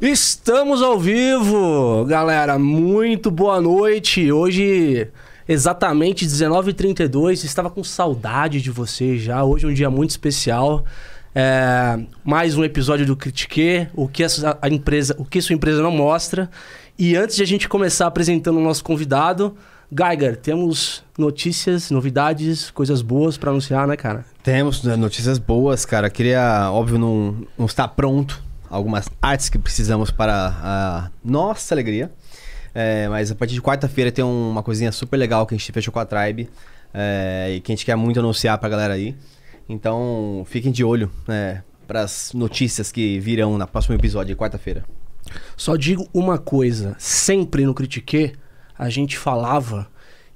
Estamos ao vivo, galera. Muito boa noite. Hoje, exatamente 19h32. Estava com saudade de vocês já. Hoje é um dia muito especial. É, mais um episódio do Critique, o que a, empresa, o que sua empresa não mostra. E antes de a gente começar apresentando o nosso convidado, Geiger, temos notícias, novidades, coisas boas para anunciar, né, cara? Temos né, notícias boas, cara. Queria, óbvio, não, não estar pronto. Algumas artes que precisamos para a nossa alegria. É, mas a partir de quarta-feira tem uma coisinha super legal que a gente fechou com a Tribe. É, e que a gente quer muito anunciar pra galera aí. Então, fiquem de olho né, para as notícias que virão no próximo episódio, de quarta-feira. Só digo uma coisa: sempre no Critique a gente falava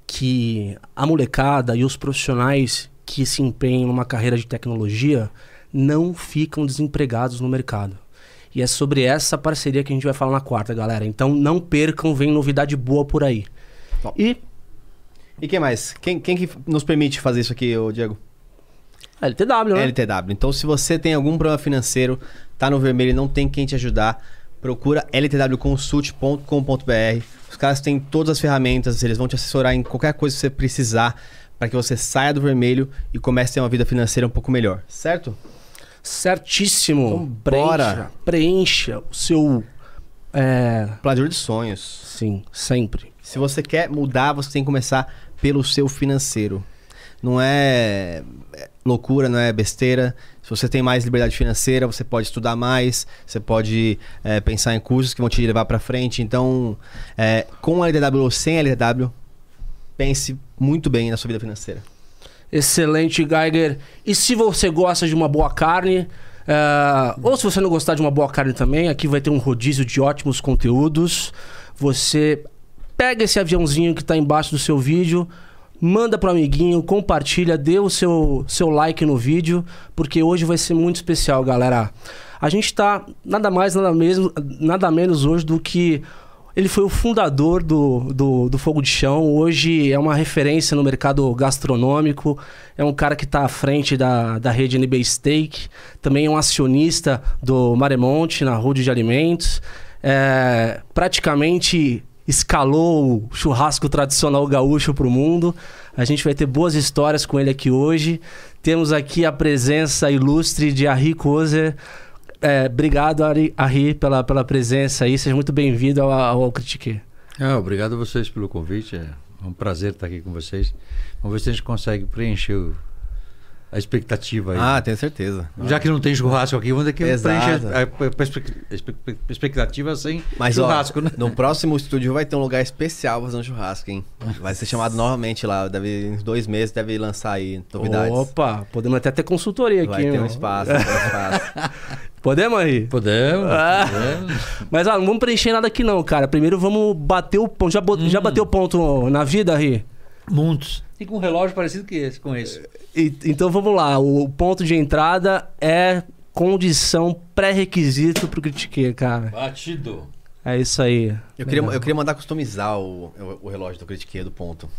que a molecada e os profissionais que se empenham numa carreira de tecnologia não ficam desempregados no mercado. E é sobre essa parceria que a gente vai falar na quarta, galera. Então não percam, vem novidade boa por aí. Bom. E. E quem mais? Quem, quem que nos permite fazer isso aqui, ô Diego? LTW, né? LTW. Então, se você tem algum problema financeiro, tá no vermelho e não tem quem te ajudar, procura ltwconsult.com.br. Os caras têm todas as ferramentas, eles vão te assessorar em qualquer coisa que você precisar para que você saia do vermelho e comece a ter uma vida financeira um pouco melhor, certo? Certíssimo. Então, bora. Preencha, preencha o seu. É... Planejador de sonhos. Sim, sempre. Se você quer mudar, você tem que começar pelo seu financeiro. Não é loucura, não é besteira. Se você tem mais liberdade financeira, você pode estudar mais, você pode é, pensar em cursos que vão te levar para frente. Então, é, com a LDW ou sem a LDW, pense muito bem na sua vida financeira. Excelente, Geiger. E se você gosta de uma boa carne, uh, ou se você não gostar de uma boa carne também, aqui vai ter um rodízio de ótimos conteúdos. Você pega esse aviãozinho que está embaixo do seu vídeo, manda pro amiguinho, compartilha, dê o seu, seu like no vídeo, porque hoje vai ser muito especial, galera. A gente está nada mais, nada, mesmo, nada menos hoje do que ele foi o fundador do, do, do, Fogo de Chão. Hoje é uma referência no mercado gastronômico. É um cara que está à frente da, da rede NB Steak. Também é um acionista do Maremonte na Road de Alimentos. É, praticamente escalou o churrasco tradicional gaúcho para o mundo. A gente vai ter boas histórias com ele aqui hoje. Temos aqui a presença ilustre de Harry Kozer. É, obrigado, Ari, Ari, pela, pela presença aí. Seja muito bem-vindo ao, ao Critique. É, obrigado a vocês pelo convite. É um prazer estar aqui com vocês. Vamos ver se a gente consegue preencher o, a expectativa aí. Ah, tenho certeza. Já que não tem churrasco aqui, vamos ter que preencher a, a, expectativa sem Mas, churrasco, ó, né? No próximo estúdio vai ter um lugar especial para fazer um churrasco, hein? Vai ser chamado novamente lá. Deve, em dois meses deve lançar aí novidades. Opa, podemos até ter consultoria aqui. Vai ter um espaço, um espaço. Podemos, aí? Podemos. Ah. podemos. Mas ah, não vamos preencher nada aqui não, cara. Primeiro vamos bater o ponto. Já, hum. já bateu o ponto na vida, Ri? Muitos. Tem um relógio parecido que esse, com esse. E, então vamos lá. O ponto de entrada é condição pré-requisito pro Critique, cara. Batido. É isso aí. Eu queria, eu queria mandar customizar o, o, o relógio do Critique do ponto.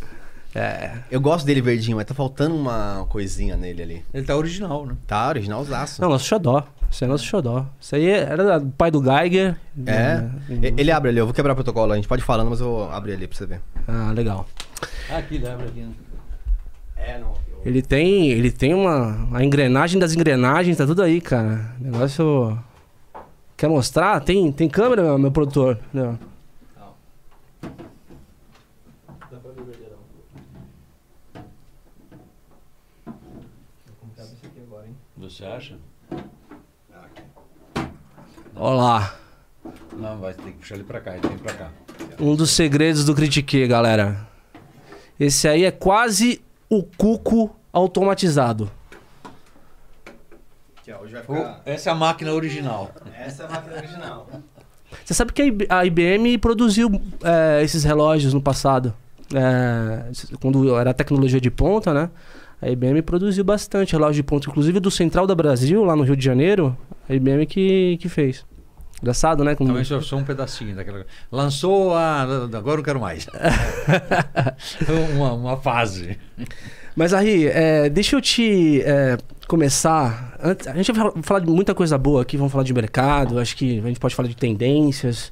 É. Eu gosto dele verdinho, mas tá faltando uma coisinha nele ali. Ele tá original, né? Tá, originalzaço. Não, nosso xodó. Isso é nosso xodó. Isso aí era do pai do Geiger. É. Né? Ele abre ali, eu vou quebrar o protocolo. A gente pode ir falando, mas eu vou abrir ali pra você ver. Ah, legal. Ah, aqui, ele abre aqui. Né? É, não. Ele tem, ele tem uma. A engrenagem das engrenagens, tá tudo aí, cara. Negócio. Quer mostrar? Tem, tem câmera, meu, meu produtor? Não. Você acha? Olha lá. Não, vai ter que puxar ele pra cá, ele tem pra cá. Um dos segredos do Critique, galera. Esse aí é quase o cuco automatizado. Ficar... Essa é a máquina original. Essa é a máquina original. Você sabe que a IBM produziu é, esses relógios no passado. É, quando era tecnologia de ponta, né? A IBM produziu bastante relógio de ponta, inclusive do Central da Brasil, lá no Rio de Janeiro, a IBM que, que fez. Engraçado, né? Também só, só um pedacinho daquela. Lançou a. Agora não quero mais. uma, uma fase. Mas aí, é, deixa eu te é, começar. A gente vai falar de muita coisa boa aqui, vamos falar de mercado, acho que a gente pode falar de tendências.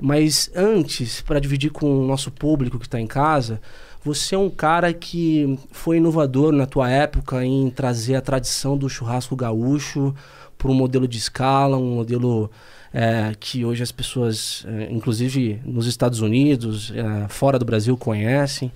Mas antes, para dividir com o nosso público que está em casa, você é um cara que foi inovador na tua época em trazer a tradição do churrasco gaúcho para um modelo de escala, um modelo é, que hoje as pessoas, é, inclusive nos Estados Unidos, é, fora do Brasil, conhecem.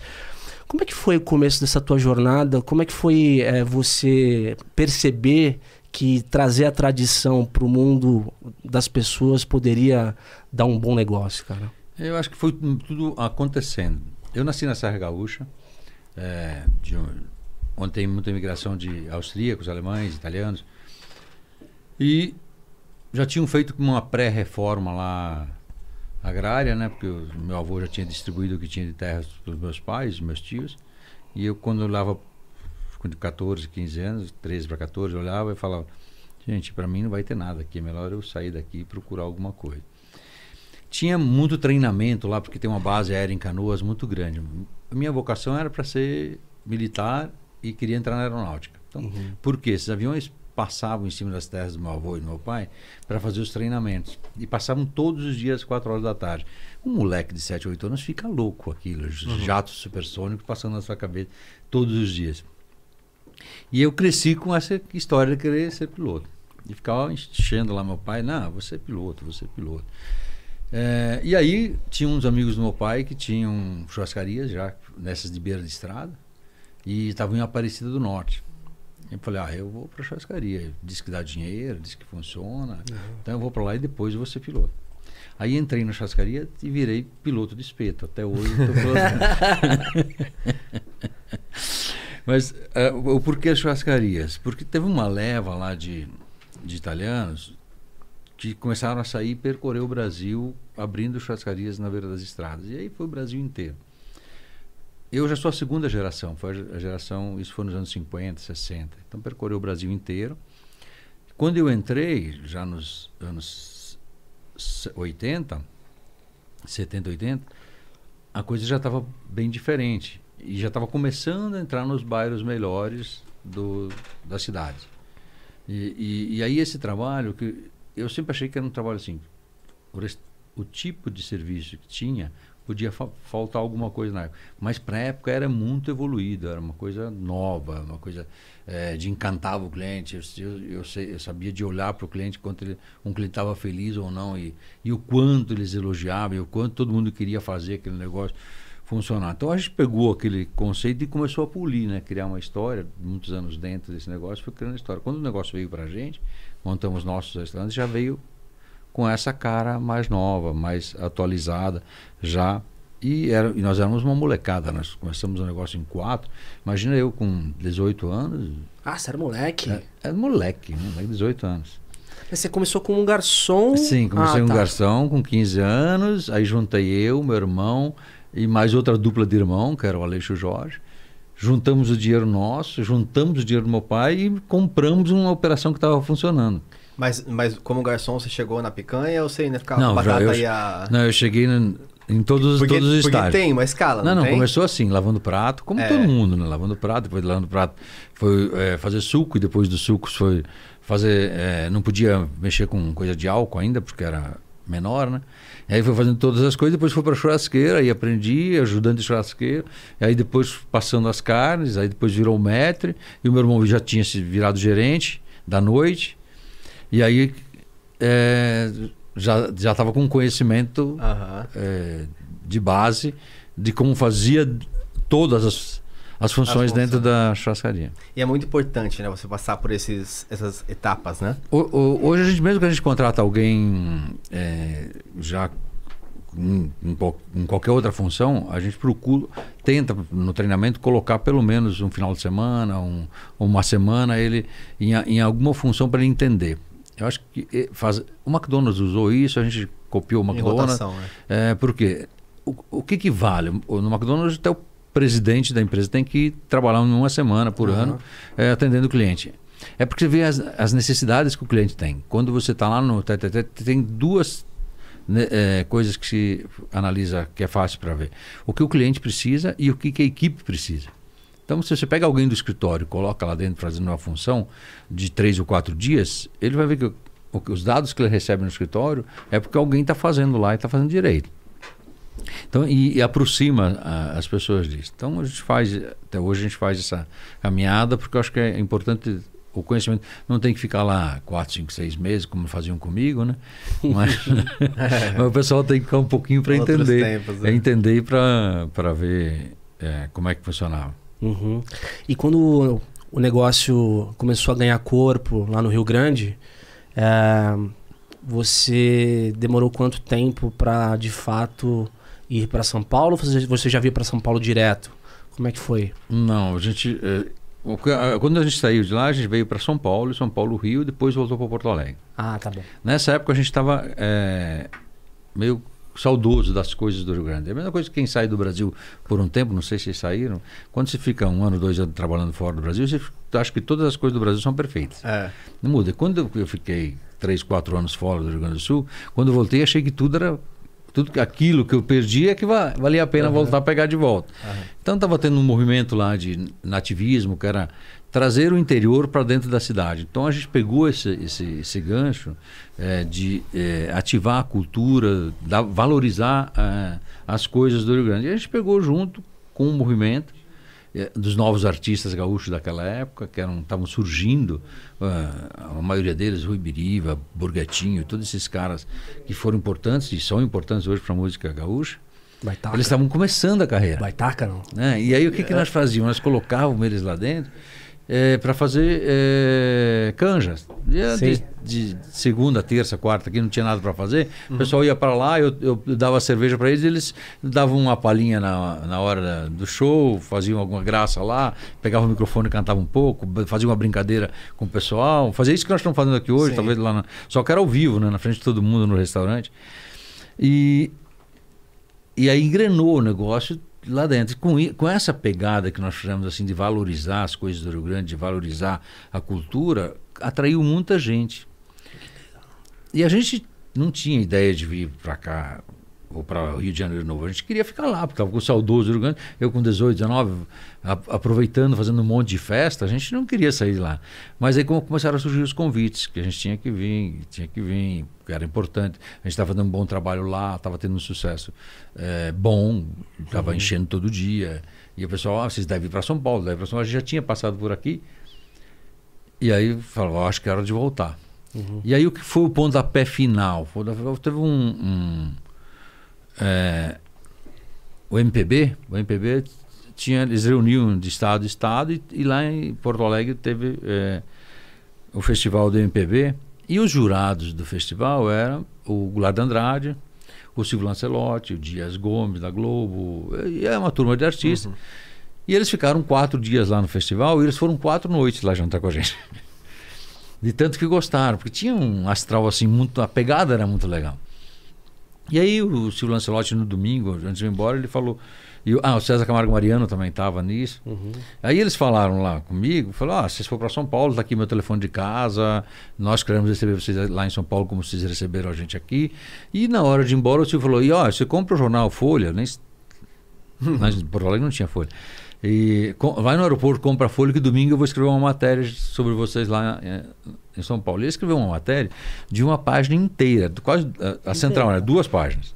Como é que foi o começo dessa tua jornada? Como é que foi é, você perceber que trazer a tradição para o mundo das pessoas poderia dar um bom negócio, cara? Eu acho que foi tudo acontecendo. Eu nasci na Serra Gaúcha, é, de, onde tem muita imigração de austríacos, alemães, italianos. E já tinham feito uma pré-reforma lá agrária, né? Porque o meu avô já tinha distribuído o que tinha de terras para os meus pais, meus tios. E eu, quando eu olhava com 14, 15 anos, 13 para 14, eu olhava e falava: gente, para mim não vai ter nada aqui, é melhor eu sair daqui e procurar alguma coisa. Tinha muito treinamento lá, porque tem uma base aérea em Canoas muito grande. A minha vocação era para ser militar e queria entrar na aeronáutica. Então, uhum. por quê? Esses aviões passavam em cima das terras do meu avô e do meu pai para fazer os treinamentos. E passavam todos os dias, 4 horas da tarde. Um moleque de 7, 8 anos fica louco aquilo, uhum. jatos supersônicos passando na sua cabeça todos os dias. E eu cresci com essa história de querer ser piloto. E ficava enchendo lá meu pai, não, você é piloto, você é piloto. É, e aí tinha uns amigos do meu pai que tinham churrascarias já nessas de beira de estrada e estavam em Aparecida do Norte. Eu falei, ah, eu vou para a churrascaria. Diz que dá dinheiro, diz que funciona. Uhum. Então eu vou para lá e depois eu vou ser piloto. Aí entrei na churrascaria e virei piloto de espeto. Até hoje estou. Mas uh, o porquê as churrascarias? Porque teve uma leva lá de, de italianos começaram a sair e percorrer o Brasil abrindo churrascarias na beira das estradas. E aí foi o Brasil inteiro. Eu já sou a segunda geração, foi a geração, isso foi nos anos 50, 60. Então percorreu o Brasil inteiro. Quando eu entrei, já nos anos 80, 70, 80, a coisa já estava bem diferente. E já estava começando a entrar nos bairros melhores do, da cidade. E, e, e, aí esse trabalho, que eu sempre achei que era um trabalho assim, o, o tipo de serviço que tinha, podia fa faltar alguma coisa na época. Mas para a época era muito evoluído, era uma coisa nova, uma coisa é, de encantar o cliente. Eu, eu, eu, eu sabia de olhar para o cliente quanto ele, um cliente estava feliz ou não e, e o quanto eles elogiavam e o quanto todo mundo queria fazer aquele negócio funcionar. Então a gente pegou aquele conceito e começou a polir, né? criar uma história, muitos anos dentro desse negócio, foi criando história. Quando o negócio veio para a gente, montamos nossos restaurantes, já veio com essa cara mais nova, mais atualizada já. E, era, e nós éramos uma molecada, nós começamos o negócio em quatro. Imagina eu com 18 anos. Ah, você era moleque? É, é moleque, né? 18 anos. Mas você começou como um garçom? Sim, comecei ah, um tá. garçom com 15 anos, aí juntei eu, meu irmão e mais outra dupla de irmão, que era o Aleixo Jorge. Juntamos o dinheiro nosso, juntamos o dinheiro do meu pai e compramos uma operação que estava funcionando. Mas, mas como garçom você chegou na picanha ou você ainda ficava não, com batata eu, e a... Não, eu cheguei no, em todos, porque, todos os porque estágios. tem uma escala, não Não, não, começou assim, lavando prato, como é. todo mundo, né? Lavando prato, depois de lavando prato foi é, fazer suco e depois dos sucos foi fazer... É, não podia mexer com coisa de álcool ainda, porque era menor, né? Aí foi fazendo todas as coisas, depois foi para churrasqueira, aí aprendi, ajudante de churrasqueiro, aí depois passando as carnes, aí depois virou mestre, e o meu irmão já tinha se virado gerente da noite, e aí é, já já estava com conhecimento uhum. é, de base de como fazia todas as, as funções, as dentro da churrascaria. E é muito importante, né, você passar por esses, essas etapas, né? O, o, hoje a gente mesmo que a gente contrata alguém é, já em, em, em, qualquer outra função, a gente procura, tenta no treinamento colocar pelo menos um final de semana, um, uma semana ele em, em alguma função para ele entender. Eu acho que eh, faz, o McDonald's usou isso, a gente copiou o McDonald's. Rotação, né? é, porque o, o que, que vale? No McDonald's até o presidente da empresa tem que trabalhar uma semana por uhum. ano é, atendendo o cliente. É porque você vê as, as necessidades que o cliente tem. Quando você está lá no TTT, tem duas né, é, coisas que se analisa que é fácil para ver. O que o cliente precisa e o que, que a equipe precisa. Então, se você pega alguém do escritório e coloca lá dentro fazendo uma função de três ou quatro dias, ele vai ver que os dados que ele recebe no escritório é porque alguém está fazendo lá e está fazendo direito. Então, e, e aproxima a, as pessoas disso. Então, a gente faz, até hoje a gente faz essa caminhada, porque eu acho que é importante o conhecimento. Não tem que ficar lá quatro, cinco, seis meses, como faziam comigo, né? Mas, mas o pessoal tem que ficar um pouquinho para entender. Tempos, né? É entender para ver é, como é que funcionava. Uhum. E quando o negócio começou a ganhar corpo lá no Rio Grande, é, você demorou quanto tempo para de fato ir para São Paulo? Ou você já veio para São Paulo direto? Como é que foi? Não, a gente é, quando a gente saiu de lá, a gente veio para São Paulo, São Paulo, Rio, depois voltou para Porto Alegre. Ah, tá bom. Nessa época a gente estava é, meio saudoso das coisas do Rio Grande. É a mesma coisa que quem sai do Brasil por um tempo, não sei se saíram. Quando você fica um ano, dois anos trabalhando fora do Brasil, você acha que todas as coisas do Brasil são perfeitas. É. Não muda. Quando eu fiquei três, quatro anos fora do Rio Grande do Sul, quando voltei, achei que tudo era tudo aquilo que eu perdi é que valia a pena uhum. voltar a pegar de volta. Uhum. Então estava tendo um movimento lá de nativismo, que era trazer o interior para dentro da cidade. Então a gente pegou esse, esse, esse gancho é, de é, ativar a cultura, da, valorizar é, as coisas do Rio Grande. E a gente pegou junto com o movimento dos novos artistas gaúchos daquela época, que estavam surgindo, uh, a maioria deles, Rui Biriva, Burguetinho, todos esses caras que foram importantes e são importantes hoje para a música gaúcha. Baitaca. Eles estavam começando a carreira. Baitaca, não. Né? E aí o que, que nós fazíamos? Nós colocávamos eles lá dentro é, para fazer é, canjas. De, de, segunda, terça, quarta, que não tinha nada para fazer, uhum. o pessoal ia para lá, eu, eu dava cerveja para eles, eles davam uma palhinha na, na hora do show, faziam alguma graça lá, pegavam o microfone e cantavam um pouco, faziam uma brincadeira com o pessoal, fazia isso que nós estamos fazendo aqui hoje, Sim. talvez lá, na, só que era ao vivo, né, na frente de todo mundo no restaurante. E, e aí engrenou o negócio lá dentro. Com, com essa pegada que nós fizemos assim de valorizar as coisas do Rio Grande, de valorizar a cultura, atraiu muita gente. E a gente não tinha ideia de vir para cá ou para Rio de Janeiro novo. A gente queria ficar lá, porque estava com saudoso Rio Grande. Eu com 18, 19, a, aproveitando, fazendo um monte de festa, a gente não queria sair lá. Mas aí começaram a surgir os convites, que a gente tinha que vir, tinha que vir, que era importante. A gente estava fazendo um bom trabalho lá, estava tendo um sucesso é, bom, estava uhum. enchendo todo dia. E o pessoal, ah, vocês devem ir para São Paulo, devem para São Paulo. A gente já tinha passado por aqui. E aí falou, acho que era hora de voltar. Uhum. E aí o que foi o pontapé final? Teve um, um é, o MPB, o MPB tinha, eles reuniam de estado a estado e, e lá em Porto Alegre teve é, o festival do MPB e os jurados do festival eram o Goulart Andrade, o Silvio Lancelotti, o Dias Gomes da Globo, e é uma turma de artistas. Uhum. E eles ficaram quatro dias lá no festival e eles foram quatro noites lá jantar com a gente. De tanto que gostaram, porque tinha um astral assim, muito. A pegada era muito legal. E aí o Silvio Lancelotti no domingo, antes de ir embora, ele falou. Ah, o César Camargo Mariano também estava nisso. Uhum. Aí eles falaram lá comigo, falaram, ah, vocês for para São Paulo, está aqui meu telefone de casa, nós queremos receber vocês lá em São Paulo como vocês receberam a gente aqui. E na hora de ir embora, o Silvio falou, e ó, você compra o jornal Folha, nem... Mas Porto Alegre não tinha Folha. E com, vai no aeroporto, compra a Folha, que domingo eu vou escrever uma matéria sobre vocês lá é, em São Paulo. Ele escreveu uma matéria de uma página inteira, quase a, a central, era duas páginas.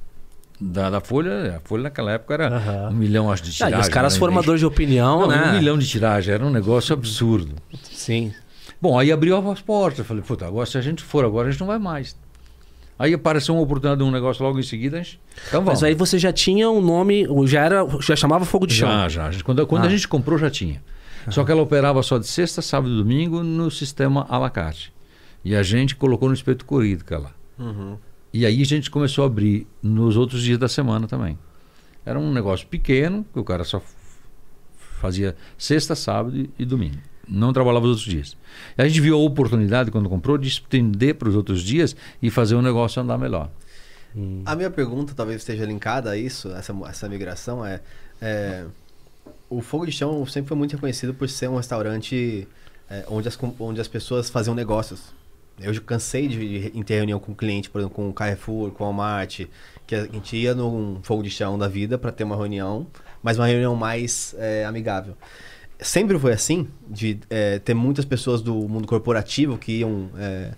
Da, da, Folha, a Folha naquela época era uhum. um milhão acho, de tiragem. Ah, os caras né? formadores de opinião, Não, né? Um milhão de tiragem, era um negócio absurdo. Sim. Bom, aí abriu as portas. Eu falei, puta, agora se a gente for agora, a gente não vai mais. Aí apareceu uma oportunidade de um negócio logo em seguida. Gente... Então vamos. Mas aí você já tinha um nome, já era, já chamava Fogo de Chão. Já, já. Quando, quando ah. a gente comprou, já tinha. Só que ela operava só de sexta, sábado e domingo no sistema à la carte. E a gente colocou no espeto corrido, cara. Uhum. E aí a gente começou a abrir nos outros dias da semana também. Era um negócio pequeno, que o cara só fazia sexta, sábado e domingo. Não trabalhava os outros dias. A gente viu a oportunidade, quando comprou, de estender para os outros dias e fazer o negócio andar melhor. Hum. A minha pergunta, talvez esteja linkada a isso, essa, essa migração, é, é o Fogo de Chão sempre foi muito reconhecido por ser um restaurante é, onde, as, onde as pessoas faziam negócios. Eu já cansei de, de ter reunião com cliente, por exemplo, com o Carrefour, com o Walmart, que a gente ia num fogo de chão da vida para ter uma reunião, mas uma reunião mais é, amigável. Sempre foi assim? De é, ter muitas pessoas do mundo corporativo que iam. é,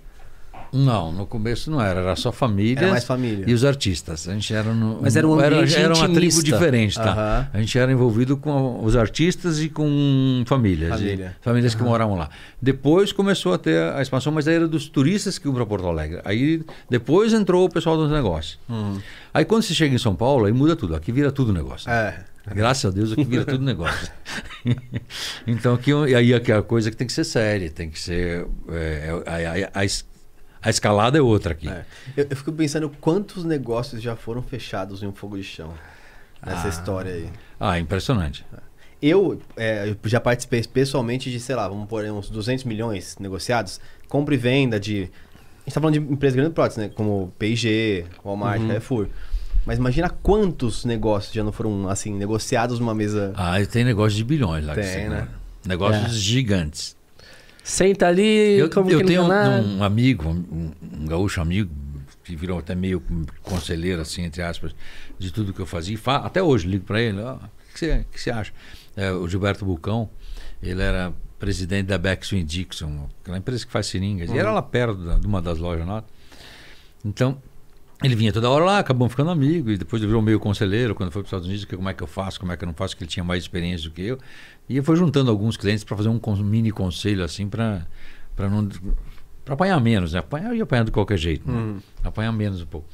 Não, no começo não era, era só família. Era mais família. E os artistas. A gente era no, Mas era um ambiente era, uma tribo diferente, tá? Aham. A gente era envolvido com os artistas e com famílias. Família. e- famílias que moravam lá. Depois começou a ter a expansão, mas aí era dos turistas que iam para Porto Alegre. Aí depois entrou o pessoal dos negócios. Aí quando você chega em São Paulo, aí muda tudo. Aqui vira tudo negócio. É. Graças a Deus aqui vira tudo negócio. então aqui, e aí aqui é a coisa que tem que ser séria, tem que ser. é, a, a- a es- a escalada é outra aqui. é. Eu, eu fico pensando quantos negócios já foram fechados em um fogo de chão nessa Ah. história aí. Ah, impressionante. Eu, é, eu já participei pessoalmente de, sei lá, vamos pôr uns 200 milhões negociados. Compra e venda de. A gente tá falando de empresas grandes próteses, né? Como P&G, Walmart, Carrefour. Mas imagina quantos negócios já não foram, assim, negociados numa mesa. Ah, tem negócio de bilhões lá que Tem, você- né? Negócios gigantes. Senta ali, Eu, como eu que tenho não um, um amigo, um, um gaúcho amigo, que virou até meio conselheiro, assim, entre aspas, de tudo que eu fazia. E fa- Até hoje ligo para ele, o que você que você acha? É, o Gilberto Bulcão, ele era presidente da Baxwin Dixon, aquela empresa que faz seringas. E era lá perto da- de uma das lojas lá. Então, ele vinha toda hora lá, acabamos ficando amigo, e depois virou meio conselheiro quando foi para os Estados Unidos, que como é que eu faço, como é que eu não faço, que ele tinha mais experiência do que eu. E foi juntando alguns clientes para fazer um mini conselho assim para para não para apanhar menos, né? Apanhar ia apanhar de qualquer jeito, né? apanhar menos um pouco.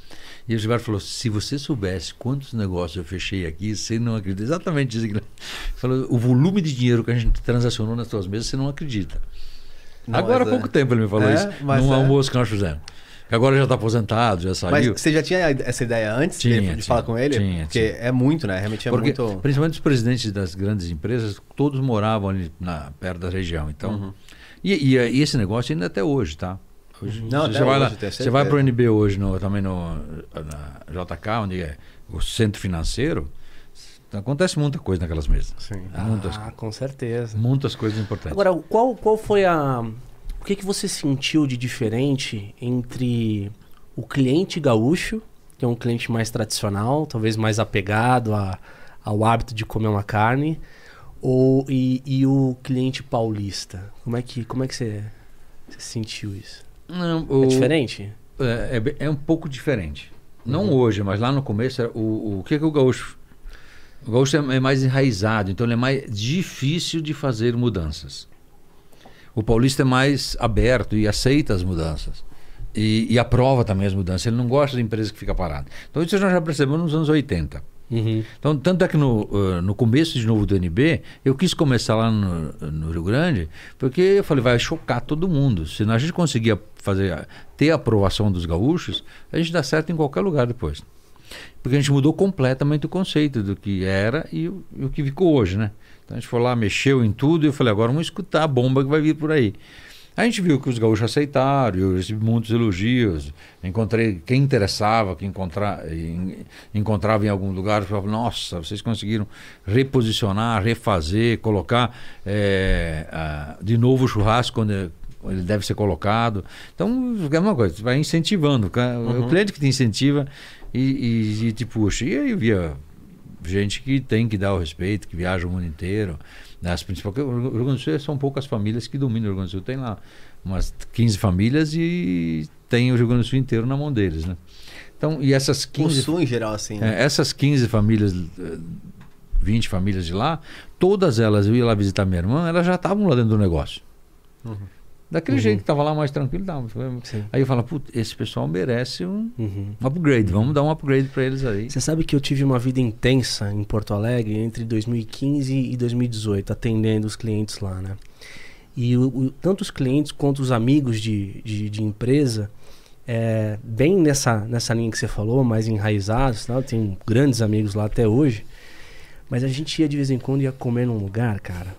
E o Gilberto falou: se você soubesse quantos negócios eu fechei aqui, você não acredita. Exatamente isso. Falou: o volume de dinheiro que a gente transacionou nas suas mesas, você não acredita. Não, Agora há é- pouco tempo ele me falou É, isso, num é. almoço que nós fizemos. Que agora já está aposentado, já Mas saiu. você já tinha essa ideia antes de- Tinha, de, tinha, falar com ele? tinha, Porque tinha. é muito, né? Realmente é Porque, muito. principalmente os presidentes das grandes empresas, todos moravam ali na, perto da região. Então, Uhum. e, e, e esse negócio ainda até hoje, tá? Hoje, Não, você vai hoje, lá, você vai para o NB hoje, no, também no, na JK, onde é o centro financeiro, acontece muita coisa naquelas mesas. Sim. Muitas, Ah, com certeza. muitas coisas importantes. Agora, qual, qual foi a. O que, que você sentiu de diferente entre o cliente gaúcho, que é um cliente mais tradicional, talvez mais apegado a, ao hábito de comer uma carne, ou, e, e o cliente paulista? Como é que, como é que você, você sentiu isso? Não, É o- diferente? É, é é um pouco diferente. Não hoje, mas lá no começo, o, o que é que o gaúcho... O gaúcho é é mais enraizado, então ele é mais difícil de fazer mudanças. O paulista é mais aberto e aceita as mudanças. E, e aprova também as mudanças. Ele não gosta de empresa que fica parada. Então isso nós já percebemos nos anos 80. Uhum. Então, tanto é que no, eh, no começo de novo do NB, eu quis começar lá no, no Rio Grande, porque eu falei, vai chocar todo mundo. Se a gente conseguir fazer, ter a aprovação dos gaúchos, a gente dá certo em qualquer lugar depois. Porque a gente mudou completamente o conceito do que era e o, e o que ficou hoje, né? Então a gente foi lá, mexeu em tudo e eu falei, agora vamos escutar a bomba que vai vir por aí. A gente viu que os gaúchos aceitaram, eu recebi muitos elogios. Encontrei quem interessava, que encontra, em- encontrava em algum lugar, falava: Nossa, vocês conseguiram reposicionar, refazer, colocar eh, ah, de novo o churrasco quando ele- ele deve ser colocado. Então, é uma coisa, vai incentivando. ca- O cliente que te incentiva e, e- e te puxa. E aí eu via gente que tem que dar o respeito, que viaja o mundo inteiro. né, As principais, o Rio Grande do Sul são poucas famílias que dominam o Rio Grande do Sul. Tem lá umas 15 famílias e tem o Rio Grande do Sul inteiro na mão deles, né? Então, e essas O 15, sul em geral, assim. é, essas 15 famílias, eh, 20 famílias de lá, todas elas, eu ia lá visitar minha irmã, elas já estavam lá dentro do negócio. Daquele Uhum. jeito que estava lá mais tranquilo, tava. Sim. Aí eu falo, putz, esse pessoal merece um, Uhum. um upgrade, vamos dar um upgrade para eles aí. Você sabe que eu tive uma vida intensa em Porto Alegre entre 2015 e 2018, atendendo os clientes lá, né? E o, o- tanto os clientes quanto os amigos de, de, de empresa, é, bem nessa, nessa linha que você falou, mais enraizados, tá? tenho grandes amigos lá até hoje, mas a gente ia de vez em quando ia comer num lugar, cara,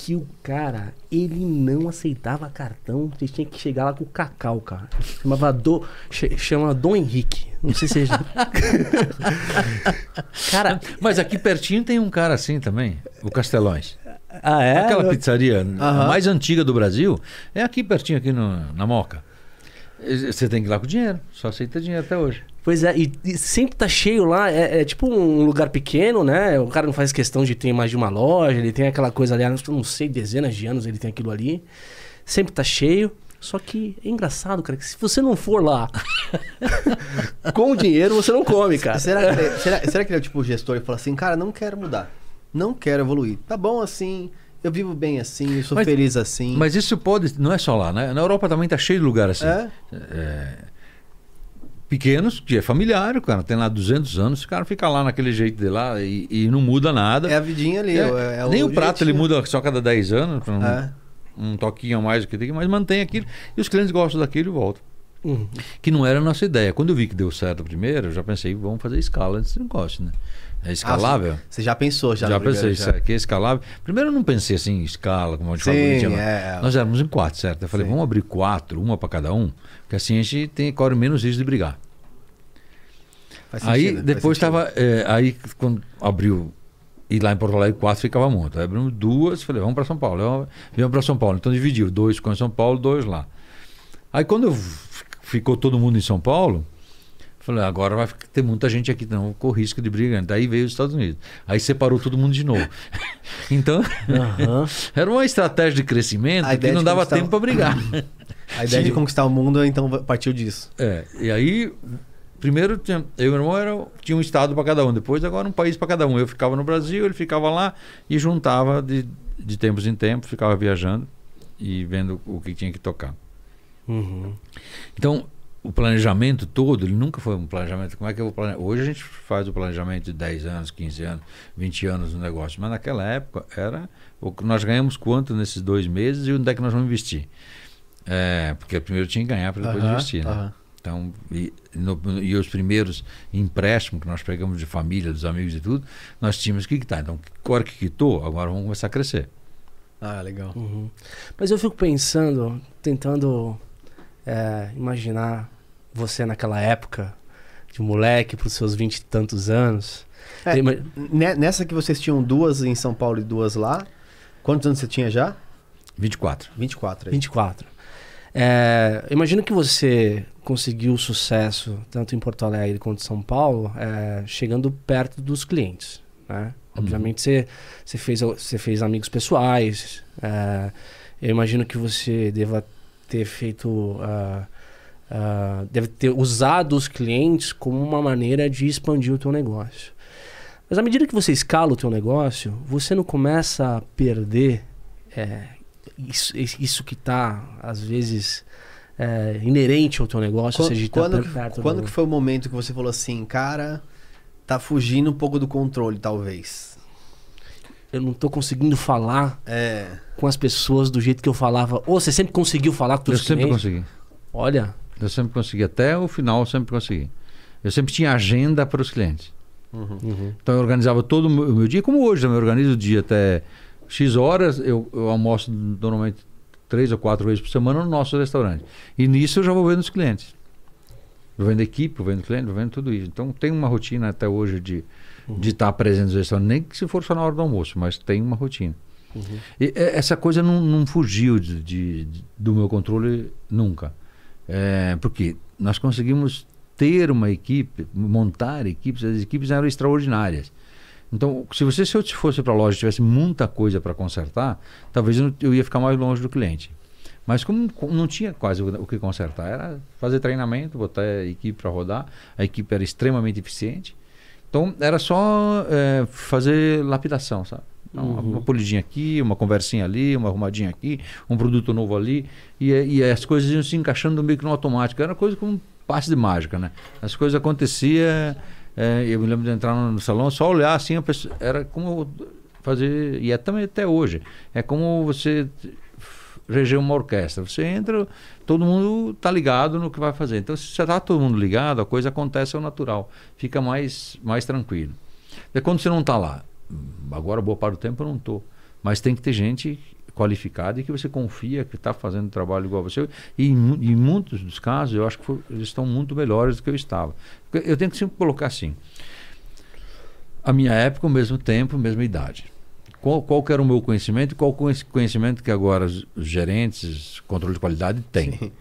que o cara, ele não aceitava cartão, você tinha que chegar lá com o cacau, cara. Chamava Do, chama Dom Henrique. Não sei se já... cara, Mas aqui pertinho tem um cara assim também, o Castelões. ah é? Aquela pizzaria a mais antiga do Brasil é aqui pertinho, aqui no, na Moca. Você tem que ir lá com dinheiro, só aceita dinheiro até hoje. Pois é, e, e sempre tá cheio lá, é, é tipo um lugar pequeno, né? O cara não faz questão de ter mais de uma loja, ele tem aquela coisa ali, eu não sei, dezenas de anos ele tem aquilo ali. Sempre tá cheio. Só que é engraçado, cara, que se você não for lá com o dinheiro, você não come, cara. Será que, ele, será, será que ele é tipo o gestor e fala assim, cara, não quero mudar. Não quero evoluir. Tá bom assim, eu vivo bem assim, eu sou Mas- feliz assim. Mas isso pode, não é só lá, né? Na Europa também tá cheio de lugar assim. É? É, pequenos, que é familiar, o cara tem lá 200 anos, o cara fica lá naquele jeito de lá e, e não muda nada. É a vidinha ali. É, é- é nem o, prato ele muda só cada 10 anos, um, É. um toquinho a mais do que tem, mas mantém aquilo. E os clientes gostam daquilo e voltam. Uhum. Que não era a nossa ideia. Quando eu vi que deu certo primeiro, eu já pensei, vamos fazer escala desse negócio, né? É escalável. Você já pensou, já. já pensei, isso aqui é escalável. Primeiro eu não pensei assim, em escala, como a gente Sim, falou é. Nós éramos em quatro, certo? Eu falei, Sim. vamos abrir quatro, uma para cada um, porque assim a gente tem, corre menos risco de brigar. Faz aí sentido, depois estava. aí quando abriu. E lá em Porto Alegre, quatro ficava muito. Aí abrimos duas, falei, vamos para São Paulo. Viemos para São Paulo. Então dividiu, dois em São Paulo, dois lá. Aí quando eu ficou todo mundo em São Paulo, falei, agora vai ter muita gente aqui, não, com risco de briga. Daí veio os Estados Unidos. Aí separou todo mundo de novo. então, Aham. era uma estratégia de crescimento A que não dava conquistar- tempo para brigar. A ideia de conquistar o mundo, então, partiu disso. É, e aí, primeiro eu e meu irmão era, tinha um estado para cada um, depois agora um país para cada um. Eu ficava no Brasil, ele ficava lá e juntava de, de tempos em tempos, ficava viajando e vendo o que tinha que tocar. Uhum. Então, o planejamento todo, ele nunca foi um planejamento. Como é que eu vou planejar? Hoje a gente faz o planejamento de 10 anos, 15 anos, 20 anos no negócio, mas naquela época era o que nós ganhamos quanto nesses dois meses e onde é que nós vamos investir. É, porque primeiro tinha que ganhar para depois investir. Né? Então, e, no- e os primeiros empréstimos que nós pegamos de família, dos amigos e tudo, nós tínhamos que quitar. Então, agora que quitou, agora vamos começar a crescer. Ah, legal. Uhum. Mas eu fico pensando, tentando é, imaginar você naquela época, de moleque, pros seus vinte e tantos anos. É, Ne- Nessa que vocês tinham duas em São Paulo e duas lá, quantos anos você tinha já? 24. 24 aí. 24. É, imagino que você conseguiu sucesso tanto em Porto Alegre quanto em São Paulo, é, chegando perto dos clientes. Né? Obviamente você, você, fez, você fez amigos pessoais. é, eu imagino que você deva ter feito. ah, ah, deve ter usado os clientes como uma maneira de expandir o teu negócio. Mas à medida que você escala o teu negócio, você não começa a perder é, isso, isso que está, às vezes, é, inerente ao teu negócio, ou Quando, seja, de estar quando, que- perto quando do... que foi o momento que você falou assim, cara, tá fugindo um pouco do controle, talvez? Eu não estou conseguindo falar É. com as pessoas do jeito que eu falava. Ou você sempre conseguiu falar com Eu os sempre clientes? consegui. Olha, Eu sempre consegui. Até o final eu sempre consegui. Eu sempre tinha agenda para os clientes. uhum, Então eu organizava todo o meu, dia, como hoje, também eu organizo o dia até X horas, eu, eu almoço normalmente três ou quatro vezes por semana no nosso restaurante. E nisso eu já vou vendo os clientes. Eu vendo equipe, eu vendo cliente, eu vendo tudo isso. Então tem uma rotina até hoje de de estar presente no restaurante, nem que se for só na hora do almoço, mas tem uma rotina. Uhum. E, é, essa coisa não, não fugiu de, de- do meu controle nunca. É, porque nós conseguimos ter uma equipe, montar equipes, as equipes eram extraordinárias. Então, se você se eu fosse para a loja e tivesse muita coisa para consertar, talvez eu, eu ia ficar mais longe do cliente. Mas como co- não tinha quase o que consertar, era fazer treinamento, botar a equipe para rodar, a equipe era extremamente eficiente. Então, era só é, fazer lapidação, sabe? Então, uma- Uhum. Uma polidinha aqui, uma conversinha ali, uma arrumadinha aqui, um produto novo ali. E, e as coisas iam se encaixando meio que no automático. Era coisa como um passe de mágica, né? As coisas aconteciam. é, eu me lembro de entrar no, no salão, só olhar assim, a pessoa, era como fazer. E é também até hoje. É como você reger uma orquestra. Você entra, todo mundo está ligado no que vai fazer. Então, se você está todo mundo ligado, a coisa acontece ao natural. Fica mais, mais tranquilo. E quando você não está lá, agora boa parte do tempo eu não estou. Mas tem que ter gente qualificada e que você confia que está fazendo trabalho igual a você. E em, mu- em muitos dos casos, eu acho que foi- eles estão muito melhores do que eu estava. Eu tenho que sempre colocar assim. A minha época, o mesmo tempo, a mesma idade. Qual, qual era o meu conhecimento e qual conhecimento que agora os os gerentes, controle de qualidade têm? Sim.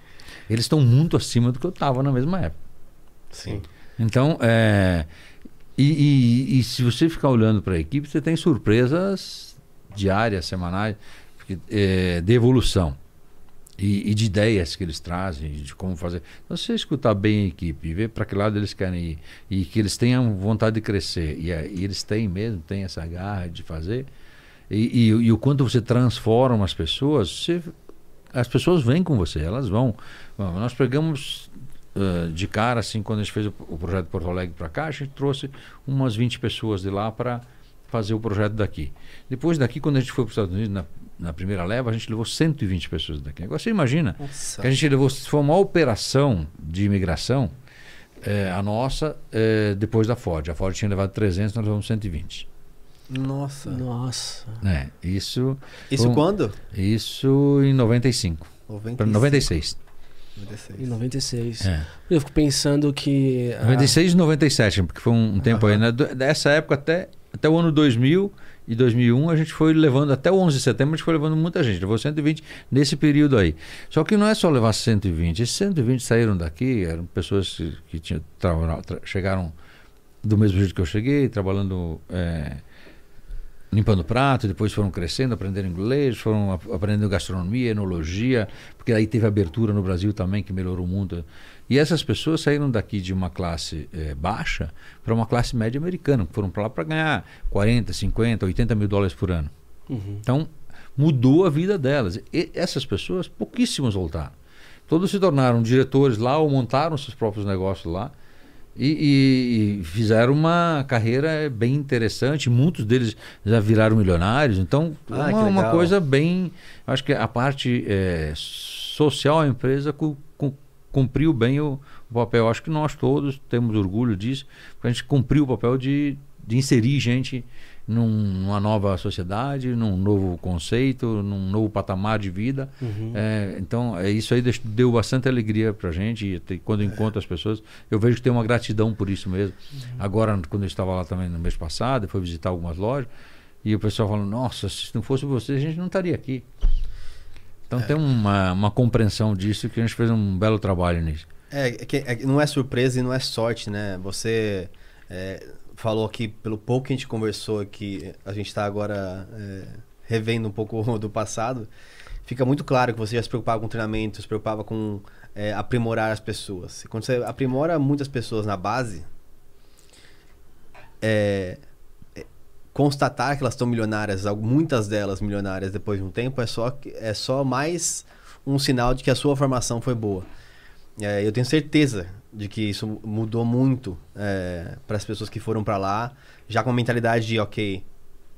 Eles estão muito acima do que eu estava na mesma época. Sim. Então, é, e, e- e se você ficar olhando para a equipe, você tem surpresas diárias, semanais, porque, é, de evolução. E, e de ideias que eles trazem, de como fazer. Então, se você escutar bem a equipe, ver para que lado eles querem ir, e que eles tenham vontade de crescer, e, é- e eles têm mesmo, têm essa garra de fazer, e, e- o quanto você transforma as pessoas, você- as pessoas vêm com você, elas vão. Bom, Nós pegamos de cara, assim, quando a gente fez o, o projeto Porto Alegre para cá, a gente trouxe umas 20 pessoas de lá para fazer o projeto daqui. Depois daqui, quando a gente foi para os Estados Unidos, na, na primeira leva, a gente levou 120 pessoas daqui. Agora você imagina Nossa. que a gente levou, se foi uma operação de imigração, eh, a nossa, eh, depois da Ford. A Ford tinha levado 300, nós levamos 120. Nossa. Nossa. É, isso, Isso quando? isso em 95. Para 96. 96. Em 96. É. Eu fico pensando que. ah, 96 e 97, porque foi um, tempo aí, né? Dessa época até, até o ano 2000 e 2001, a gente foi levando, até o 11 de setembro, a gente foi levando muita gente. Levou 120 nesse período aí. Só que não é só levar 120. Esses 120 saíram daqui, eram pessoas que, que tinham, tra- tra- chegaram do mesmo jeito que eu cheguei, trabalhando. é, limpando prato, depois foram crescendo, aprendendo inglês, foram ap- aprendendo gastronomia, enologia, porque aí teve abertura no Brasil também, que melhorou muito. E essas pessoas saíram daqui de uma classe eh, baixa para uma classe média americana, foram para lá para ganhar 40, 50, 80 mil dólares por ano. Uhum. Então, mudou a vida delas. E essas pessoas, pouquíssimos voltaram. Todos se tornaram diretores lá ou montaram seus próprios negócios lá. E, e- e fizeram uma carreira bem interessante. Muitos deles já viraram milionários. Então, Ah, uma, uma coisa bem. Acho que a parte eh, social, a empresa cu- cu- cumpriu bem o, o papel. Acho que nós todos temos orgulho disso, porque a gente cumpriu o papel de, de inserir gente num- numa nova sociedade, num novo conceito, num novo patamar de vida. Uhum. É, então, é, isso aí deu bastante alegria pra gente. E te- quando eu encontro as pessoas, eu vejo que tem uma gratidão por isso mesmo. Agora, quando eu estava lá também no mês passado, eu fui visitar algumas lojas, e o pessoal falando: Nossa, se não fosse você, a gente não estaria aqui. Então, tem uma, uma compreensão disso que a gente fez um belo trabalho nisso. É, é que é que não é surpresa e não é sorte, né? Você é, falou aqui, pelo pouco que a gente conversou aqui, a gente está agora é, revendo um pouco do passado. Fica muito claro que você já se preocupava com treinamento, se preocupava com é, aprimorar as pessoas. E quando você aprimora muitas pessoas na base, é, é, constatar que elas estão milionárias, muitas delas milionárias depois de um tempo, é só, é só mais um sinal de que a sua formação foi boa. É, eu tenho certeza de que isso mudou muito para as pessoas que foram para lá, já com a mentalidade de, ok,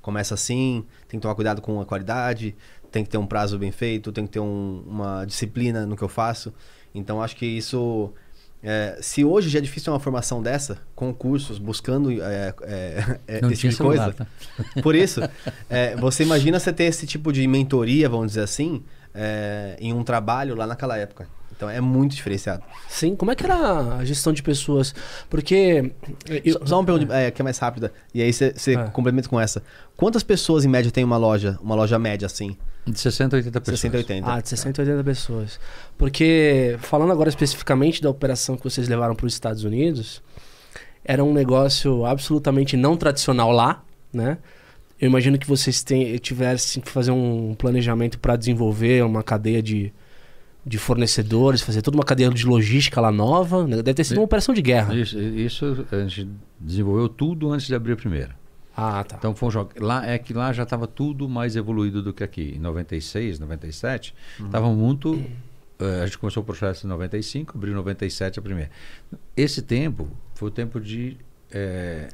começa assim, tem que tomar cuidado com a qualidade, tem que ter um prazo bem feito, tem que ter um- uma disciplina no que eu faço. Então, acho que isso... é, se hoje já é difícil uma formação dessa, com cursos, buscando é, é, é, esse tipo de coisa, celular, tá? por isso, é, você imagina você ter esse tipo de mentoria, vamos dizer assim, é, em um trabalho lá naquela época. Então é muito diferenciado. Sim, como é que era a gestão de pessoas? Porque. eu- Só- Só uma pergunta é, que é mais rápida, e aí você Ah. complementa com essa. Quantas pessoas em média tem uma loja, uma loja média assim? De 60 a 80 pessoas. 60, 80. Ah, de 60 a 80 pessoas. Porque, falando agora especificamente da operação que vocês levaram para os Estados Unidos, era um negócio absolutamente não tradicional lá, né? Eu imagino que vocês ten- tivessem que fazer um planejamento para desenvolver uma cadeia de, de fornecedores, fazer toda uma cadeia de logística lá nova. né? Deve ter sido uma operação de guerra. Isso, isso a gente desenvolveu tudo antes de abrir a primeira. Ah, tá. Então foi um jogo. Lá é que lá já estava tudo mais evoluído do que aqui. Em 96, 97, estava muito. eh, a gente começou o processo em 95, abriu em 97 a primeira. Esse tempo foi o tempo de eh,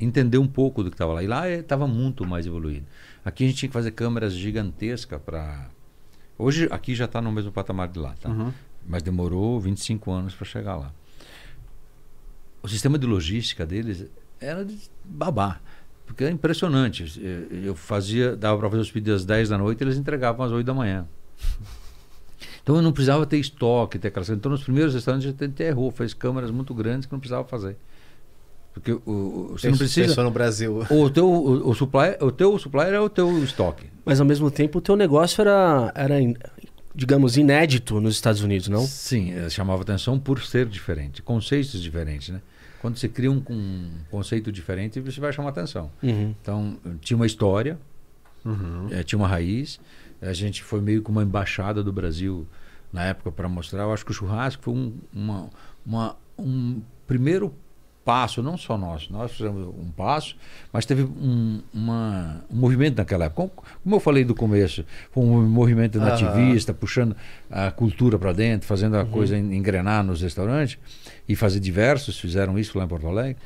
entender um pouco do que estava lá. E lá estava muito mais evoluído. Aqui a gente tinha que fazer câmeras gigantescas para. Hoje aqui já está no mesmo patamar de lá, tá? Uhum. Mas demorou 25 anos para chegar lá. O sistema de logística deles era de babá. Porque é impressionante. Eu- fazia, dava para fazer os pedidos às 10 da noite, eles entregavam às 8 da manhã. Então eu não precisava ter estoque, ter coisas. Então nos primeiros restaurantes a gente errou, fez câmeras muito grandes que não precisava fazer. Porque o, o- você não precisa. Pensou no Brasil. O teu, o, o supplier, o teu supplier é o teu estoque. Mas ao mesmo tempo o teu negócio era, era digamos, inédito nos Estados Unidos, não? Sim, eh, chamava atenção por ser diferente, conceitos diferentes, né? Quando você cria um, um conceito diferente, você vai chamar atenção. Uhum. Então, tinha uma história, Uhum. eh, tinha uma raiz. A gente foi meio que uma embaixada do Brasil na época para mostrar. Eu acho que o churrasco foi um, uma, uma- um primeiro passo, não só nosso. Nós fizemos um passo, mas teve um, uma- um movimento naquela época. Como, como eu falei do começo, foi um movimento nativista, puxando a cultura para dentro, fazendo a coisa en- engrenar nos restaurantes e fazer diversos, fizeram isso lá em Porto Alegre.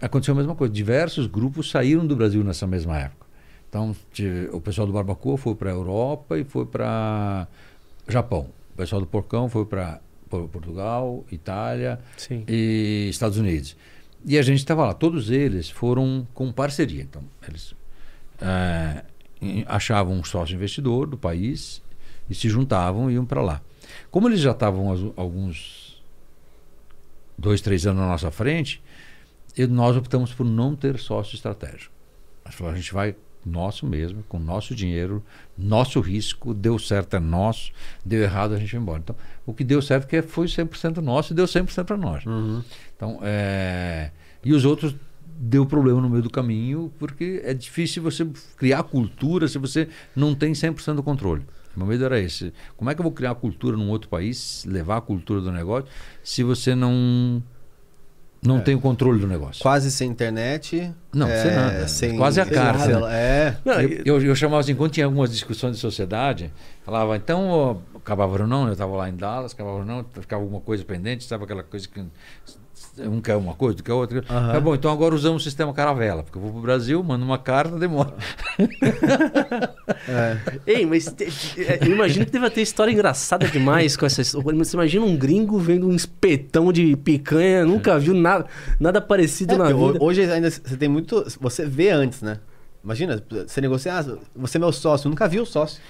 Aconteceu a mesma coisa. Diversos grupos saíram do Brasil nessa mesma época. Então, o pessoal do Barbacoa foi para a Europa e foi para Japão. O pessoal do Porcão foi para Portugal, Itália Sim. e Estados Unidos. E a gente estava lá. Todos eles foram com parceria. Então, eles em- achavam um sócio investidor do país e se juntavam e iam para lá. Como eles já estavam alguns dois, três anos na nossa frente, e nós optamos por não ter sócio estratégico. A gente vai nosso mesmo, com nosso dinheiro, nosso risco, deu certo é nosso, deu errado a gente vai embora. Então, o que deu certo que foi 100% nosso e deu 100% para nós. Uhum. Então, é... E os outros deu problema no meio do caminho, porque é difícil você criar cultura se você não tem 100% do controle. O meu medo era esse. Como é que eu vou criar cultura num outro país, levar a cultura do negócio, se você não não É. tem o controle do negócio? Quase sem internet. Não, é, sem nada. Sem, Quase a carta, nada. né? É. Eu, eu, eu chamava assim, quando tinha algumas discussões de sociedade, falava, então, acabava ou não, eu estava lá em Dallas, acabava ou não, ficava alguma coisa pendente, sabe aquela coisa que um quer uma coisa, outro quer outra. Aham. Tá bom, então agora usamos o sistema caravela, porque eu vou para o Brasil, mando uma carta, demora. é. Ei, mas te- te- eu imagino que deve ter história engraçada demais com essa história. Você imagina um gringo vendo um espetão de picanha, nunca viu nada, nada parecido É, na vida. Hoje ainda você tem muito. Você vê antes, né? Imagina, você negocia, ah, você é meu sócio, eu nunca vi o sócio.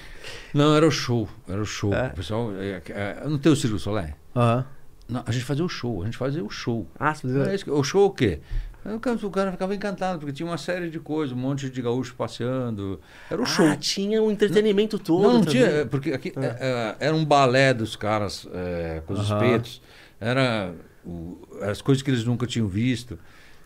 Não, era o show, era o show. É? O pessoal, é, é, não tem o Circo Solé? Aham. Não, a gente fazia o show, a gente fazia o show. Ah, você É isso que- o show o quê? O cara, o ficava encantado, porque tinha uma série de coisas, um monte de gaúcho passeando. Era o show. Ah, tinha um entretenimento todo. não, não tinha, é, porque aqui é, é, era um balé dos caras é, com os Aham. espetos, era o- as coisas que eles nunca tinham visto.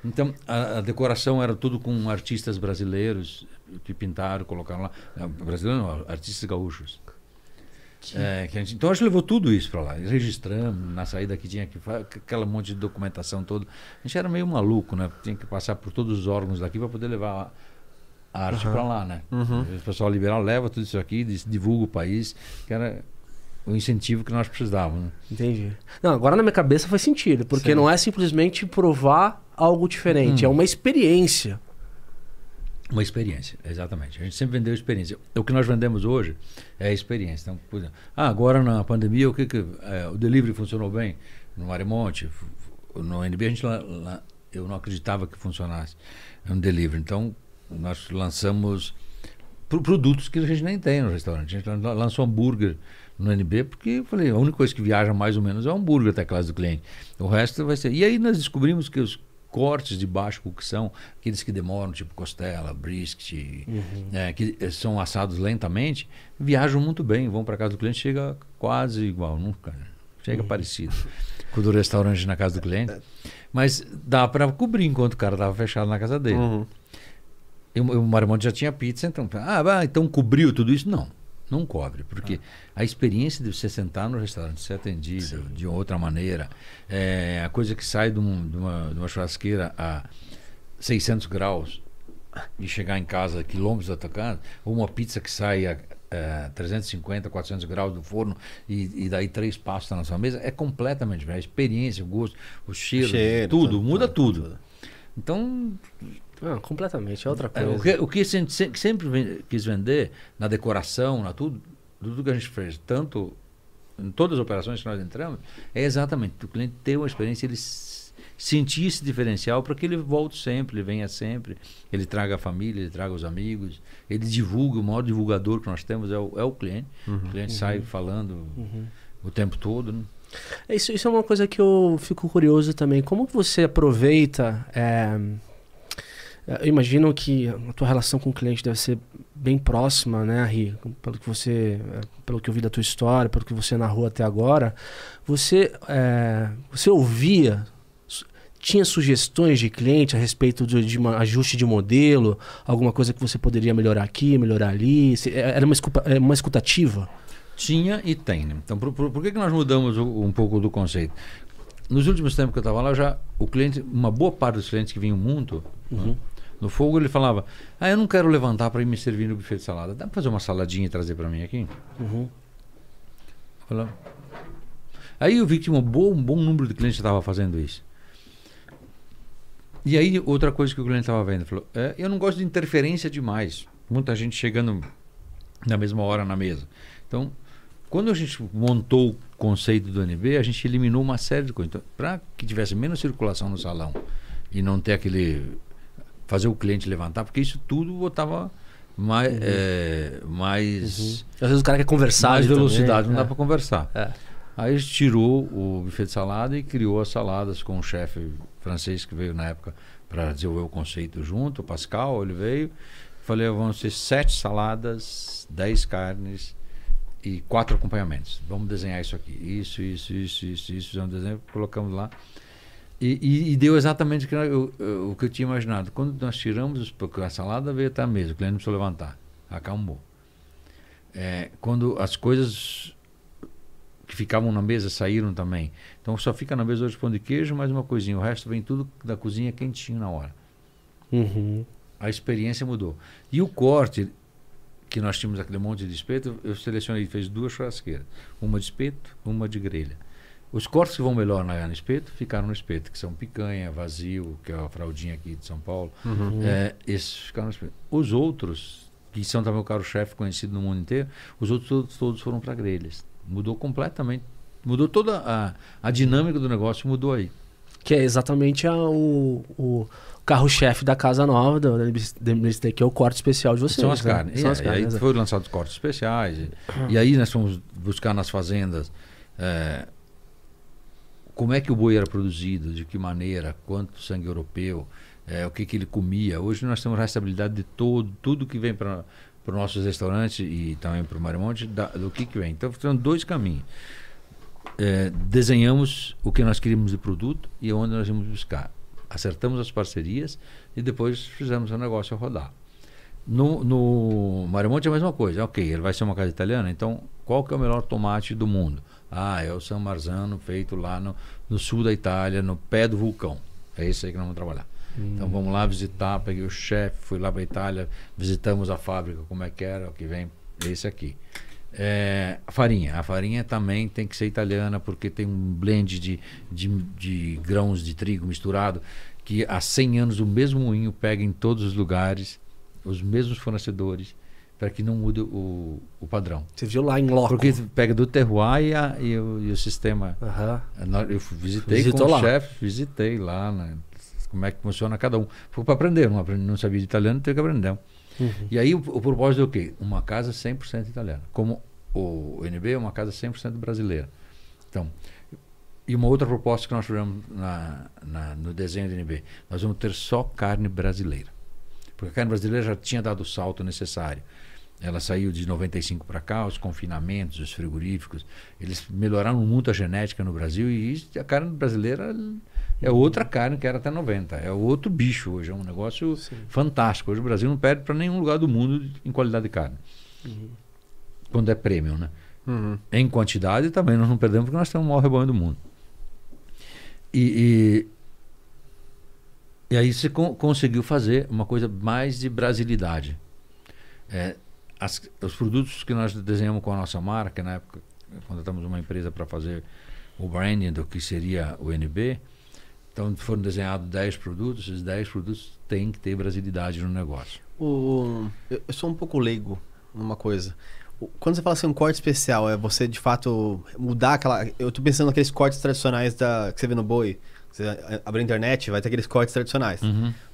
Então a, a decoração era tudo com artistas brasileiros que pintaram, colocaram lá. Não, brasileiro não, artistas gaúchos. É, gente- então a gente levou tudo isso para lá, registramos, na saída que tinha que aquela monte de documentação toda. A gente era meio maluco, né? Tinha que passar por todos os órgãos daqui para poder levar a arte Aham. para lá, né? Uhum. O pessoal liberal leva tudo isso aqui, divulga o país, que era o incentivo que nós precisávamos. Né? Entendi. Não, agora na minha cabeça faz sentido, porque Sim. não é simplesmente provar algo diferente, Hum. é uma experiência. Uma experiência, exatamente. A gente sempre vendeu experiência. O que nós vendemos hoje é a experiência. Então, por exemplo, ah, agora na pandemia, o que, que é, o delivery funcionou bem no f- no NB a gente la- la- eu não acreditava que funcionasse um delivery. Então, nós lançamos pro- produtos que a gente nem tem no restaurante. A gente lan- lançou hambúrguer no NB porque eu falei, a única coisa que viaja mais ou menos é o hambúrguer até a classe do cliente. O resto vai ser. E aí nós descobrimos que os cortes de baixa cocção, aqueles que demoram, tipo costela, brisket, é, que eh, são assados lentamente, viajam muito bem, vão para casa do cliente, chega quase igual, nunca. Chega parecido com o do restaurante na casa do cliente. Mas dá para cobrir enquanto o cara estava fechado na casa dele. Uhum. E o, Marimonte já tinha pizza, então, ah, então cobriu tudo isso? Não, não cobre, porque a experiência de você sentar no restaurante, ser atendido de outra maneira, é, a coisa que sai de, um- de uma, de uma churrasqueira a 600 graus e chegar em casa a quilômetros da tua casa, ou uma pizza que sai a é, 350, 400 graus do forno e, e daí três passos tá na sua mesa, é completamente diferente. A experiência, o gosto, o cheiro, Cheiro, tudo, tudo, muda tudo, tudo. Então, Não, completamente, é outra é, coisa. o que, o que a gente que sempre ven- quis vender na decoração, na tudo, tudo que a gente fez, tanto em todas as operações que nós entramos, é exatamente o cliente ter uma experiência, ele sentir esse diferencial para que ele volte sempre, ele venha sempre, ele traga a família, ele traga os amigos, ele divulga, o maior divulgador que nós temos é o, é o cliente. O cliente sai falando Uhum. o tempo todo. Né? Isso, isso é uma coisa que eu fico curioso também. Como você aproveita é, eu imagino que a tua relação com o cliente deve ser bem próxima, né, Ri? Pelo que você, eh, pelo que eu vi da tua história, pelo que você narrou até agora, você, é, você ouvia, tinha sugestões de cliente a respeito de, de uma ajuste de modelo, alguma coisa que você poderia melhorar aqui, melhorar ali? É- Era uma, escuta, é uma escutativa? Tinha e tem. Né? Então, por, por, por que, que nós mudamos um pouco do conceito? Nos últimos tempos que eu estava lá, já o cliente, uma boa parte dos clientes que vinham muito né, no fogo, ele falava: Ah, eu não quero levantar para ir me servir no buffet de salada. Dá para fazer uma saladinha e trazer para mim aqui? Uhum. Falava- Aí eu vi que tinha um bom, um bom número de clientes que estava fazendo isso. E aí, outra coisa que o cliente estava vendo, falou: "É, Eu não gosto de interferência demais. Muita gente chegando na mesma hora na mesa. Então, quando a gente montou o conceito do NB, a gente eliminou uma série de coisas. Então, para que tivesse menos circulação no salão e não ter aquele. Fazer o cliente levantar, porque isso tudo botava mais. é, mais Às vezes o cara quer conversar. mais velocidade, também. não dá É. para conversar. É. Aí tirou o buffet de salada e criou as saladas com o chefe francês que veio na época para desenvolver o conceito junto, o Pascal, ele veio. Falei, vão ser sete saladas, dez carnes e quatro acompanhamentos. Vamos desenhar isso aqui. Isso, isso, isso, isso, isso. Fizemos um desenho, colocamos lá. E, e- e deu exatamente o que, eu, eu- o que eu tinha imaginado. Quando nós tiramos, os- porque a salada veio até a mesa, o cliente não precisou levantar. Acalmou. É, quando as coisas que ficavam na mesa saíram também. Então só fica na mesa hoje pão de queijo, mais uma coisinha. O resto vem tudo da cozinha quentinho na hora. Uhum. A experiência mudou. E o corte, que nós tínhamos aquele monte de espeto, eu selecionei, fez duas churrasqueiras. Uma de espeto, uma de grelha. Os cortes que vão melhor na, no espeto ficaram no espeto, que são picanha, vazio, que é a fraldinha aqui de São Paulo. É, esses ficaram no espeto. Os outros, que são também o carro-chefe conhecido no mundo inteiro, os outros todos, todos foram para grelhas. Mudou completamente. Mudou toda a, a dinâmica do negócio, mudou aí. Que é exatamente a- o, o carro-chefe da casa nova, da da MB Steak, que é o corte especial de vocês. São as né? carnes. São É, as e carnes, aí exato. foram lançados cortes especiais. E, e aí nós fomos buscar nas fazendas é, como é que o boi era produzido, de que maneira, quanto sangue europeu, é, o que, que ele comia. Hoje nós temos rastreabilidade de todo, tudo que vem para os nossos restaurantes e também para o Marimonte, da- do que, que vem. Então, são dois caminhos. É, desenhamos o que nós queríamos de produto e onde nós íamos buscar. Acertamos as parcerias e depois fizemos o negócio rodar. No, no Marimonte é a mesma coisa. Ok, ele vai ser uma casa italiana, então qual que é o melhor tomate do mundo? Ah, é o San Marzano feito lá no, no sul da Itália, no pé do vulcão. É esse aí que nós vamos trabalhar. Então vamos lá visitar, peguei o chefe, fui lá para a Itália, visitamos a fábrica, como é que era, o que vem, esse aqui. É, a farinha. A farinha também tem que ser italiana, porque tem um blend de, de, de grãos de trigo misturado, que há 100 anos o mesmo moinho pega em todos os lugares, os mesmos fornecedores, para que não mude o, o padrão. Você viu lá em loco. Porque pega do terroir e, a- e o, e o sistema. Nós- Eu visitei Visitou com lá. o chefe, visitei lá, né, como é que funciona cada um. Foi para aprender, não, aprendi, não sabia de italiano, teve que aprender. Uhum. E aí o, o propósito é o quê? Uma casa 100% italiana. Como o NB é uma casa 100% brasileira. Então, e uma outra proposta que nós tivemos na, na- no desenho do NB, nós vamos ter só carne brasileira. Porque a carne brasileira já tinha dado o salto necessário. Ela saiu de 95 para cá, os confinamentos, os frigoríficos, eles melhoraram muito a genética no Brasil e a carne brasileira é outra carne que era até 90. É outro bicho hoje, é um negócio fantástico. Hoje o Brasil não perde para nenhum lugar do mundo em qualidade de carne. Quando é premium, né? Uhum. Em quantidade também nós não perdemos porque nós temos o maior rebanho do mundo. E, e, e aí você con- conseguiu fazer uma coisa mais de brasilidade. É, as- os produtos que nós desenhamos com a nossa marca, na época, contratamos uma empresa para fazer o branding do que seria o NB, então foram desenhados 10 produtos, esses 10 produtos têm que ter brasilidade no negócio. O, eu, sou um pouco leigo numa coisa. Quando você fala assim, um corte especial, é você de fato mudar aquela. Eu tô pensando naqueles cortes tradicionais da, que você vê no boi. Você abre a internet, vai ter aqueles cortes tradicionais.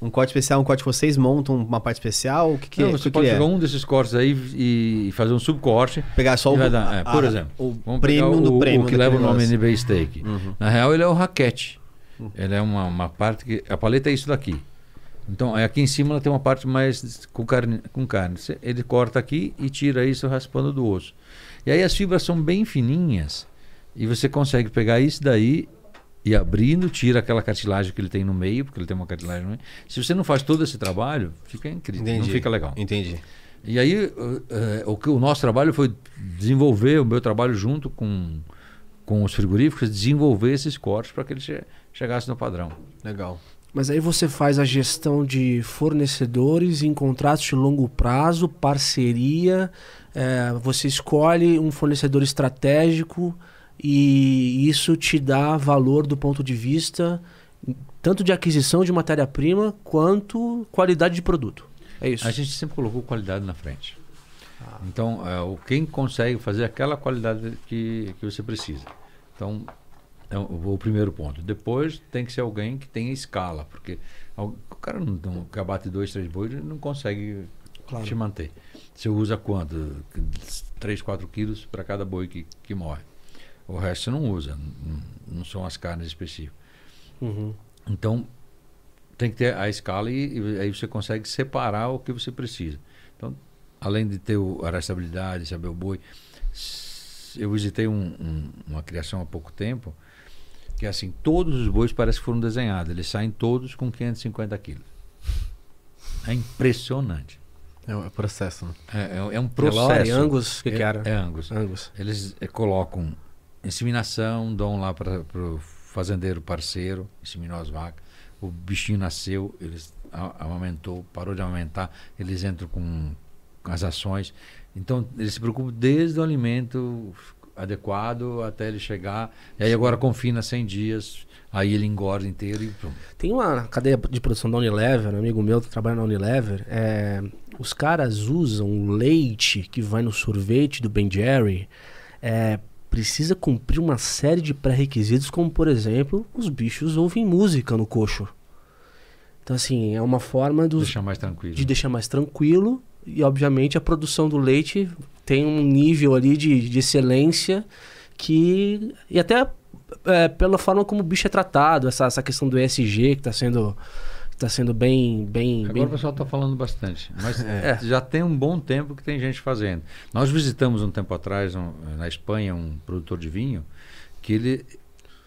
Um corte especial, um corte que vocês montam uma parte especial? O que, que, Não, é? você que pode que é? pegar um desses cortes aí e, fazer um subcorte. Pegar só o. dar- é, a- por a- exemplo, o premium do o, premium. o que leva o nome negócio. NB Steak. Uhum. Na real, ele é o raquete. Ele é uma, uma parte que. A paleta é isso daqui. Então, é aqui em cima ela tem uma parte mais com carne. Com carne. Ele corta aqui e tira isso raspando do osso. E aí as fibras são bem fininhas e você consegue pegar isso daí e abrindo, tira aquela cartilagem que ele tem no meio, porque ele tem uma cartilagem no meio. Se você não faz todo esse trabalho, fica incrível, não Entendi. fica legal. Entendi. E aí, uh, eh, o, que o nosso trabalho foi desenvolver, o meu trabalho junto com, com os frigoríficos, desenvolver esses cortes para que eles che chegassem no padrão. Legal. Mas aí você faz a gestão de fornecedores em contratos de longo prazo, parceria, é, você escolhe um fornecedor estratégico e isso te dá valor do ponto de vista tanto de aquisição de matéria-prima quanto qualidade de produto. É isso. A gente sempre colocou qualidade na frente. Então, é, o quem consegue fazer aquela qualidade que, que você precisa. Então, é o, o primeiro ponto. Depois, tem que ser alguém que tenha escala, porque o cara não, não que abate dois, três bois, não consegue Claro. te manter. Você usa quanto? 3, 4 quilos para cada boi que, que morre. O resto não usa, não, não são as carnes específicas. Uhum. Então, tem que ter a escala e, e aí você consegue separar o que você precisa. Então, além de ter o, a restabilidade, saber o boi, eu visitei um- um- uma criação há pouco tempo que assim, todos os bois parece que foram desenhados. Eles saem todos com 550 quilos. É impressionante. É é o processo, né? É, é- é um processo. Angus, o que, que é, era? é Angus. Angus. Eles eh, colocam inseminação, dão lá para o fazendeiro parceiro, inseminou as vacas. O bichinho nasceu, eles amamentou, parou de amamentar, eles entram com, com as ações. Então, eles se preocupam desde o alimento adequado até ele chegar. E aí agora confina 100 dias, aí ele engorda inteiro e pronto. Tem uma cadeia de produção da Unilever, um amigo meu que trabalha na Unilever. é, os caras usam o leite que vai no sorvete do Ben Jerry. é, precisa cumprir uma série de pré-requisitos, como por exemplo, os bichos ouvem música no coxo. Então, assim, é uma forma dos, Deixar mais tranquilo. de deixar mais tranquilo. E, obviamente, a produção do leite tem um nível ali de, de excelência que. E até é, pela forma como o bicho é tratado, essa, essa questão do ESG que está sendo, tá sendo bem. bem, Agora bem o pessoal está falando bastante, mas É. já tem um bom tempo que tem gente fazendo. Nós visitamos um tempo atrás um- na Espanha um produtor de vinho que ele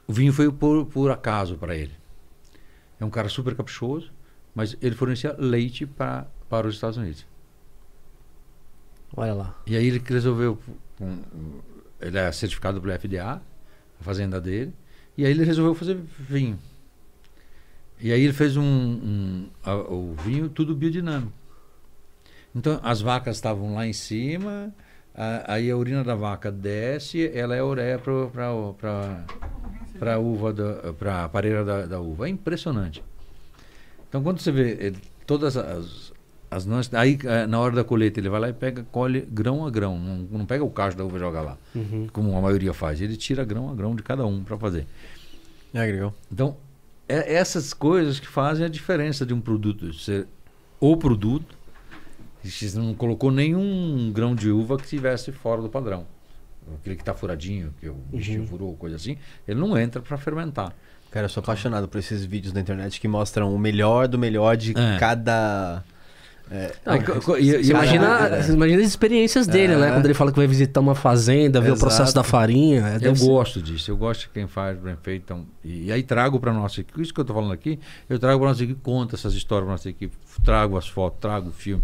o vinho foi por, por acaso para ele. É um cara super caprichoso, mas ele fornecia leite para para os Estados Unidos. Olha lá. E aí ele que resolveu, ele é certificado pelo FDA, a fazenda dele, e aí ele resolveu fazer vinho. E aí ele fez um, um- a- o vinho tudo biodinâmico. Então as vacas estavam lá em cima, a- aí a urina da vaca desce, ela é ureia para a uva, para a pareira da, da uva. É impressionante. Então quando você vê ele- todas as, as nuances, aí eh, na hora da colheita ele vai lá e pega, colhe grão a grão, não, não pega o cacho da uva e joga lá, Uhum. como a maioria faz. Ele tira grão a grão de cada um para fazer. É, legal. Então, é essas coisas que fazem a diferença de um produto ser o produto. e Você não colocou nenhum grão de uva que estivesse fora do padrão. Aquele que está furadinho, que o bichinho furou, coisa assim, ele não entra para fermentar. Cara, eu sou apaixonado por esses vídeos na internet que mostram o melhor do melhor de É. cada. É, e- e eu- imagina, você imagina as experiências dele, É. né? Quando ele fala que vai visitar uma fazenda, ver o processo da farinha. é, Eu ser- gosto disso, eu gosto de quem faz bem feito. Então, e, e aí trago para nossa equipe, isso que eu estou falando aqui, eu trago para nossa equipe, conto essas histórias para nossa equipe, trago as fotos, trago o filme.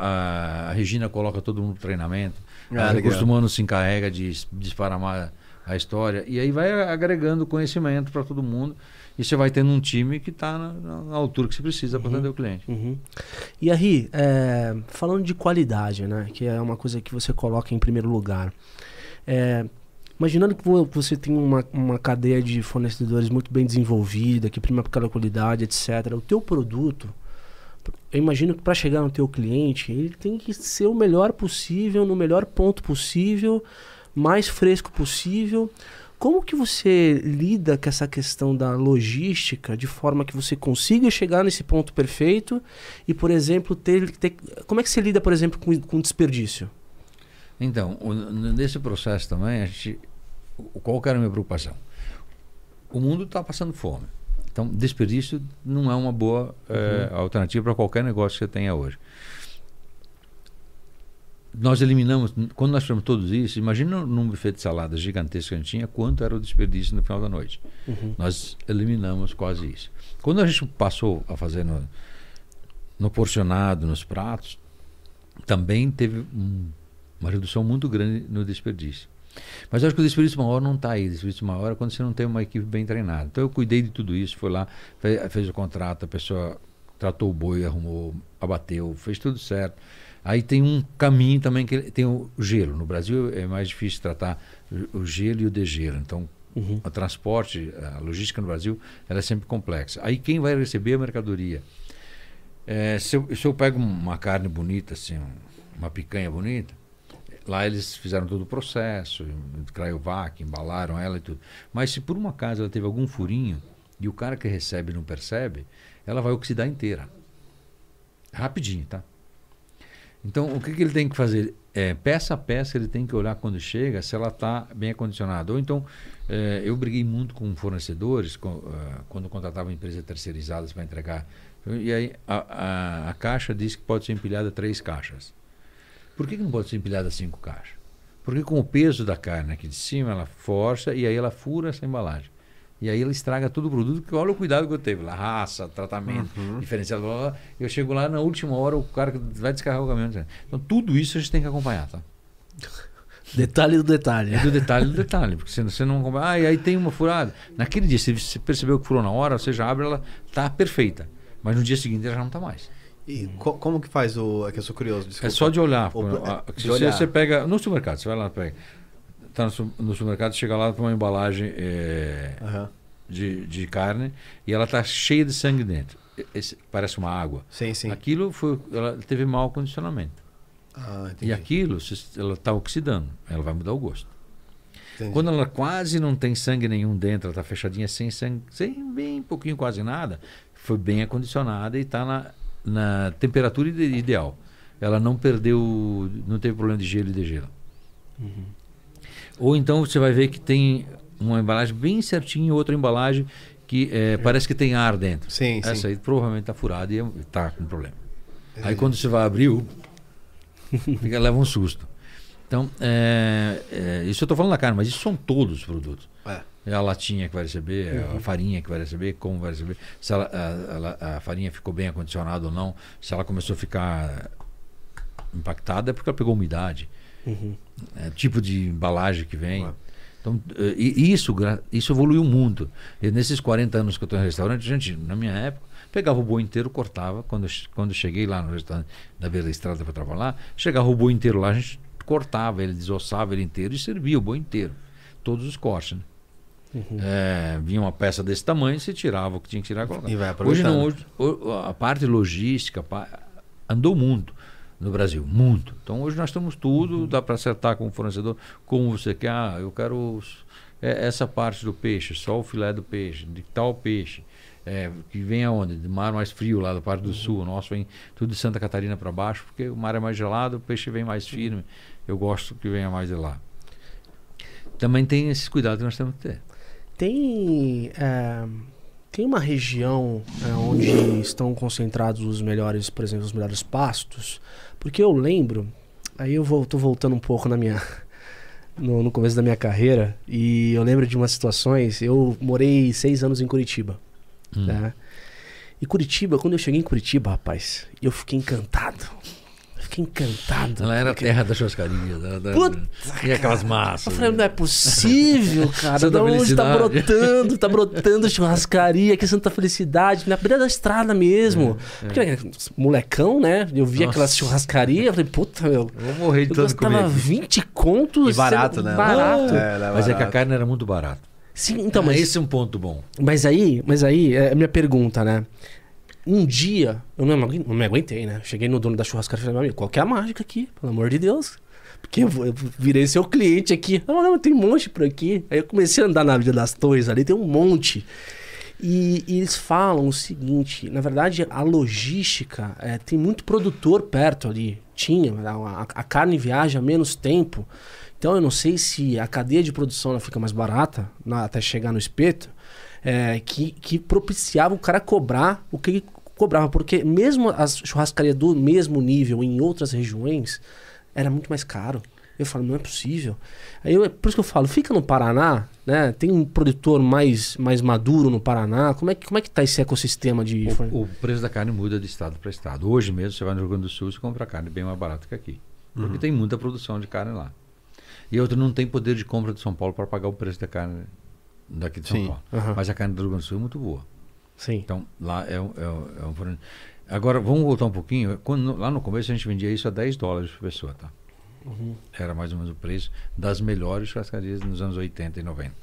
A, a Regina coloca todo mundo no treinamento, Ah. Recursos Humanos se encarrega de desparamar a história, e aí vai agregando conhecimento para todo mundo, e você vai tendo um time que está na, na- altura que você precisa para atender o cliente. Uhum. E aí, é, falando de qualidade, né? Que é uma coisa que você coloca em primeiro lugar. É, imaginando que vo- você tem uma, uma cadeia de fornecedores muito bem desenvolvida, que prima pela qualidade, etc. O teu produto, eu imagino que para chegar no teu cliente, ele tem que ser o melhor possível, no melhor ponto possível, mais fresco possível. Como que você lida com essa questão da logística de forma que você consiga chegar nesse ponto perfeito e, por exemplo, ter, ter- como é que você lida, por exemplo, com, com desperdício? Então, o- nesse processo também, a gente, qual que era a minha preocupação? O mundo está passando fome. Então, desperdício não é uma boa eh, alternativa para qualquer negócio que você tenha hoje. Nós eliminamos, quando nós fizemos todos isso, imagina num buffet de saladas gigantesco que a gente tinha, quanto era o desperdício no final da noite. Nós eliminamos quase isso. Quando a gente passou a fazer no, no porcionado, nos pratos, também teve um- uma redução muito grande no desperdício. Mas eu acho que o desperdício maior não está aí. O desperdício maior é quando você não tem uma equipe bem treinada. Então eu cuidei de tudo isso, fui lá, fe- fez, o contrato, a pessoa tratou o boi, arrumou, abateu, fez tudo certo. Aí tem um caminho também que tem o gelo. No Brasil é mais difícil tratar o- gelo e o degelo. Então o transporte, a logística no Brasil, ela é sempre complexa. Aí quem vai receber a mercadoria? É, se, eu, se eu pego uma carne bonita, assim, um- uma picanha bonita, lá eles fizeram todo o processo, cryovac, embalaram ela e tudo. Mas se por uma acaso ela teve algum furinho e o cara que recebe não percebe, ela vai oxidar inteira. Rapidinho, tá? Então, o que, que ele tem que fazer? É, peça a peça, ele tem que olhar quando chega se ela está bem acondicionada. Ou então, é, eu briguei muito com fornecedores com, ah, quando contratava empresas terceirizadas para entregar. E aí, a, a, a caixa diz que pode ser empilhada três caixas. Por que, que não pode ser empilhada cinco caixas? Porque com o peso da carne aqui de cima, ela força e aí ela fura essa embalagem. E aí ela estraga todo o produto, que olha o cuidado que eu teve lá, raça, tratamento, diferenciado, blá, blá, blá. Eu chego lá na última hora, o cara vai descarregar o caminhão. Então, tudo isso a gente tem que acompanhar, tá? Detalhe do detalhe. É do detalhe do detalhe, porque você, você não acompanha. Ah, e aí tem uma furada. Naquele dia, se você percebeu que furou na hora, você já abre, ela tá perfeita. Mas no dia seguinte ela já não tá mais. E co- como que faz o. É que eu sou curioso. É desculpa. só de olhar. O- de se olhar. Você, você pega no supermercado, você vai lá, pega. Tá no, su- no supermercado, chega lá com uma embalagem é, Aham. de, de carne e ela tá cheia de sangue dentro. Esse- parece uma água. Sim, sim. Aquilo foi, ela teve mau condicionamento. Ah, E aquilo, se ela está oxidando, ela vai mudar o gosto. entendi. Quando ela quase não tem sangue nenhum dentro, ela está fechadinha sem sangue, sem bem pouquinho, quase nada, foi bem acondicionada e está na, na temperatura ide- ideal. Ela não perdeu, não teve problema de gelo e degelo. Ou então você vai ver que tem uma embalagem bem certinha e outra embalagem que eh, parece que tem ar dentro. Sim, sim. Essa aí provavelmente está furada e está com problema. Aí quando você vai abrir, o- fica, leva um susto. Então, é, é, isso eu estou falando da carne, mas isso são todos os produtos. É. É a latinha que vai receber, é a farinha que vai receber, como vai receber, se ela, a, ela- a farinha ficou bem acondicionada ou não, se ela começou a ficar impactada é porque ela pegou umidade, é, tipo de embalagem que vem. Ué. Então, eh, e isso, isso evoluiu muito. E nesses 40 anos que eu estou em restaurante, gente, na minha época, pegava o boi inteiro, cortava. Quando quando cheguei lá no restaurante da beira da estrada para trabalhar, chegava o boi inteiro lá, a gente cortava ele, desossava ele inteiro e servia o boi inteiro. Todos os cortes, né? É, vinha uma peça desse tamanho, você tirava o que tinha que tirar e colocava. E vai Hoje não, hoje, a parte logística andou muito no Brasil, muito. Então hoje nós temos tudo, dá para acertar com o fornecedor como você quer. Ah, eu quero os- é, essa parte do peixe, só o filé do peixe, de tal peixe. é, que vem aonde? De mar mais frio, lá da parte do sul. O nosso vem tudo de Santa Catarina para baixo, porque o mar é mais gelado, o peixe vem mais firme. Eu gosto que venha mais de lá. Também tem esses cuidados que nós temos que ter. Tem, é, tem uma região é, onde estão concentrados os melhores, por exemplo, os melhores pastos? Porque eu lembro, aí eu vou, tô voltando um pouco na minha, no, no começo da minha carreira, e eu lembro de umas situações, eu morei seis anos em Curitiba, Hum. né? E Curitiba, quando eu cheguei em Curitiba, rapaz, eu fiquei encantado. Fiquei encantado. Ela era a terra da churrascaria. Da, da, Puta, e aquelas massas. eu falei, não é possível, cara. Santa onde tá brotando? Tá brotando churrascaria, que Santa Felicidade, na beira da estrada mesmo. Porque, molecão, né? Eu vi É, Nossa. aquelas churrascarias, eu falei, puta, meu. Eu vou morrer de Eu tanto comer. 20 contos. E barato, né? Barato. É, né, Mas é que a barato. carne era muito barata. Sim, então, Ah, mas, Esse é um ponto bom. mas aí, mas aí, é a minha pergunta, né? Um dia, eu não, me- não me aguentei, né? Cheguei no dono da churrascaria e falei, meu amigo, qual que é a mágica aqui? Pelo amor de Deus. Porque eu, eu virei seu cliente aqui. Não, não, tem um monte por aqui. Aí eu comecei a andar na Vila das Torres ali, tem um monte. E, e eles falam o seguinte: na verdade, a logística é, tem muito produtor perto ali. Tinha, a, a- carne viaja menos tempo. Então eu não sei se a cadeia de produção fica mais barata na- até chegar no espeto. é, que, que propiciava o cara cobrar o que cobrava. Porque mesmo as churrascarias do mesmo nível em outras regiões, era muito mais caro. Eu falo, não é possível. Aí eu, por isso que eu falo, fica no Paraná, né? Tem um produtor mais, mais maduro no Paraná. Como é, que, como é que tá esse ecossistema de. O, o preço da carne muda de estado para estado. Hoje mesmo, você vai no Rio Grande do Sul e compra carne bem mais barata que aqui. Porque tem muita produção de carne lá. E outro não tem poder de compra de São Paulo para pagar o preço da carne daqui de São Sim. Paulo. Aham. Mas a carne do Rio Grande do Sul é muito boa. Sim. Então, lá é, um- é, é um forne- Agora, vamos voltar um pouquinho. Quando, lá no começo a gente vendia isso a 10 dólares por pessoa, tá? Uhum. Era mais ou menos o preço das melhores churrascarias nos anos 80 e 90.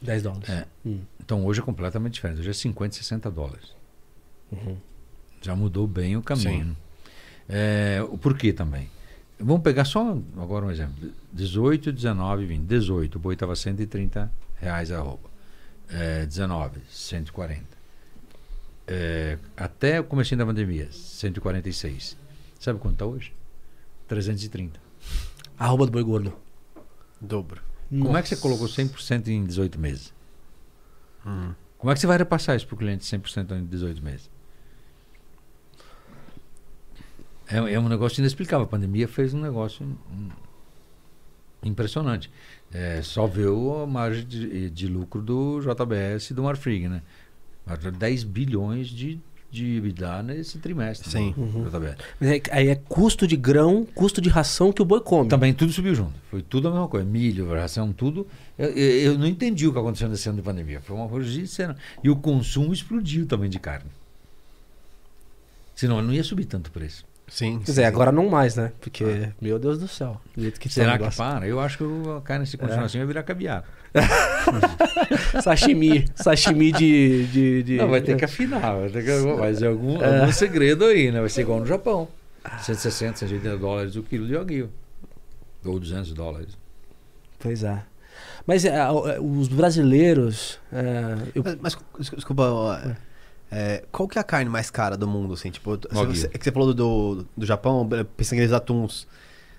10 dólares. É. Hum. Então hoje é completamente diferente. Hoje é 50, 60 dólares. Uhum. Já mudou bem o caminho. É, o porquê também. Vamos pegar só agora um exemplo. 18, 19, 20. 18, o boi estava 130 reais a roupa. É, 19, 140. É, até o começo da pandemia, 146. Sabe quanto está hoje? 330. Arroba do boi gordo. Dobro. Como é que você colocou 100% em 18 meses? Hum. Como é que você vai repassar isso para o cliente 100% em 18 meses? É, é um negócio inexplicável. A pandemia fez um negócio impressionante. É, só viu a margem de, de lucro do JBS e do Marfrig, né? Mas 10 bilhões de, de EBITDA nesse trimestre. Sim. né, Uhum. É- Aí é custo de grão, custo de ração que o boi come. Também tudo subiu junto. Foi tudo a mesma coisa. Milho, ração, tudo. Eu, eu- eu não entendi o que aconteceu nesse ano de pandemia. Foi uma coisa de cena. E o consumo explodiu também de carne. Senão não ia subir tanto o preço. Sim. Quer dizer, agora não mais, né? Porque, meu Deus do céu. do jeito que tá Será que negócio. para? Eu acho que o- a carne, se continuar assim, vai virar caviar. Sashimi. Sashimi de. de, de- Não, vai ter que afinar. Vai ter que vai ter algum, algum segredo aí, né? Vai ser igual no Japão. 160, 180 dólares o quilo de aguil. Ou 200 dólares. Pois é. Mas é, é, os brasileiros. é, eu- Mas, mas, des- desculpa, ó, é, qual que é a carne mais cara do mundo, assim? Tipo, você, Wagyu. é que você falou do, do, do Japão, pensando naqueles atuns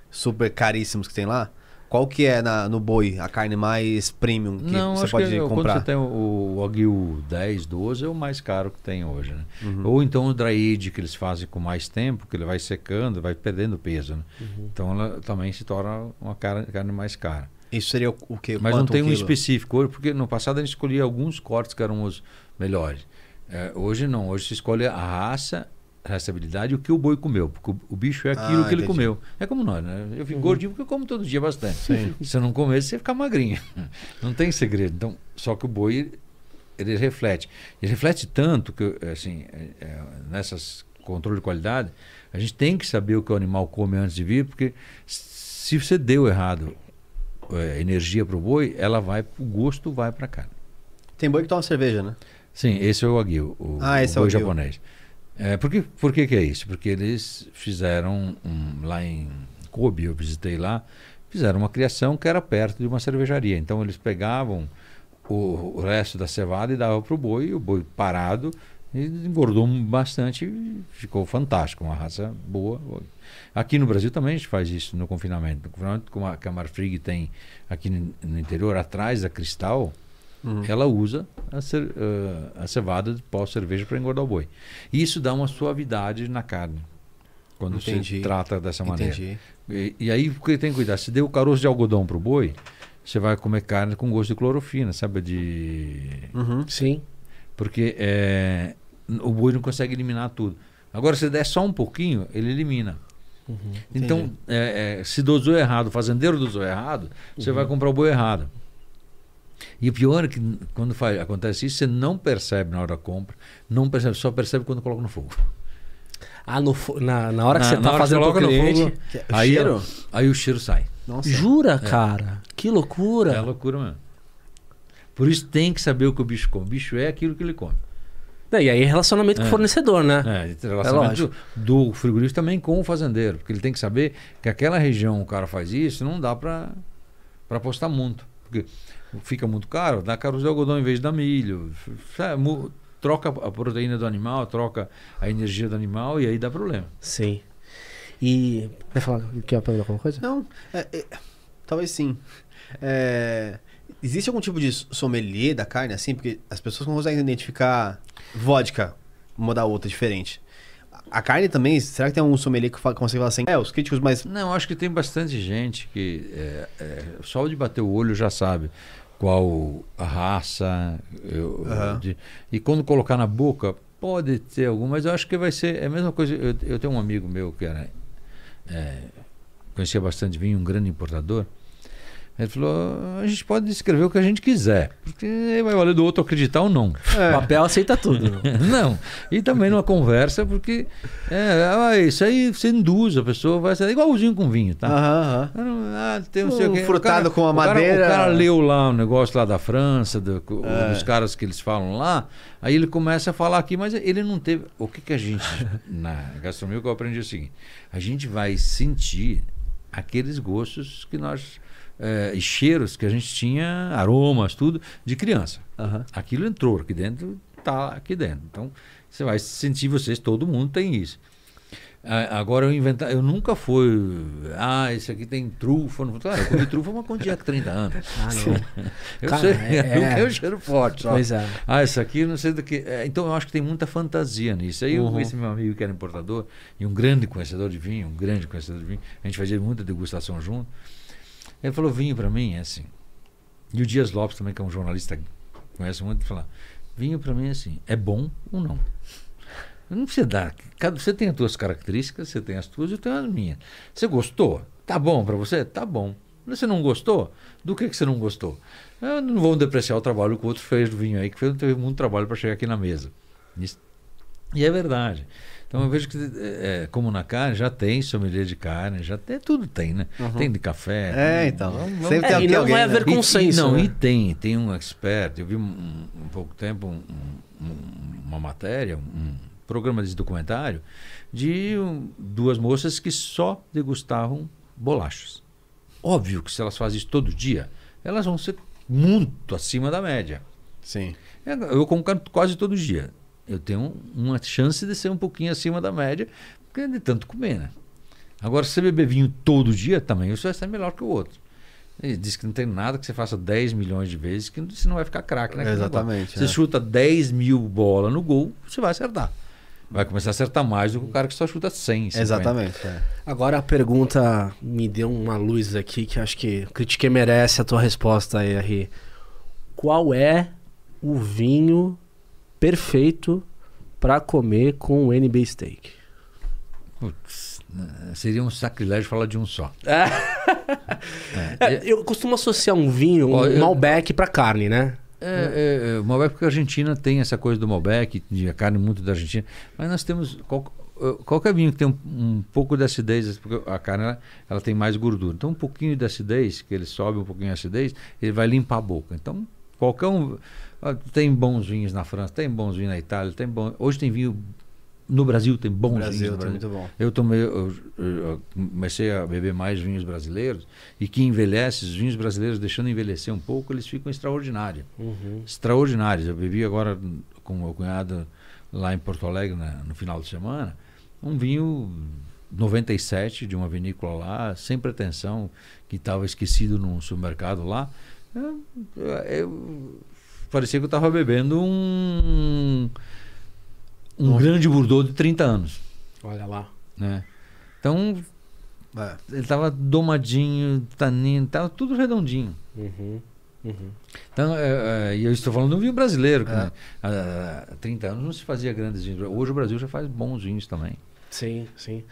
super caríssimos que tem lá. Qual que é na- no boi a carne mais premium que não, você pode que quando comprar? você tem o, o Aguil 10, 12 é o mais caro que tem hoje, né? Uhum. Ou então o dry que eles fazem com mais tempo, que ele vai secando, vai perdendo peso, né? Uhum. Então ela também se torna uma carne, carne mais cara. Isso seria o, o quê? Mas não Quanto tem um quilo? específico, hoje, porque no passado a gente escolhia alguns cortes que eram os melhores. É, hoje não, hoje se escolhe a raça, a raçabilidade e o que o boi comeu, porque o, o bicho é aquilo Ah, que ele entendi. comeu. É como nós, né? Eu fico gordinho porque eu como todo dia bastante. Sim. Se você não comer, você fica magrinho. Não tem segredo. Então, só que o boi, ele reflete. Ele reflete tanto que, assim, é, é, nessas controle de qualidade, a gente tem que saber o que o animal come antes de vir, porque se você deu errado é, energia para o boi, ela vai, o gosto vai para cá. Tem boi que toma cerveja, né? Sim, esse é o Aguil, o, Ah, esse é o o boi Aguil. japonês. É, por, que, por que, que é isso? Porque eles fizeram um, lá em Kobe, eu visitei lá, fizeram uma criação que era perto de uma cervejaria. Então eles pegavam o, o resto da cevada e davam para o boi, o boi parado, e engordou bastante e ficou fantástico, uma raça boa. Aqui no Brasil também a gente faz isso no confinamento. No confinamento, como a Camar Frig tem aqui no, no interior, atrás da Cristal, Uhum. ela usa a, cer- eh, a cevada de pós-cerveja para engordar o boi. E isso dá uma suavidade na carne, quando Entendi. se trata dessa maneira. Entendi. E, e aí, o que tem que cuidar? Se deu caroço de algodão para o boi, você vai comer carne com gosto de clorofina, sabe? De... Uhum. Sim. Porque eh, o boi não consegue eliminar tudo. Agora, se der só um pouquinho, ele elimina. Então, Entendi. eh, eh, se dosou errado, o fazendeiro dosou errado, você Uhum. vai comprar o boi errado. E o pior é que quando faz, acontece isso, você não percebe na hora da compra, não percebe, só percebe quando coloca no fogo. Ah, no fo- na, na hora que Na- você tá que fazendo pro coloca no cliente. fogo, Que é- Aí, cheiro? aí o cheiro sai. Nossa. Jura, cara? Que loucura. É loucura mesmo. Por isso tem que saber o que o bicho come. O bicho é aquilo que ele come. E aí relacionamento com o É. fornecedor, né? É, relacionamento do frigorífico também com o fazendeiro, porque ele tem que saber que aquela região o cara faz isso, não dá para apostar muito, porque fica muito caro, dá caroço de algodão em vez de dar milho, troca a proteína do animal, troca a energia do animal e aí dá problema. Sim. E. Quer falar? Quer perguntar alguma coisa? Não, é- é, talvez sim. É, Existe algum tipo de sommelier da carne, assim? Porque as pessoas não conseguem identificar vodka, uma da outra, diferente. A carne também, será que tem algum sommelier que fala- consegue falar assim? É, os críticos mais. Não, acho que tem bastante gente que é, é, só de bater o olho já sabe qual a raça. eu- Aham. de- e quando colocar na boca, pode ter algum, mas eu acho que vai ser é a mesma coisa. Eu, eu tenho um amigo meu que era, é, conhecia bastante vinho, um grande importador. Ele falou: a gente pode descrever o que a gente quiser, porque vai valer do outro acreditar ou não. O papel aceita tudo. Não, e também numa conversa, porque é, ah, isso aí você induz a pessoa, vai ser igualzinho com vinho, tá? Aham, aham. Ah, tem sei Um o quê. frutado O cara- com a o cara- madeira. o cara leu lá um negócio lá da França, do- É. dos caras que eles falam lá, aí ele começa a falar aqui, mas ele não teve. O que, que a gente, na gastronomia, que eu aprendi é o seguinte: a gente vai sentir aqueles gostos que nós. É, e cheiros que a gente tinha, aromas, tudo, de criança. Aham. Aquilo entrou aqui dentro, tá aqui dentro. Então, você vai sentir vocês, todo mundo tem isso. Ah, Agora eu inventar, eu nunca fui, ah, esse aqui tem trufa, não, claro, eu comi trufa uma quantidade de 30 anos. Ah, não. Eu Cara, sei, é- eu um cheiro forte. Só. Pois é. Ah, isso aqui não sei do que. é, então eu acho que tem muita fantasia nisso. Aí eu Uhum. conheci meu amigo que era importador e um grande conhecedor de vinho, um grande conhecedor de vinho. A gente fazia muita degustação junto. Ele falou: vinho para mim é assim. E o Dias Lopes também, que é um jornalista conhece muito, fala: vinho para mim é assim, é bom ou não? Não precisa dar. Cada, você tem as suas características, você tem as tuas e eu tenho as minhas. Você gostou? Tá bom para você? Tá bom. Você não gostou? Do que, que você não gostou? Eu não vou depreciar o trabalho que o outro fez do vinho aí, que fez, teve muito trabalho para chegar aqui na mesa. Isso- E é verdade. Então eu vejo que, é, como na carne, já tem sommelier de carne, já tem, tudo tem, né? Tem de café. É, tem- então. vamos- vamos- Sempre É, tem e não alguém. vai né? haver consenso, E, não, né? e tem, tem um expert. Eu vi um, um- pouco tempo um- um- uma matéria, um programa de documentário, de um, duas moças que só degustavam bolachas. Óbvio que se elas fazem isso todo dia, elas vão ser muito acima da média. Sim. É, Eu como quase todo dia. Eu tenho uma chance de ser um pouquinho acima da média, porque é de tanto comer, né? Agora, se você beber vinho todo dia, também você vai ser melhor que o outro. Ele diz que não tem nada que você faça 10 milhões de vezes que você não vai ficar craque naquele Exatamente. Você é. chuta 10 mil bolas no gol, você vai acertar. Vai começar a acertar mais do que o cara que só chuta 100. 50. Exatamente. é. Agora a pergunta me deu uma luz aqui que acho que critiquei merece a tua resposta aí, R. Qual é o vinho perfeito para comer com o NB Steak? Putz, né, seria um sacrilégio falar de um só. É, eu costumo associar um vinho, um eu- Malbec para carne, né? É, é, é, o Malbec, porque a Argentina tem essa coisa do Malbec, de a carne muito da Argentina, mas nós temos. qual- eh, qualquer vinho que tem um, um pouco de acidez, porque a carne ela, ela tem mais gordura. Então, um pouquinho de acidez, que ele sobe um pouquinho a acidez, ele vai limpar a boca. Então, qualquer um. Tem bons vinhos na França, tem bons vinhos na Itália, tem bom, hoje tem vinho. No Brasil tem bons Brasil, vinhos. tá muito bom. Eu tomei, eu, eu- comecei a beber mais vinhos brasileiros e que envelhece, os vinhos brasileiros deixando envelhecer um pouco, eles ficam extraordinários. Extraordinários. Eu bebi agora com meu cunhado lá em Porto Alegre na- no final de semana, um vinho 97 de uma vinícola lá, sem pretensão, que estava esquecido num supermercado lá. Eu, eu- parecia que eu estava bebendo um um grande Bordeaux de 30 anos Olha lá. né? Então, É. ele tava domadinho, taninho, tava tudo redondinho. Uhum. Uhum. Então, é, é, e eu estou falando de um vinho brasileiro, que É. né, há 30 anos não se fazia grandes vinhos. Hoje o Brasil já faz bons vinhos também. Sim, sim.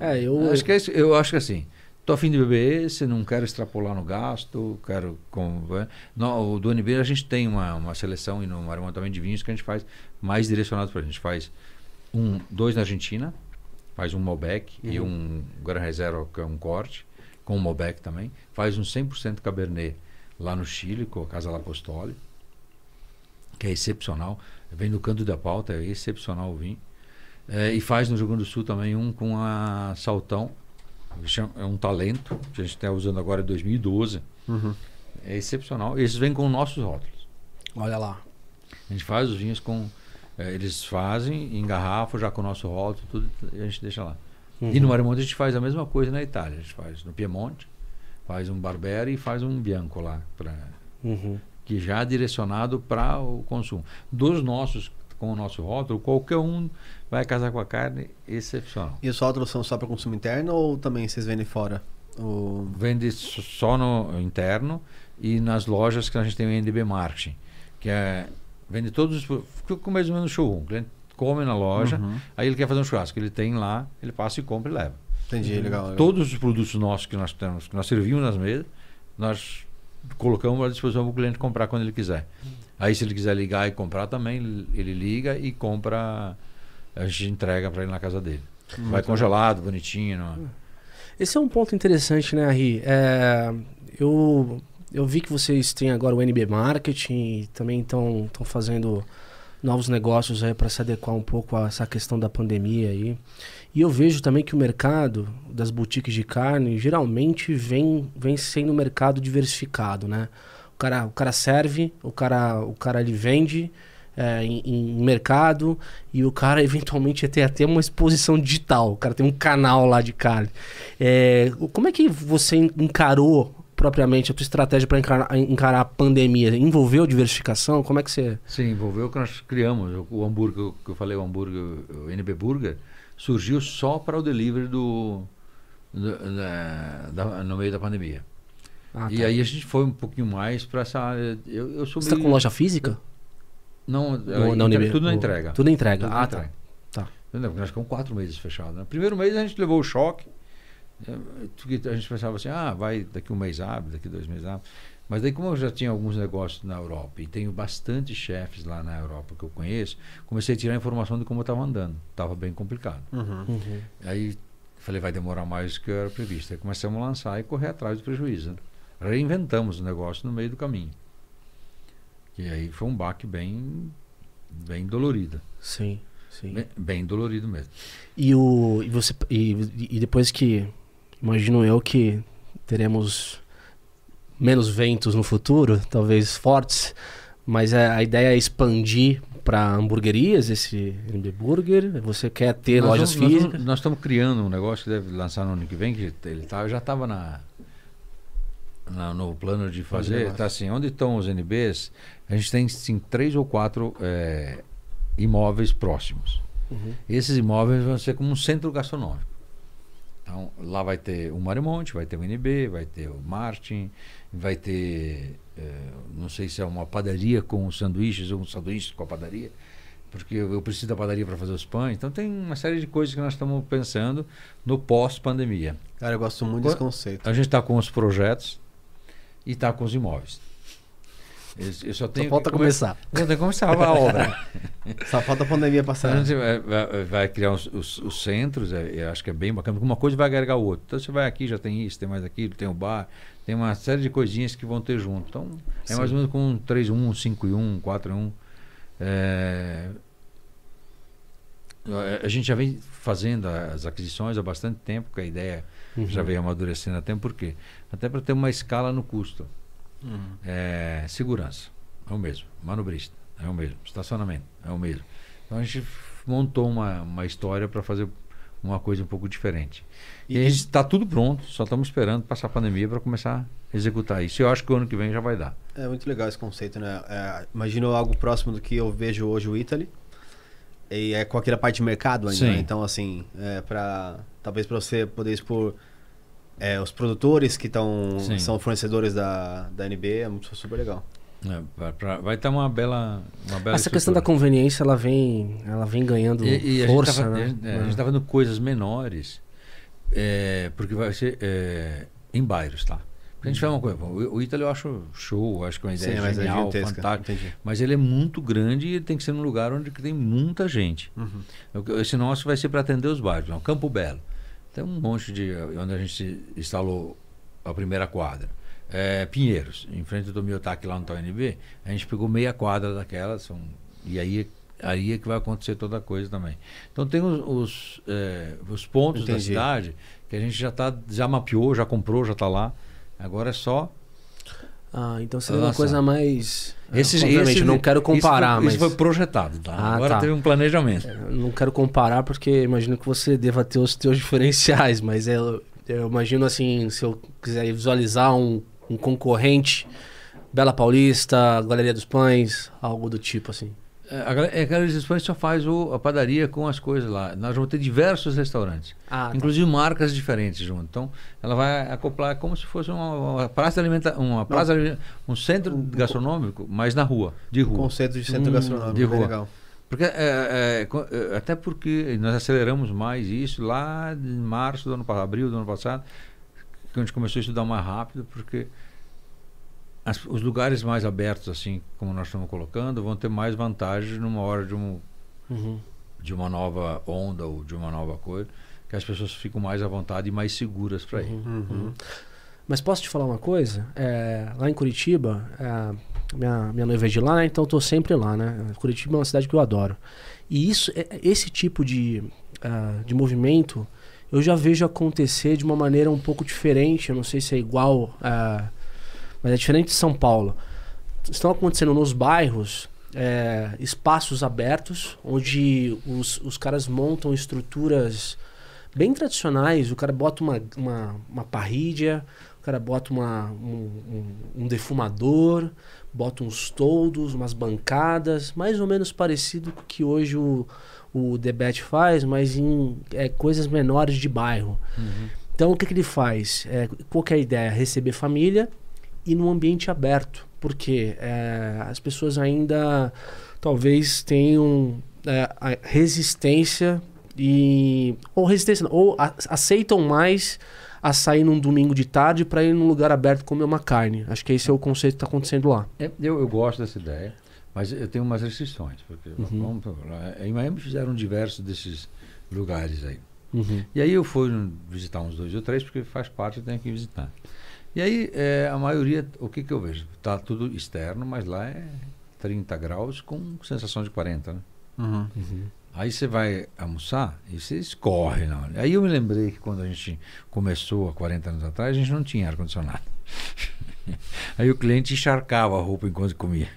É, eu. acho que é isso- eu acho que assim, tô afim de beber esse, não quero extrapolar no gasto, quero. Com, é. no, o do NB a gente tem uma, uma seleção e Marimão também de vinhos que a gente faz mais direcionados para a gente. faz um, dois na Argentina, faz um Malbec e um Gran Reserva, que é um corte, com um Malbec também. Faz um 100% Cabernet lá no Chile, com a Casa La Postole, que é excepcional. Vem do canto da pauta, é excepcional o vinho. É, e faz no Rio Grande do Sul também um com a Saltão, é um talento, que a gente está usando agora em 2012. Uhum. É excepcional. Esses vêm com nossos rótulos. Olha lá. A gente faz os vinhos com. eh, eles fazem em garrafa, já com o nosso rótulo, tudo, e a gente deixa lá. E no Marimonte a gente faz a mesma coisa na Itália. A gente faz no Piemonte, faz um Barbera e faz um Bianco lá. Pra, Uhum. que já é direcionado para o consumo. Dos nossos, com o nosso rótulo, qualquer um vai casar com a carne excepcional. E os rótulos são só para consumo interno ou também vocês vendem fora? O... Vende só no interno e nas lojas que a gente tem o NDB Marketing, que é vende todos os fica com mais ou menos showroom. O cliente come na loja, Uhum. aí ele quer fazer um churrasco, ele tem lá, ele passa e compra e leva. Entendi, legal. legal. Todos os produtos nossos que nós temos, que nós servimos nas mesas, nós colocamos à disposição para o cliente comprar quando ele quiser. Aí se ele quiser ligar e comprar também, ele liga e compra, a gente entrega para ele na casa dele. Vai congelado, bonitinho. não- Esse é um ponto interessante, né, Ari? É, eu, eu vi que vocês têm agora o NB Marketing e também estão fazendo novos negócios aí para se adequar um pouco a essa questão da pandemia aí. E eu vejo também que o mercado das boutiques de carne geralmente vem, vem sendo um mercado diversificado, né? O cara, o cara serve, o cara, o cara ele vende é, em, em mercado e o cara eventualmente tem até uma exposição digital. O cara tem um canal lá de carne. É, como é que você encarou propriamente a tua estratégia para encarar, encarar a pandemia? Envolveu diversificação? Como é que você... Sim, envolveu que nós criamos. O, o hambúrguer, que eu falei, o hambúrguer, o NB Burger, surgiu só para o delivery do, do- da- da- no meio da pandemia. Ah, E tá. aí a gente foi um pouquinho mais para essa área. Eu, eu sou Você está com loja física? Não, No- na tudo na entrega. Tudo na entrega. Tudo ah, na tá. entrega. Tá. Porque nós ficamos quatro meses fechados. No primeiro mês a gente levou o choque. eh, A gente pensava assim, ah, vai daqui um mês abre, daqui dois meses abre. Mas daí como eu já tinha alguns negócios na Europa e tenho bastante chefes lá na Europa que eu conheço, comecei a tirar informação de como estava andando. Estava bem complicado. Uhum. Uhum. Aí falei, vai demorar mais do que era previsto. Aí começamos a lançar e correr atrás do prejuízo. né? Reinventamos o negócio no meio do caminho. E aí foi um baque bem, bem dolorido. Sim, sim. Bem, bem dolorido mesmo. E, o, e, você, e, e depois que, imagino eu que teremos menos ventos no futuro, talvez fortes, mas a, a ideia é expandir para hamburguerias esse NB Burger. Você quer ter Nós lojas nós físicas? Nós estamos criando um negócio que deve lançar no ano que vem, que ele tá, já estava na, na- no plano de fazer. Tá assim, onde estão os NBs, a gente tem sim, três ou quatro eh, imóveis próximos. Uhum. Esses imóveis vão ser como um centro gastronômico. Então, lá vai ter o Marimonte, vai ter o NB, vai ter o Martin, vai ter, eh, não sei se é uma padaria com sanduíches ou um sanduíche com a padaria, porque eu eu preciso da padaria para fazer os pães. Então, tem uma série de coisas que nós estamos pensando no pós-pandemia. Cara, eu gosto muito desse conceito. A gente está com os projetos e está com os imóveis. Eu, eu só tenho Só falta começar. Tenho que começar a obra. Só falta a pandemia A passar. gente vai, vai- criar os, os- os centros, é, eu acho que é bem bacana, porque uma coisa vai agregar o outro. Então você vai aqui, já tem isso, tem mais aquilo, tem o bar, tem uma série de coisinhas que vão ter junto. Então é Sim. mais ou menos com um 3 1, um 5 e 1, um 4 e 1. É, a gente já vem fazendo as aquisições há bastante tempo, que a ideia Uhum. já veio amadurecendo há tempo, por quê? Até para ter uma escala no custo. Uhum. É, segurança, é o mesmo. Manobrista, é o mesmo. Estacionamento, é o mesmo. Então a gente montou uma, uma história para fazer uma coisa um pouco diferente. E, E- está tudo pronto, só estamos esperando passar a pandemia para começar a executar isso. Eu acho que o ano que vem já vai dar. É muito legal esse conceito, né? É, imagino algo próximo do que eu vejo hoje o Italy. E é com aquela parte de mercado ainda, né? Então, assim, é pra, talvez para você poder expor é, os produtores que tão, Sim. são fornecedores da, da NB, é muito super legal. É, pra- pra- vai estar uma bela, uma bela Essa questão da estrutura. conveniência, ela vem, ela vem ganhando E, e a força, gente tava, né? é, a gente estava dando coisas menores, é, porque vai ser é, em bairros, tá? Porque a gente fala uma coisa, o, o Ítalo eu acho show, eu acho que é uma ideia mas é genial, fantástica. Entendi. Mas ele é muito grande e tem que ser num lugar onde tem muita gente. Uhum. Esse nosso vai ser para atender os bairros. Não, Campo Belo. Tem um monte de. onde a gente instalou a primeira quadra. É, Pinheiros, em frente do Miotaque lá no TNB, a gente pegou meia quadra daquela, são, e aí, aí é que vai acontecer toda a coisa também. Então tem os, os, é, os pontos da Entendi. cidade que a gente já, tá, já mapeou, já comprou, já está lá. Agora é só Ah, então seria uma Lançar. coisa mais. Esse, Ah, obviamente, esse- não quero comparar, isso foi, mas. isso foi projetado, tá? Ah, Agora tá. teve um planejamento. Eu Não quero comparar porque imagino que você deva ter os teus diferenciais, mas eu, eu imagino assim, se eu quiser visualizar um, um concorrente Bela Paulista, Galeria dos Pães, algo do tipo assim. É, a é, a Galeria Pães só faz o- a padaria com as coisas lá. Nós vamos ter diversos restaurantes. Ah, tá. Inclusive marcas diferentes junto. Então, ela vai acoplar como se fosse uma, uma praça de alimentação, uma praça um centro gastronômico, mas na rua, de O rua. conceito de centro Hum, gastronômico. de rua. legal. Porque, é, é, co- é, até porque nós aceleramos mais isso lá em março do ano passado, abril do ano passado, que a gente começou a estudar mais rápido, porque as- os lugares mais abertos, assim como nós estamos colocando, vão ter mais vantagens numa hora de, um, Uhum. de uma nova onda ou de uma nova coisa, que as pessoas ficam mais à vontade e mais seguras para ir. Uhum. Mas posso te falar uma coisa? É, lá em Curitiba, é, minha, minha noiva é de lá, né? então eu tô sempre lá, né? Curitiba é uma cidade que eu adoro. E isso, é- esse tipo de, ah, de movimento eu já vejo acontecer de uma maneira um pouco diferente. Eu não sei se é igual, ah, mas é diferente de São Paulo. Estão acontecendo nos bairros é, espaços abertos onde os, os caras montam estruturas bem tradicionais. O cara bota uma, uma, uma parrilha, o cara bota uma, um, um- um defumador, bota uns toldos, umas bancadas, mais ou menos parecido com o que hoje o, o Debete faz, mas em é, coisas menores de bairro. Então o que, que ele faz? É, qual que é a ideia? Receber família e num ambiente aberto. Porque é, as pessoas ainda talvez tenham é, a resistência e. Ou resistência, ou a- aceitam mais a sair num domingo de tarde para ir num lugar aberto comer uma carne. Acho que esse é o conceito que está acontecendo lá. É, eu, eu gosto dessa ideia, mas eu tenho umas restrições. Porque Uhum. vamos, em Miami fizeram diversos desses lugares aí. Uhum. E aí eu fui visitar uns dois ou três, porque faz parte, eu tenho que visitar. E aí é, a maioria, o que, que eu vejo? Tá tudo externo, mas lá é 30 graus com sensação de 40, né? Uhum. Aí você vai almoçar e você escorre na hora. Aí eu me lembrei que quando a gente começou há 40 anos atrás, a gente não tinha ar-condicionado. Aí o cliente encharcava a roupa enquanto comia.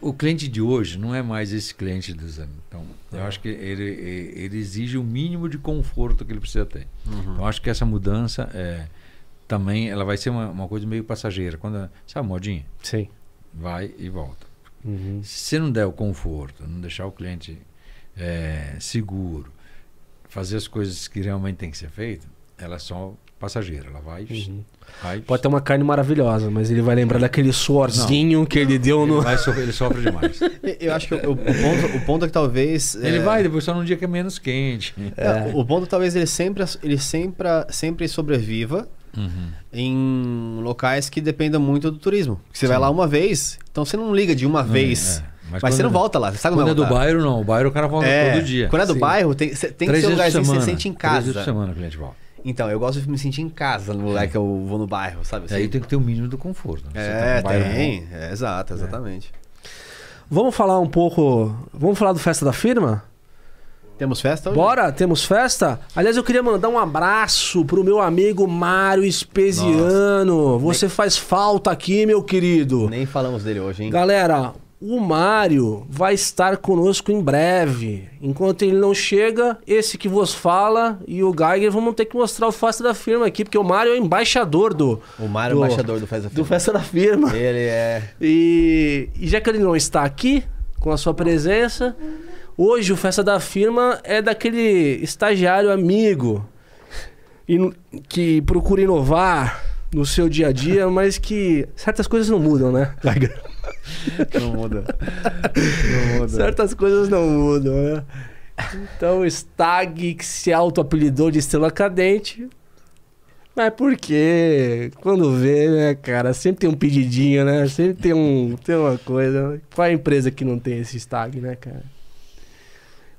O cliente de hoje não é mais esse cliente dos anos. Então, eu acho que ele, ele exige o mínimo de conforto que ele precisa ter. Então, eu acho que essa mudança é, também ela vai ser uma, uma coisa meio passageira. Quando, sabe, modinha? Sim. Vai e volta. Uhum. Se não der o conforto, não deixar o cliente é, seguro, fazer as coisas que realmente tem que ser feito, ela é só passageira. Ela vai. Uhum. vai Pode ter uma carne maravilhosa, mas ele vai lembrar daquele suorzinho que ele deu ele, no. vai sofrer, ele sofre demais. Eu acho que o, o ponto, o ponto é que talvez. Ele é, vai depois só num dia que é menos quente. é, o ponto talvez ele sempre, ele sempre, sempre sobreviva Uhum. em locais que dependam muito do turismo. Porque você vai Sim. lá uma vez, então você não liga de uma vez. é. Mas, quando você não é- volta lá, você sabe Quando como é do bairro, não. O bairro o cara volta É, todo dia. Quando é do Sim. bairro, tem, tem que ser um que semana. você sente em Três vezes por casa. semana o cliente volta. Então, eu gosto de me sentir em casa no lugar que eu vou no bairro, sabe? E aí tem que ter o mínimo do conforto. né? Tá É, bairro tem. É, exato, exatamente. Vamos falar um pouco. Vamos falar do Festa da Firma? Temos festa hoje? Bora? Temos festa? Aliás, eu queria mandar um abraço pro meu amigo Mário Espesiano. Você faz falta aqui, meu querido. Nem falamos dele hoje, hein? Galera, o Mário vai estar conosco em breve. Enquanto ele não chega, esse que vos fala e o Geiger vamos ter que mostrar o Festa da Firma aqui, porque o Mário é embaixador do, O Mário, Do- embaixador do Festa do Firma. Festa da Firma. Ele é. E, e já que ele não está aqui, com a sua presença, hoje o Festa da Firma é daquele estagiário amigo que procura inovar no seu dia a dia, mas que certas coisas não mudam, né? Não muda. Não muda. certas coisas não mudam, né? Então o Stag que se auto-apelidou de estrela cadente. Mas por quê? Quando vê, né, cara? Sempre tem um pedidinho, né? Sempre tem, um, tem uma coisa. Qual é a empresa que não tem esse Stag, né, cara?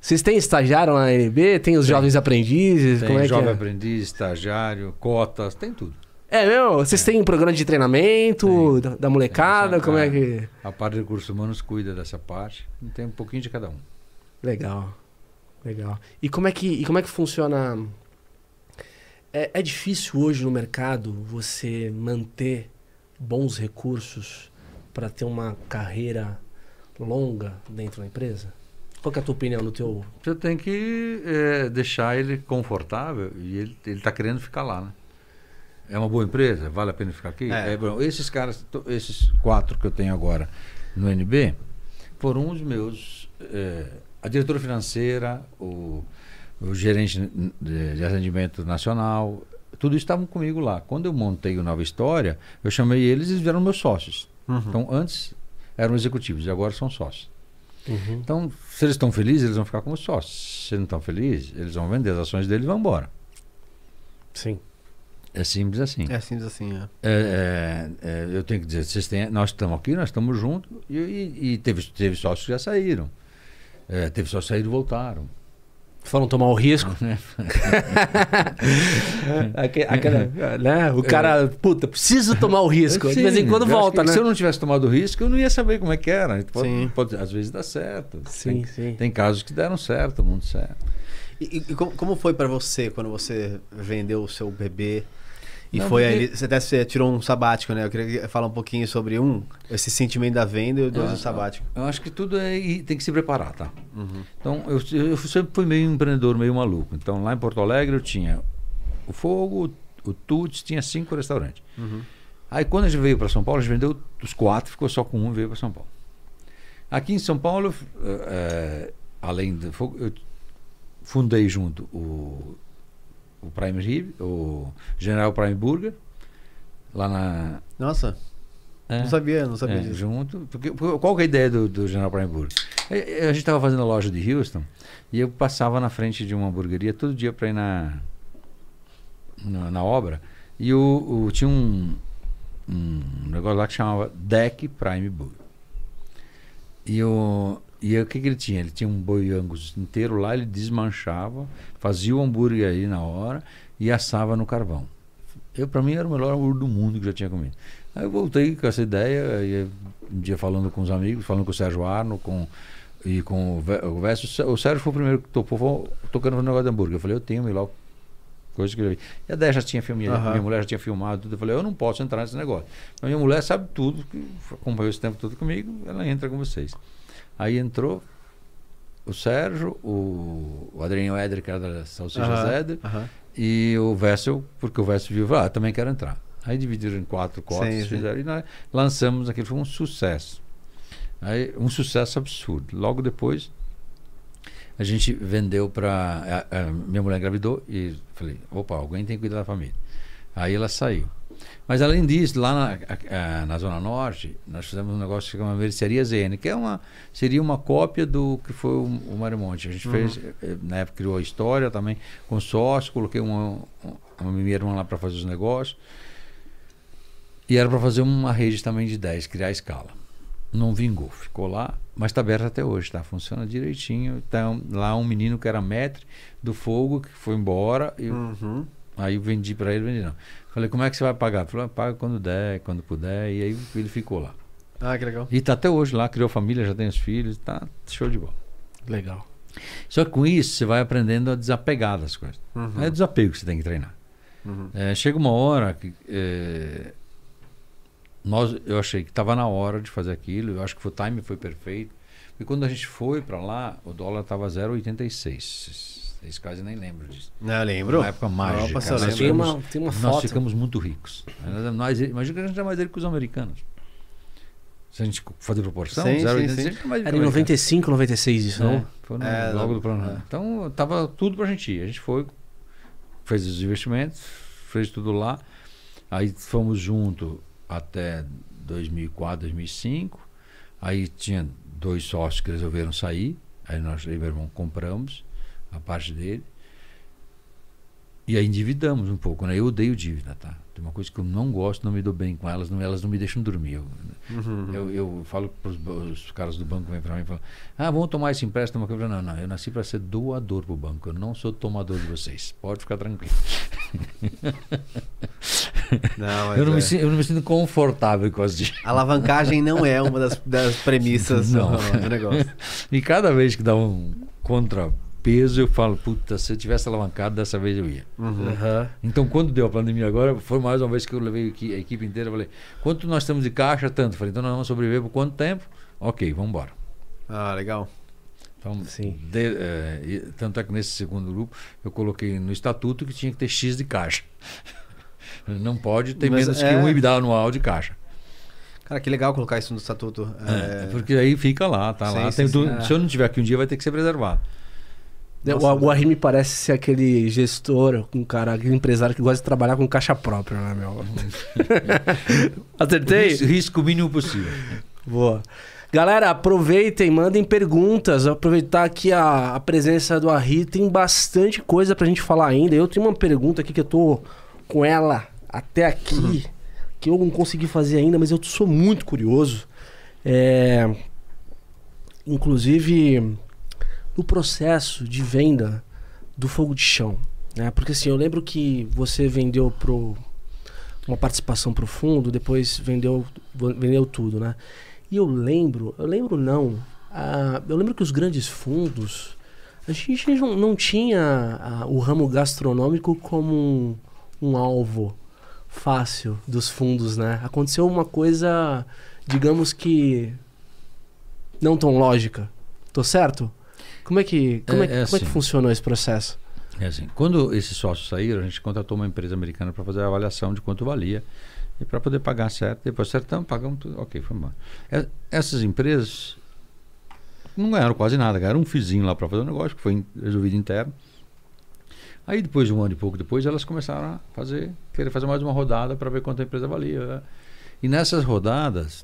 Vocês têm estagiário na NB? Tem os Tem. jovens aprendizes? Tem Como é jovem que é? aprendiz, estagiário, cotas, tem tudo. É mesmo? Vocês têm programa de treinamento da, da molecada? Como é é. que... A parte de recursos humanos cuida dessa parte. Tem um pouquinho de cada um. Legal. Legal. E como é que, e como é que funciona? É, é difícil hoje no mercado você manter bons recursos para ter uma carreira longa dentro da empresa? Qual que é a tua opinião no teu... Você tem que eh, deixar ele confortável e ele está querendo ficar lá, né? É uma boa empresa? Vale a pena ficar aqui? É. É, bom, esses caras, esses quatro que eu tenho agora no NB, foram os meus. eh, a diretora financeira, o, o gerente de, de atendimento nacional, tudo isso estavam comigo lá. Quando eu montei o Nova História, eu chamei eles e eles vieram meus sócios. Então, antes eram executivos e agora são sócios. Uhum. Então, se eles estão felizes, eles vão ficar como sócios. Se não estão felizes, eles vão vender as ações deles e vão embora. Sim. É simples assim. É simples assim, é. É, é, é, eu tenho que dizer, vocês têm, nós estamos aqui, nós estamos juntos, e, e- e teve, teve sócios que já saíram. É, teve sócios que saíram e voltaram. Foram tomar o risco. Aque- aquela, né? O cara, puta, preciso tomar o risco. De vez em Sim, quando volta, né? Se eu não tivesse tomado o risco, eu não ia saber como é que era. Pode, Sim. pode- às vezes dá certo. Sim, tem, sim. tem casos que deram certo, muito certo. E, e como, como foi pra você quando você vendeu o seu bebê? E Não, foi porque- ali, você até você tirou um sabático, né? Eu queria falar um pouquinho sobre um, esse sentimento da venda e dois, o sabático. Eu acho que tudo é. tem que se preparar, tá? Uhum. Então, eu, eu sempre fui meio empreendedor, meio maluco. Então, lá em Porto Alegre, eu tinha o Fogo, o Tuts, tinha cinco restaurantes. Uhum. Aí, quando a gente veio para São Paulo, a gente vendeu os quatro, ficou só com um e veio para São Paulo. Aqui em São Paulo, eh, além do Fogo, eu fundei junto o, o Prime Rib, o General Prime Burger, lá na. Nossa, É. não sabia, não sabia É, disso. junto. Porque, qual que é a ideia do, do General Prime Burger? É, é, A gente estava fazendo a loja de Houston e eu passava na frente de uma hamburgueria todo dia para ir na, na, na obra. E o, o- tinha um, um negócio lá que chamava Deck Prime Burger. E, o, e o que, que ele tinha? Ele tinha um boi angus inteiro lá, ele desmanchava, fazia o hambúrguer aí na hora e assava no carvão. Eu, para mim, era o melhor hambúrguer do mundo que já tinha comido. Aí eu voltei com essa ideia, e um dia falando com os amigos, falando com o Sérgio Arno, com, e com o Vé- o Vécio. O Sé- O Sérgio foi o primeiro que topou, tocando no negócio de hambúrguer. Eu falei, eu tenho, melhor coisa que eu vi. E a Dé já tinha filmado, Aham. minha mulher já tinha filmado tudo. Eu falei, eu não posso entrar nesse negócio. Mas minha mulher sabe tudo, que acompanhou esse tempo todo comigo, ela entra com vocês. Aí entrou o Sérgio, o, o Adriano Eder, que era da Salsicha Aham, Zeder, aham. e o Vessel, porque o Vessel viu ah, também quero entrar. Aí dividiram em quatro sim. fizeram, e nós lançamos aquilo, foi um sucesso. Aí, um sucesso absurdo. Logo depois, a gente vendeu para. Minha mulher engravidou e falei: opa, alguém tem que cuidar da família. Aí ela saiu. Mas além disso, lá na, a- a- na Zona Norte, nós fizemos um negócio que chama Mercearia ZN, que é uma, seria uma cópia do que foi o, o. A gente fez, eh, na época criou a história também, com sócio, coloquei uma, uma minha irmã lá para fazer os negócios. E era para fazer uma rede também de 10, criar escala. Não vingou, ficou lá, mas está aberto até hoje, tá? Funciona direitinho. Então, lá um menino que era maître do fogo, que foi embora, e Uhum. Aí eu vendi para ele, vendi não. Falei, como é que você vai pagar? Falei, "Ah, paga quando der, quando puder, e aí ele ficou lá. Ah, que legal. E tá até hoje lá, criou família, já tem os filhos, tá show de bola. Legal. Só que com isso, você vai aprendendo a desapegar das coisas. Uhum. É desapego que você tem que treinar. Uhum. É, chega uma hora que é, nós, eu achei que estava na hora de fazer aquilo. Eu acho que o time foi perfeito. E quando a gente foi para lá, o dólar estava 0,86. Vocês quase nem lembram disso. Não, eu lembro. Uma época mágica. Opa, você Nós lembra? Tem ficamos- uma, tem uma nós foto. ficamos muito ricos. Nós, imagina que a gente é mais rico que os americanos. Se a gente fazer proporção, Sim, sim, 0,86 sim. a gente é Era em o americano. 95, 96 isso, É, não? foi no- É, logo do plano. é. Então, tava tudo pra gente ir. A gente foi, fez os investimentos, fez tudo lá. Aí fomos junto até 2004, 2005. Aí tinha dois sócios que resolveram sair. Aí nós, eu e meu irmão, compramos a parte dele. E aí endividamos um pouco, né? Eu odeio dívida, tá? Tem uma coisa que eu não gosto, não me dou bem com elas, não, elas não me deixam dormir. Eu, Uhum. eu, eu falo para os caras do banco vêm para mim e falam: Ah, vamos tomar esse empréstimo. Eu falo, não, não, eu nasci para ser doador para o banco, eu não sou tomador de vocês. Pode ficar tranquilo. Não, Eu não, é. me, sinto- eu não me sinto confortável com as dívidas. Alavancagem não é uma das, das premissas do, do negócio. E cada vez que dá um contrapeso, eu falo: Puta, se eu tivesse alavancado, dessa vez eu ia. Uhum. Aham. Então, quando deu a pandemia agora, foi mais uma vez que eu levei a equipe inteira. Falei: Quanto nós temos de caixa? Tanto. Falei: Então, nós vamos sobreviver por quanto tempo? Ok, vamos embora. Ah, legal. Então, Sim. de- é, tanto é que nesse segundo grupo eu coloquei no estatuto que tinha que ter X de caixa. Não pode ter Mas menos é- que um EBITDA anual de caixa. Cara, que legal colocar isso no estatuto. É, É, porque aí fica lá, tá Sim, lá. sim, Tem sim. tu- É. Se eu não tiver aqui um dia, vai ter que ser preservado. O, o Arrim parece ser aquele gestor, um cara, aquele empresário que gosta de trabalhar com caixa própria, né, meu? Acertei? Risco, risco mínimo possível. Boa. Galera, aproveitem, mandem perguntas. Aproveitar aqui a, a presença do Arri. Tem bastante coisa pra gente falar ainda. Eu tenho uma pergunta aqui que eu tô com ela até aqui, que eu não consegui fazer ainda, mas eu sou muito curioso. É, Inclusive, no processo de venda do fogo de chão. Né? Porque assim, eu lembro que você vendeu pro uma participação pro fundo, depois vendeu, vendeu tudo, né? E eu lembro, eu lembro não, ah, eu lembro que os grandes fundos, a gente não, não tinha ah, o ramo gastronômico como um, um alvo fácil dos fundos, né? Aconteceu uma coisa, digamos que não tão lógica. Tô certo? Como é que, como é, É- é como é que assim. funcionou esse processo? É assim, quando esses sócios saíram, a gente contratou uma empresa americana para fazer a avaliação de quanto valia e para poder pagar certo. Depois acertamos, pagamos tudo. Ok, foi embora. É- Essas empresas não ganharam quase nada, ganharam um fizinho lá para fazer o negócio, que foi in- resolvido interno. Aí depois de um ano e pouco depois, elas começaram a fazer, querer fazer mais uma rodada para ver quanto a empresa valia. né? E nessas rodadas,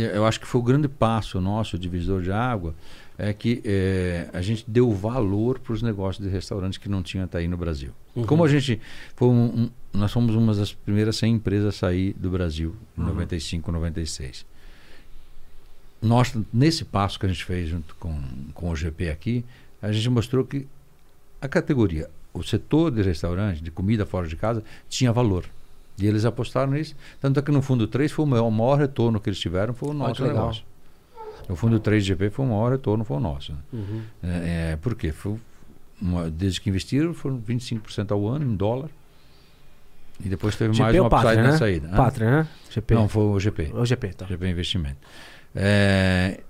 eu acho que foi o grande passo nosso, divisor de água, é que eh, a gente deu valor para os negócios de restaurantes que não tinha até aí no Brasil. Uhum. Como a gente foi um- um- nós fomos uma das primeiras 100 empresas a sair do Brasil em 95, 96. Nós nesse passo que a gente fez junto com, com o GP aqui, a gente mostrou que a categoria, o setor de restaurante, de comida fora de casa, tinha valor. E eles apostaram nisso. Tanto é que no fundo 3 foi o maior, o maior retorno que eles tiveram, foi o nosso legal. negócio. No fundo 3 de GP foi o maior retorno, foi o nosso. né? Uhum. É, é, por quê? Foi uma- desde que investiram, foram 25% ao ano em dólar. E depois teve mais GP uma ou Pátria, upside na né? saída. Hã? Pátria, né? GP. Não, foi o GP. O GP, tá. GP Investimento. É,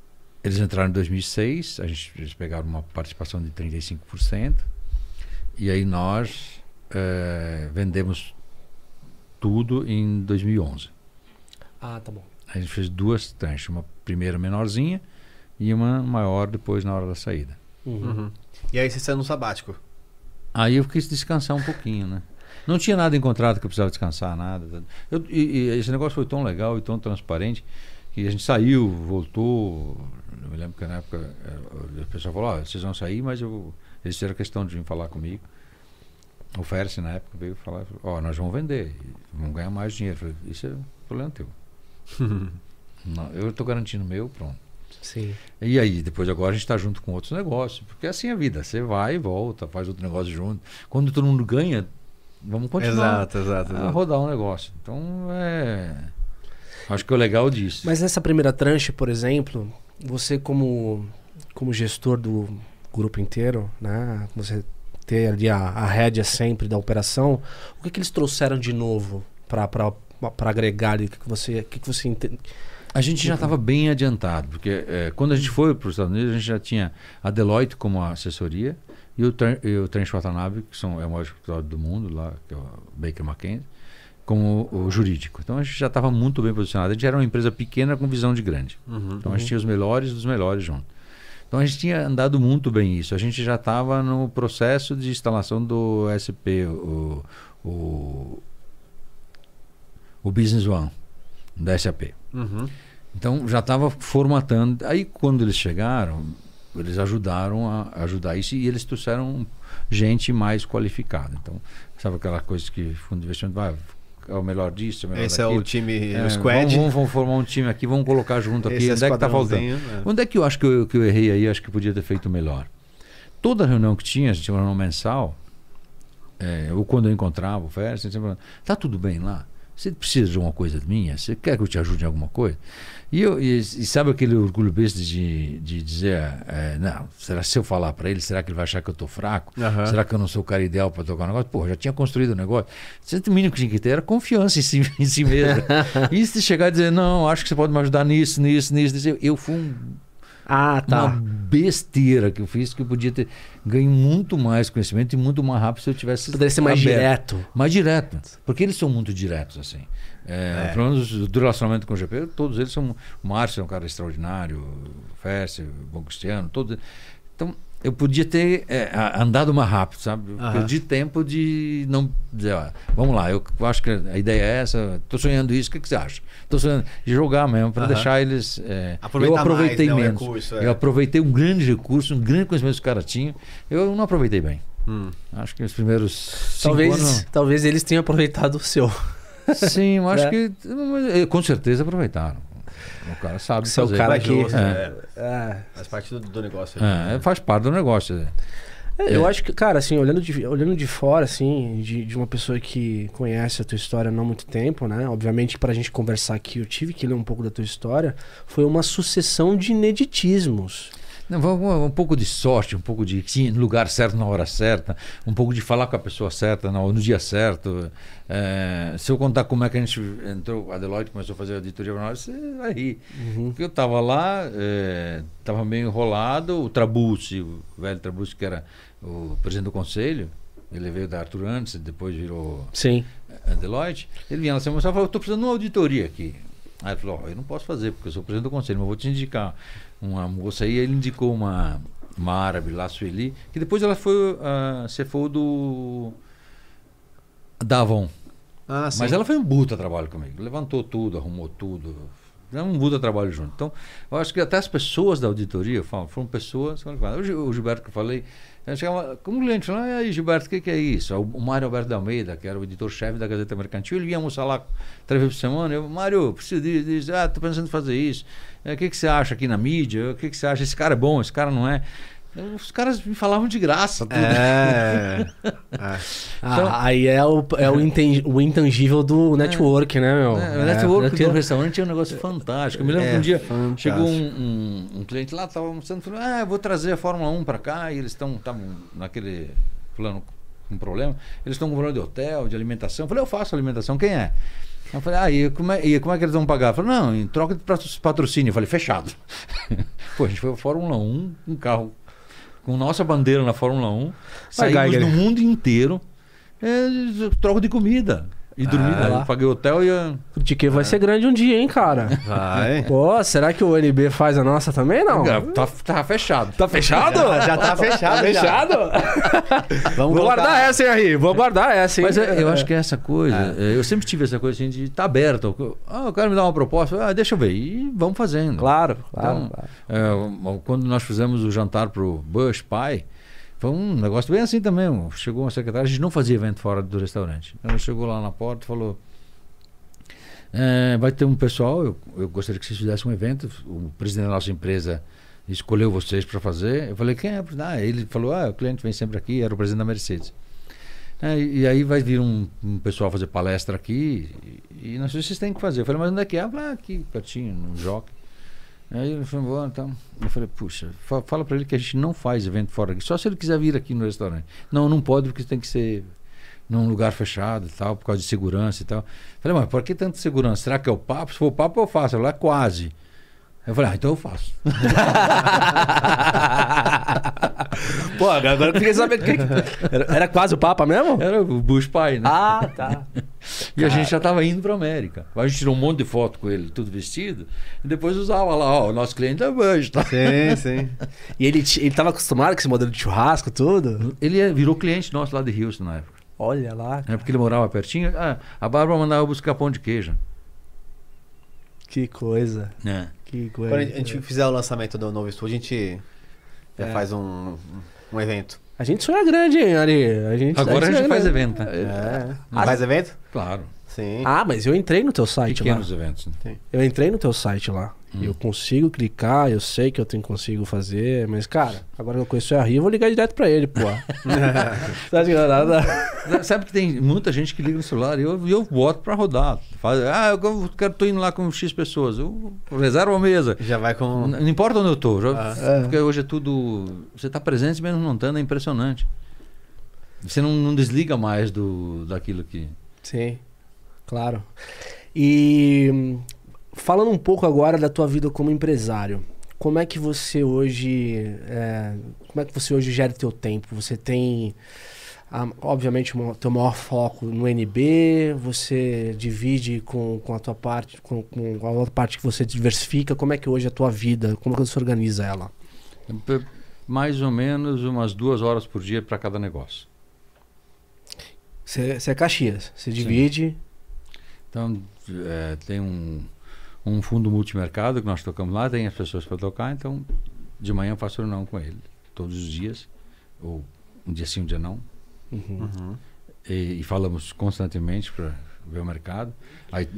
eles entraram em 2006, a gente, eles pegaram uma participação de 35%. E aí nós é, vendemos tudo em 2011. Ah, tá bom. A gente fez duas tranches, uma primeira menorzinha e uma maior depois na hora da saída. Uhum. Uhum. E aí você saiu no sabático. Aí eu quis descansar um pouquinho, né? Não tinha nada em contrato que eu precisava descansar, nada. Eu- e, e esse negócio foi tão legal e tão transparente que a gente saiu, voltou. Eu me lembro que na época eh, o pessoal falou: "Ó, vocês vão sair, mas eu, eles fizeram questão de vir falar comigo. O na época, veio falar: Ó, nós vamos vender, vamos ganhar mais dinheiro. Falei: Isso é problema teu. Não, eu estou garantindo o meu, pronto. Sim. E aí, depois agora a gente está junto com outros negócios, porque é assim a vida. Você vai e volta, faz outro negócio junto. Quando todo mundo ganha, vamos continuar Exato, exato. a exato. rodar um negócio. Então, é. Acho que é o legal disso. Mas nessa primeira tranche, por exemplo, você como, como gestor do grupo inteiro, né? Você ter ali a, a rédea sempre da operação, o que, que eles trouxeram de novo para agregar ali? O que, que você, que, que você entende? A gente já estava bem adiantado, porque é, quando a gente foi para os Estados Unidos, a gente já tinha a Deloitte como assessoria e o, e o Trent Watanabe, que são, é o maior escritório do mundo, lá, que é o Baker McKenzie, como o, o jurídico. Então a gente já estava muito bem posicionado. A gente era uma empresa pequena com visão de grande. Uhum. Então a gente tinha os melhores dos melhores junto. Então a gente tinha andado muito bem isso. A gente já estava no processo de instalação do SP, o, o, o Business One, da SAP. Uhum. Então já estava formatando. Aí quando eles chegaram, eles ajudaram a ajudar isso e eles trouxeram gente mais qualificada. Então, sabe aquela coisa que fundo de investimento vai, é o melhor disso, é o melhor Esse é daquilo. o time, É, o squad. Vamos, vamos- vamos formar um time aqui, vamos colocar junto aqui. Esse Onde é que tá faltando? é. Onde é que eu acho que eu, que eu errei aí? Acho que podia ter feito melhor. Toda reunião que tinha, a gente tinha uma reunião mensal, é, ou quando eu encontrava o Férez, sempre falando, tá tudo bem lá? Você precisa de alguma coisa minha? Você quer que eu te ajude em alguma coisa? E, eu, e, e sabe aquele orgulho besta de, de dizer, é, não, será se eu falar para ele, será que ele vai achar que eu tô fraco? Aham. Será que eu não sou o cara ideal para tocar o negócio? Pô, já tinha construído o negócio. Você o mínimo que tinha que ter era confiança em si, em si mesmo. e se chegar e dizer, não, acho que você pode me ajudar nisso, nisso, nisso, nisso. Eu fui um Ah, tá. Uma besteira que eu fiz que eu podia ter ganho muito mais conhecimento e muito mais rápido se eu tivesse. Poderia ser mais aberto. direto. Mais direto. Porque eles são muito diretos, assim. É, Pelo menos do relacionamento com o GP, todos eles são. O Márcio é um cara extraordinário, o Fércio, o Bom Cristiano, todos. Então, eu podia ter é, andado mais rápido, sabe? Eu Aham. perdi tempo de não dizer, ó, vamos lá, eu acho que a ideia é essa, tô sonhando isso, o que, que você acha? Tô sonhando de jogar mesmo, para Aham. deixar eles. é, eu aproveitei mais, né, o menos. recurso, é. Eu aproveitei um grande recurso, um grande conhecimento que os caras tinham. Eu não aproveitei bem. Hum. Acho que os primeiros cinco Talvez, anos. talvez eles tenham aproveitado o seu. Sim, eu acho É. que. eh, Com certeza aproveitaram. O cara sabe Seu fazer. cara aqui. É. é. É. Faz parte do, do negócio. aí. É, faz parte do negócio. É, Eu acho que, cara, assim, olhando de, olhando de fora, assim, de, de uma pessoa que conhece a tua história há não muito tempo, né? Obviamente, pra gente conversar aqui, eu tive que ler um pouco da tua história. Foi uma sucessão de ineditismos. Um pouco de sorte, um pouco de sim, no lugar certo, na hora certa, um pouco de falar com a pessoa certa no, no dia certo. É, se eu contar como é que a gente entrou, a Deloitte começou a fazer a auditoria para nós, você vai rir. Porque eu estava lá, estava meio enrolado, o Trabucci, o velho Trabucci, que era o presidente do conselho, ele veio da Arthur antes, depois virou Sim. a Deloitte, ele vinha lá semana e falou, estou precisando de uma auditoria aqui. Aí ele falou, ó, eu não posso fazer, porque eu sou presidente do conselho, mas vou te indicar uma moça aí, ele indicou uma, uma árabe lá, Sueli, que depois ela foi a CFO do da Avon. Ah. Mas ela foi um puta trabalho comigo. Levantou tudo, arrumou tudo. É um puta trabalho junto. Então, eu acho que até as pessoas da auditoria falo, foram pessoas. O Gilberto que eu falei, eu chegava, como cliente, falava, e aí, Gilberto, o que, que é isso? O Mário Alberto de Almeida, que era o editor-chefe da Gazeta Mercantil, ele vinha almoçar lá três vezes por semana. Eu, Mário, preciso disso. Ah, tô pensando em fazer isso. É, O que, que você acha aqui na mídia? O que, que você acha? Esse cara é bom, esse cara não é. Os caras me falavam de graça. Tudo. É. é. Ah, Então- aí é, o, é o, inten- o intangível do network, né, meu? É, o network porque- do restaurante é um negócio fantástico. Eu me lembro É, que um dia fantástico. chegou um, um- um cliente lá, estava mostrando, falou: Ah, eu vou trazer a Fórmula 1 para cá, e eles estão estavam naquele plano com problema. Eles estão com problema de hotel, de alimentação. Eu falei: Eu faço alimentação, quem é? Eu falei, ah, e como, é, e como é que eles vão pagar? Eu falei, não, em troca de patro- patrocínio. Eu falei, fechado. Pô, a gente foi para Fórmula 1, um carro com nossa bandeira na Fórmula 1, saímos Geiger. no mundo inteiro, é, troca de comida e dormida. Ah, lá. Eu paguei hotel e a, O Tique vai ser grande um dia, hein, cara? Vai. Pô, será que o NB faz a nossa também, não? Tá, tá fechado. Tá fechado? Já, já tá fechado. fechado? Vamos Vou guardar essa, hein, Ari? Vou guardar essa, hein? Mas é, eu acho que é essa coisa. é, Eu sempre tive essa coisa assim de estar aberto. Ah, o cara me dá uma proposta, ah, deixa eu ver. E vamos fazendo. Claro, claro. Então, claro. é, quando nós fizemos o jantar pro Bush pai, foi um negócio bem assim também. Chegou uma secretária, a gente não fazia evento fora do restaurante. Ela chegou lá na porta e falou: "É, vai ter um pessoal, eu, eu gostaria que vocês fizessem um evento. O presidente da nossa empresa escolheu vocês para fazer. Eu falei: quem é? Ah, ele falou: ah, o cliente vem sempre aqui, era o presidente da Mercedes. É, e aí vai vir um, um pessoal fazer palestra aqui e, e nós vocês têm que fazer. Eu falei, mas onde é que é? Ah, aqui, pertinho, no Jockey. Aí ele falou, bom, então. Eu falei, puxa, fa- fala para ele que a gente não faz evento fora aqui, só se ele quiser vir aqui no restaurante. Não, não pode, porque tem que ser num lugar fechado e tal, por causa de segurança e tal. Eu falei, mas por que tanta segurança? Será que é o papo? Se for o papo, eu faço. Ela é quase. Eu falei, ah, então eu faço. Pô, agora eu queria saber. que- Era, era quase o Papa mesmo? Era o Bush pai, né? Ah, tá. E a gente já estava indo para América. A gente tirou um monte de foto com ele, tudo vestido, e depois usava lá, ó, o nosso cliente é Bush, tá? Sim, sim. E ele, t- ele tava acostumado com esse modelo de churrasco, tudo? Ele é- virou cliente nosso lá de Houston na época. Olha lá, É porque ele morava pertinho. Ah, a Bárbara mandava eu buscar pão de queijo. que coisa. né? Que coisa. Quando a gente fizer o lançamento do novo estúdio, a gente já É. faz um, um evento. A gente sonha grande, hein, Ari? A gente, Agora a gente faz grande. evento. né? É. Faz evento? Claro. Sim. Ah, mas eu entrei no teu site lá. Pequenos eventos. né? Eu entrei no teu site lá. Hum. Eu consigo clicar, eu sei que eu tenho, consigo fazer, mas, cara, agora que eu conheço o Ari, eu vou ligar direto pra ele, pô. tá ligado? Nada. Sabe que tem muita gente que liga no celular e eu, eu boto pra rodar. Faz, ah, eu quero, tô indo lá com X pessoas. Eu reservo a mesa. Já vai com. N- Não importa onde eu tô. já- Ah. Porque hoje é tudo. Você tá presente mesmo não estando, é impressionante. Você não, não desliga mais do, daquilo que. Sim, claro. E falando um pouco agora da tua vida como empresário. como é que você hoje. é, como é que você hoje gera teu tempo? Você tem. ah, obviamente, o teu maior foco no NB, você divide com, com a tua parte, com, com a outra parte que você diversifica. Como é que hoje é a tua vida? Como é que você organiza ela? Mais ou menos umas duas horas por dia para cada negócio. Você, é Caxias, você divide. Então, é, tem um, um fundo multimercado que nós tocamos lá, tem as pessoas para tocar, então de manhã eu faço reunião com ele, todos os dias, ou um dia sim, um dia não, Uhum. e, e falamos constantemente para ver o mercado. Aí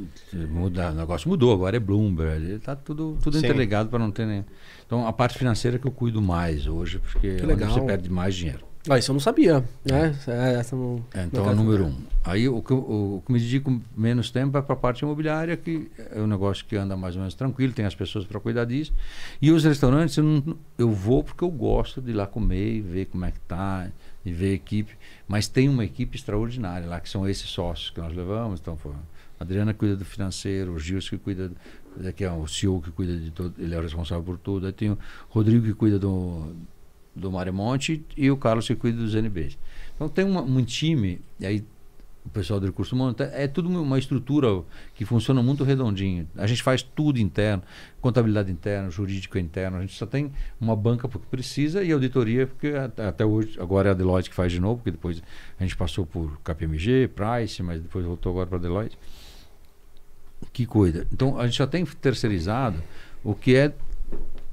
muda, o negócio mudou, agora é Bloomberg, está tudo, tudo Sim. interligado para não ter nem. Então a parte financeira que eu cuido mais hoje, porque é você perde mais dinheiro. Ah, isso eu não sabia, né? É, essa não- É, então é o número um. Aí o que, o, o que me dedico menos tempo é para a parte imobiliária, que é um negócio que anda mais ou menos tranquilo, tem as pessoas para cuidar disso. E os restaurantes, eu, não- eu vou porque eu gosto de ir lá comer e ver como é que tá, e ver a equipe. Mas tem uma equipe extraordinária lá, que são esses sócios que nós levamos. Então, foi a Adriana cuida do financeiro, o Gilson que cuida, do- que é o CEO que cuida de todo, ele é o responsável por tudo. Aí tem o Rodrigo que cuida do, do Maremonte e o Carlos cuida dos NBs. Então tem uma- um time, e aí o pessoal do recurso humano, tá- é tudo uma estrutura que funciona muito redondinho. A gente faz tudo interno, contabilidade interna, jurídico interno, a gente só tem uma banca porque precisa e auditoria porque até, até hoje, agora é a Deloitte que faz de novo, porque depois a gente passou por KPMG, Price, mas depois voltou agora para a Deloitte, que cuida. Então a gente já tem terceirizado o que é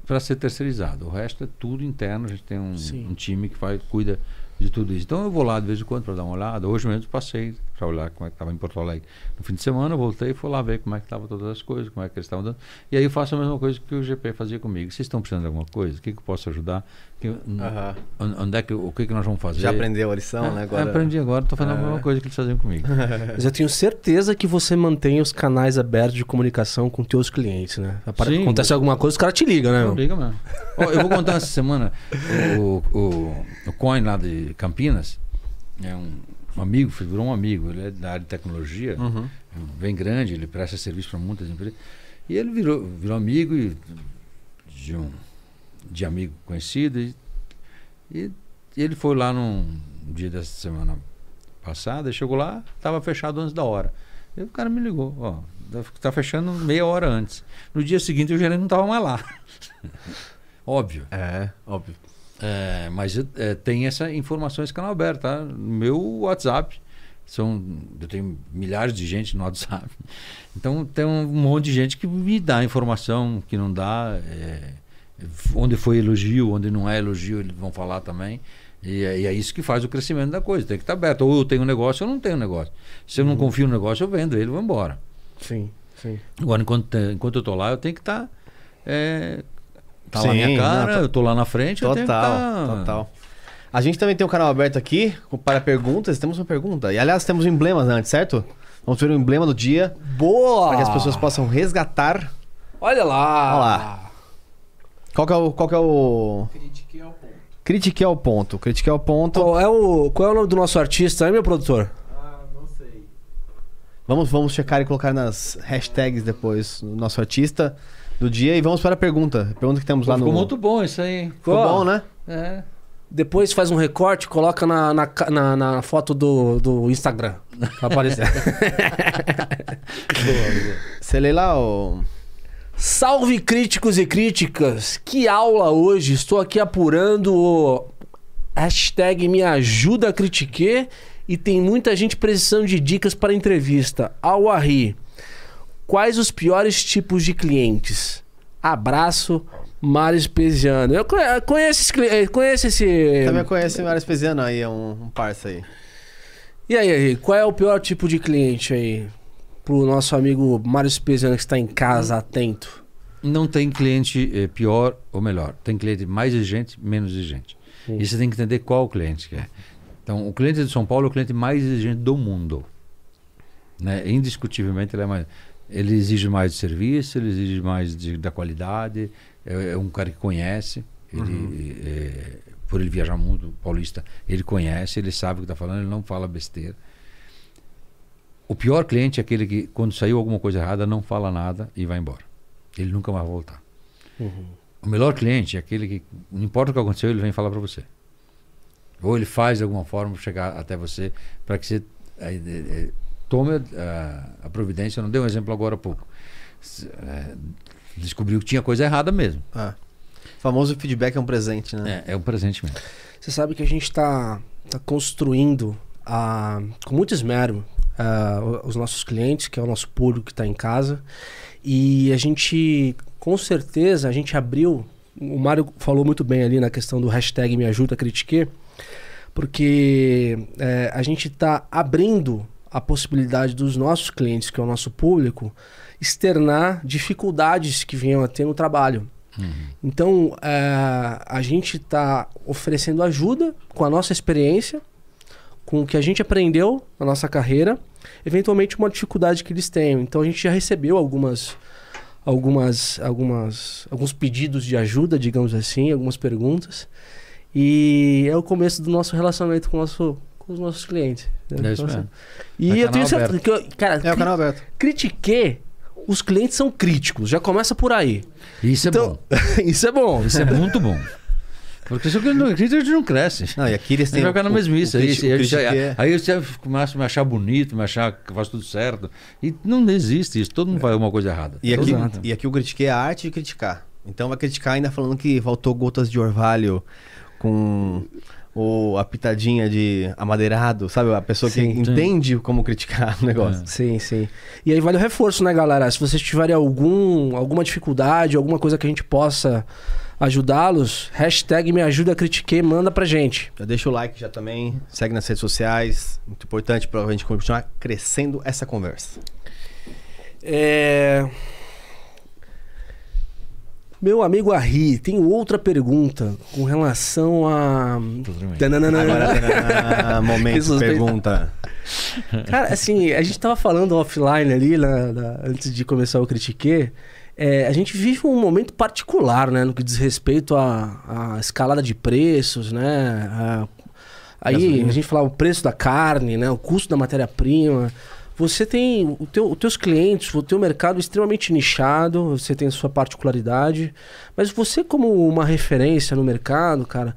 para ser terceirizado. O resto é tudo interno. A gente tem um, um time que faz, cuida de tudo isso. Então eu vou lá de vez em quando para dar uma olhada. Hoje mesmo passei para olhar como é que estava em Porto Alegre. No fim de semana eu voltei e fui lá ver como é que estavam todas as coisas, como é que eles estavam dando. E aí eu faço a mesma coisa que o GP fazia comigo. Vocês estão precisando de alguma coisa? O que, que eu posso ajudar? Que, onde- Onde é que, o que, que nós vamos fazer? Já aprendeu a lição, É, né? Agora... Aprendi agora, estou fazendo a É. mesma coisa que eles faziam comigo. Mas eu tenho certeza que você mantém os canais abertos de comunicação com teus clientes, né? Apare- Sim. Acontece alguma coisa, os caras te ligam, né? Liga mesmo. Ó, eu vou contar essa semana o, o, o Coin lá de Campinas. É um, um amigo, virou um amigo. Ele é da área de tecnologia, Uhum. bem grande, ele presta serviço para muitas empresas. E ele virou, virou amigo e- de um de amigo conhecido. E, e ele foi lá num dia dessa semana passada, chegou lá, estava fechado antes da hora. E o cara me ligou, ó, tá fechando meia hora antes. No dia seguinte o gerente não estava mais lá. Óbvio. É, óbvio. É, mas é, tem essa informação, esse canal aberto, tá? No meu WhatsApp. São, eu tenho milhares de gente no WhatsApp. Então tem um monte de gente que me dá informação que não dá. é, onde foi elogio, onde não é elogio, eles vão falar também. E é, e é isso que faz o crescimento da coisa. Tem que estar aberto. Ou eu tenho um negócio ou eu não tenho um negócio. Se eu não confio no negócio, eu vendo ele e vou embora. Sim, sim. Agora, enquanto, enquanto eu estou lá, eu tenho que estar. é, tá lá a Sim, minha cara, não, eu tô lá na frente, eu tenho que Total, tá... total. A gente também tem um canal aberto aqui para perguntas. Temos uma pergunta. E aliás, temos um emblema antes, certo? Vamos ver o emblema do dia Boa! para que as pessoas possam resgatar. Olha lá! Olha lá. Qual que é o. Qual que é o... Critiquei ao ponto. Critiquei ao ponto. Qual é, o, qual é o nome do nosso artista aí, meu produtor? Vamos, vamos checar e colocar nas hashtags depois o nosso artista do dia. E vamos para a pergunta. Pergunta que temos lá Ficou no. muito bom isso aí. Ficou bom, né? É. Depois faz um recorte, coloca na, na, na, na foto do, do Instagram. Pra aparecer. Você lê lá o. Salve críticos e críticas! Que aula hoje! Estou aqui apurando o hashtag me ajuda a critiquer e tem muita gente precisando de dicas para entrevista. Auarri, quais os piores tipos de clientes? Abraço, Mário Espesiano. Eu conhe- conheço esse... eh, Conheço esse... Também conhece o Mário Espesiano aí, é um, um parça aí. E aí, Henrique, qual é o pior tipo de cliente aí? Pro nosso amigo Mário Espesiano que está em casa, atento. Não tem cliente eh, pior ou melhor. Tem cliente mais exigente, menos exigente. Sim. E você tem que entender qual o cliente que é. Então, o cliente de São Paulo é o cliente mais exigente do mundo. Né? Indiscutivelmente, ele, é mais, ele exige mais de serviço, ele exige mais de, da qualidade. É, é um cara que conhece. Ele, é, por ele viajar muito, paulista, ele conhece, ele sabe o que está falando, ele não fala besteira. O pior cliente é aquele que, quando saiu alguma coisa errada, não fala nada e vai embora. Ele nunca mais vai voltar. Uhum. O melhor cliente é aquele que, não importa o que aconteceu, ele vem falar para você. Ou ele faz de alguma forma chegar até você para que você eh, eh, eh, tome a, a providência. Eu não dei um exemplo agora há pouco. Eh, descobriu que tinha coisa errada mesmo. Ah. O famoso feedback é um presente, né? É, é um presente mesmo. Você sabe que a gente está tá construindo ah, com muito esmero ah, o- os nossos clientes, que é o nosso público que está em casa. E a gente, com certeza, a gente abriu. O Mário falou muito bem ali na questão do hashtag Me Ajuda Critique, porque eh, a gente está abrindo a possibilidade dos nossos clientes, que é o nosso público, externar dificuldades que venham a ter no trabalho. Então, eh, a gente está oferecendo ajuda com a nossa experiência, com o que a gente aprendeu na nossa carreira, eventualmente uma dificuldade que eles tenham. Então, a gente já recebeu algumas, algumas, algumas, alguns pedidos de ajuda, digamos assim, algumas perguntas. E é o começo do nosso relacionamento com, o nosso, com os nossos clientes. Né? É isso Então, mesmo. E É eu tenho certeza aberto. que, eu- cara, É o canal aberto. critiquei, os clientes são críticos, já começa por aí. Isso é Então, bom. isso é bom. Isso é muito bom. Porque se o cliente não acredita, a gente não cresce. Não, e aqui eles Você têm. vai ficar na mesmice. o Aí, aí, aí, é- aí você começa a me achar bonito, me achar que faz tudo certo. E não existe isso. Todo mundo faz alguma coisa errada. E aqui, e aqui o critique é a arte de criticar. Então vai criticar ainda falando que faltou gotas de orvalho com o, a pitadinha de amadeirado, sabe? A pessoa que Sim. entende como criticar o negócio. Sim, sim. E aí vale o reforço, né, galera? Se vocês tiverem algum, alguma dificuldade, alguma coisa que a gente possa ajudá-los, hashtag me ajuda a critiquei, manda pra gente. Já deixa o like já também, segue nas redes sociais. Muito importante pra gente continuar crescendo essa conversa. É... Meu amigo Arri, tem outra pergunta com relação a. Tananana. Agora, momento, pergunta. Cara, assim, a gente tava falando offline ali, na- na- antes de começar o Critique. É, a gente vive um momento particular, né? No que diz respeito à, escalada de preços, né? A- aí Gasolina. a gente fala o preço da carne, né? O custo da matéria-prima. Você tem o teu, os teus clientes, o teu mercado extremamente nichado, você tem a sua particularidade. Mas você como uma referência no mercado, cara,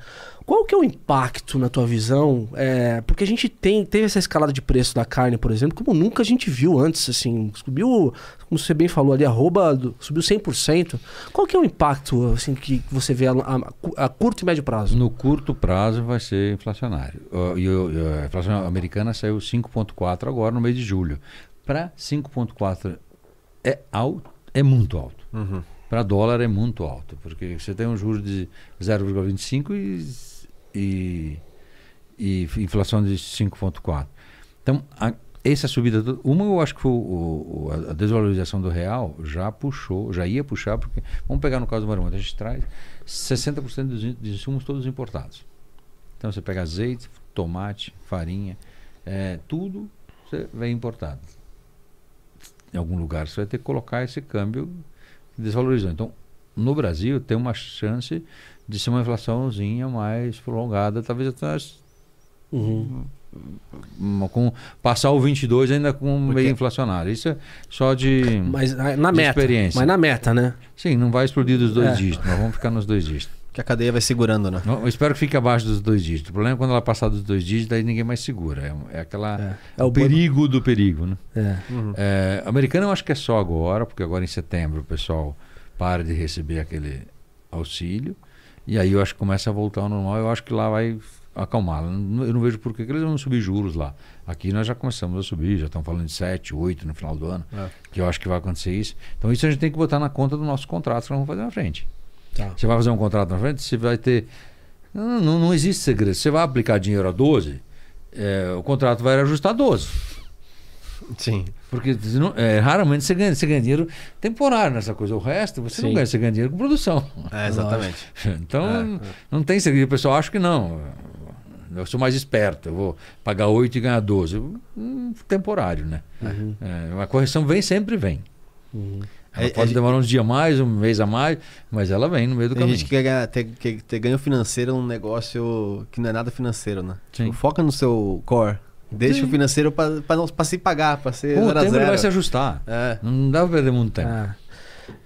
qual que é o impacto na tua visão? É, porque a gente tem, teve essa escalada de preço da carne, por exemplo, como nunca a gente viu antes, assim, subiu, como você bem falou ali, arroba, subiu 100%. Qual que é o impacto, assim, que você vê a, a- a curto e médio prazo? No curto prazo vai ser inflacionário. E e a inflação americana saiu 5,4 agora no mês de julho. Para 5,4 é alto, é muito alto. Uhum. Para dólar é muito alto, porque você tem um juro de 0,25 e, e, e inflação de 5,4. Então, a, essa subida, uma eu acho que foi o- o- a- desvalorização do real já puxou, já ia puxar, porque vamos pegar no caso do Marimota, a gente traz 60% dos dos insumos todos importados. Então você pega azeite, tomate, farinha, é, tudo você vem importado. Em algum lugar você vai ter que colocar esse câmbio que desvalorizou. Então, no Brasil tem uma chance de ser uma inflaçãozinha mais prolongada, talvez até Uhum. uma- com passar o 22 ainda com Porque- meio inflacionário. Isso é só de Mas na De meta. experiência. Mas na meta, né? Sim, não vai explodir dos dois É. dígitos, nós vamos ficar nos dois dígitos. Que a cadeia vai segurando, né? Não, Eu espero que fique abaixo dos dois dígitos. O problema é quando ela passar dos dois dígitos, aí ninguém mais segura. É, é aquela É, é o perigo do perigo, né? É. Uhum. É, americano eu acho que é só agora, porque agora em setembro o pessoal para de receber aquele auxílio. E aí eu acho que começa a voltar ao normal. Eu acho que lá vai acalmar. Eu não vejo por que que eles vão subir juros lá. Aqui nós já começamos a subir, já estão falando de 7, 8 no final do ano, É. que eu acho que vai acontecer isso. Então isso a gente tem que botar na conta do nosso contrato que nós vamos fazer na frente. Tá. Você vai fazer um contrato na frente, você vai ter. Não, não, não existe segredo. Você vai aplicar dinheiro a 12, é, o contrato vai ajustar 12. Sim. Porque não- é, raramente você ganha, você ganha dinheiro temporário nessa coisa. O resto você não Sim. ganha, você ganha dinheiro com produção. É, exatamente. Então, É. não tem segredo. O pessoal acha que não. Eu sou mais esperto, eu vou pagar 8 e ganhar 12. Hum, temporário, né? Uhum. É, a correção vem, sempre vem. Uhum. Ela É- pode é- demorar uns dias a mais, um mês a mais, mas ela vem no meio do Tem caminho. gente que quer ter, quer ter ganho financeiro num negócio que não é nada financeiro, né? Sim. Tipo, foca no seu core. Deixa Sim. o financeiro pra se pagar, pra ser Com o tempo zero. vai se ajustar. É. Não dá pra perder muito tempo. Ah.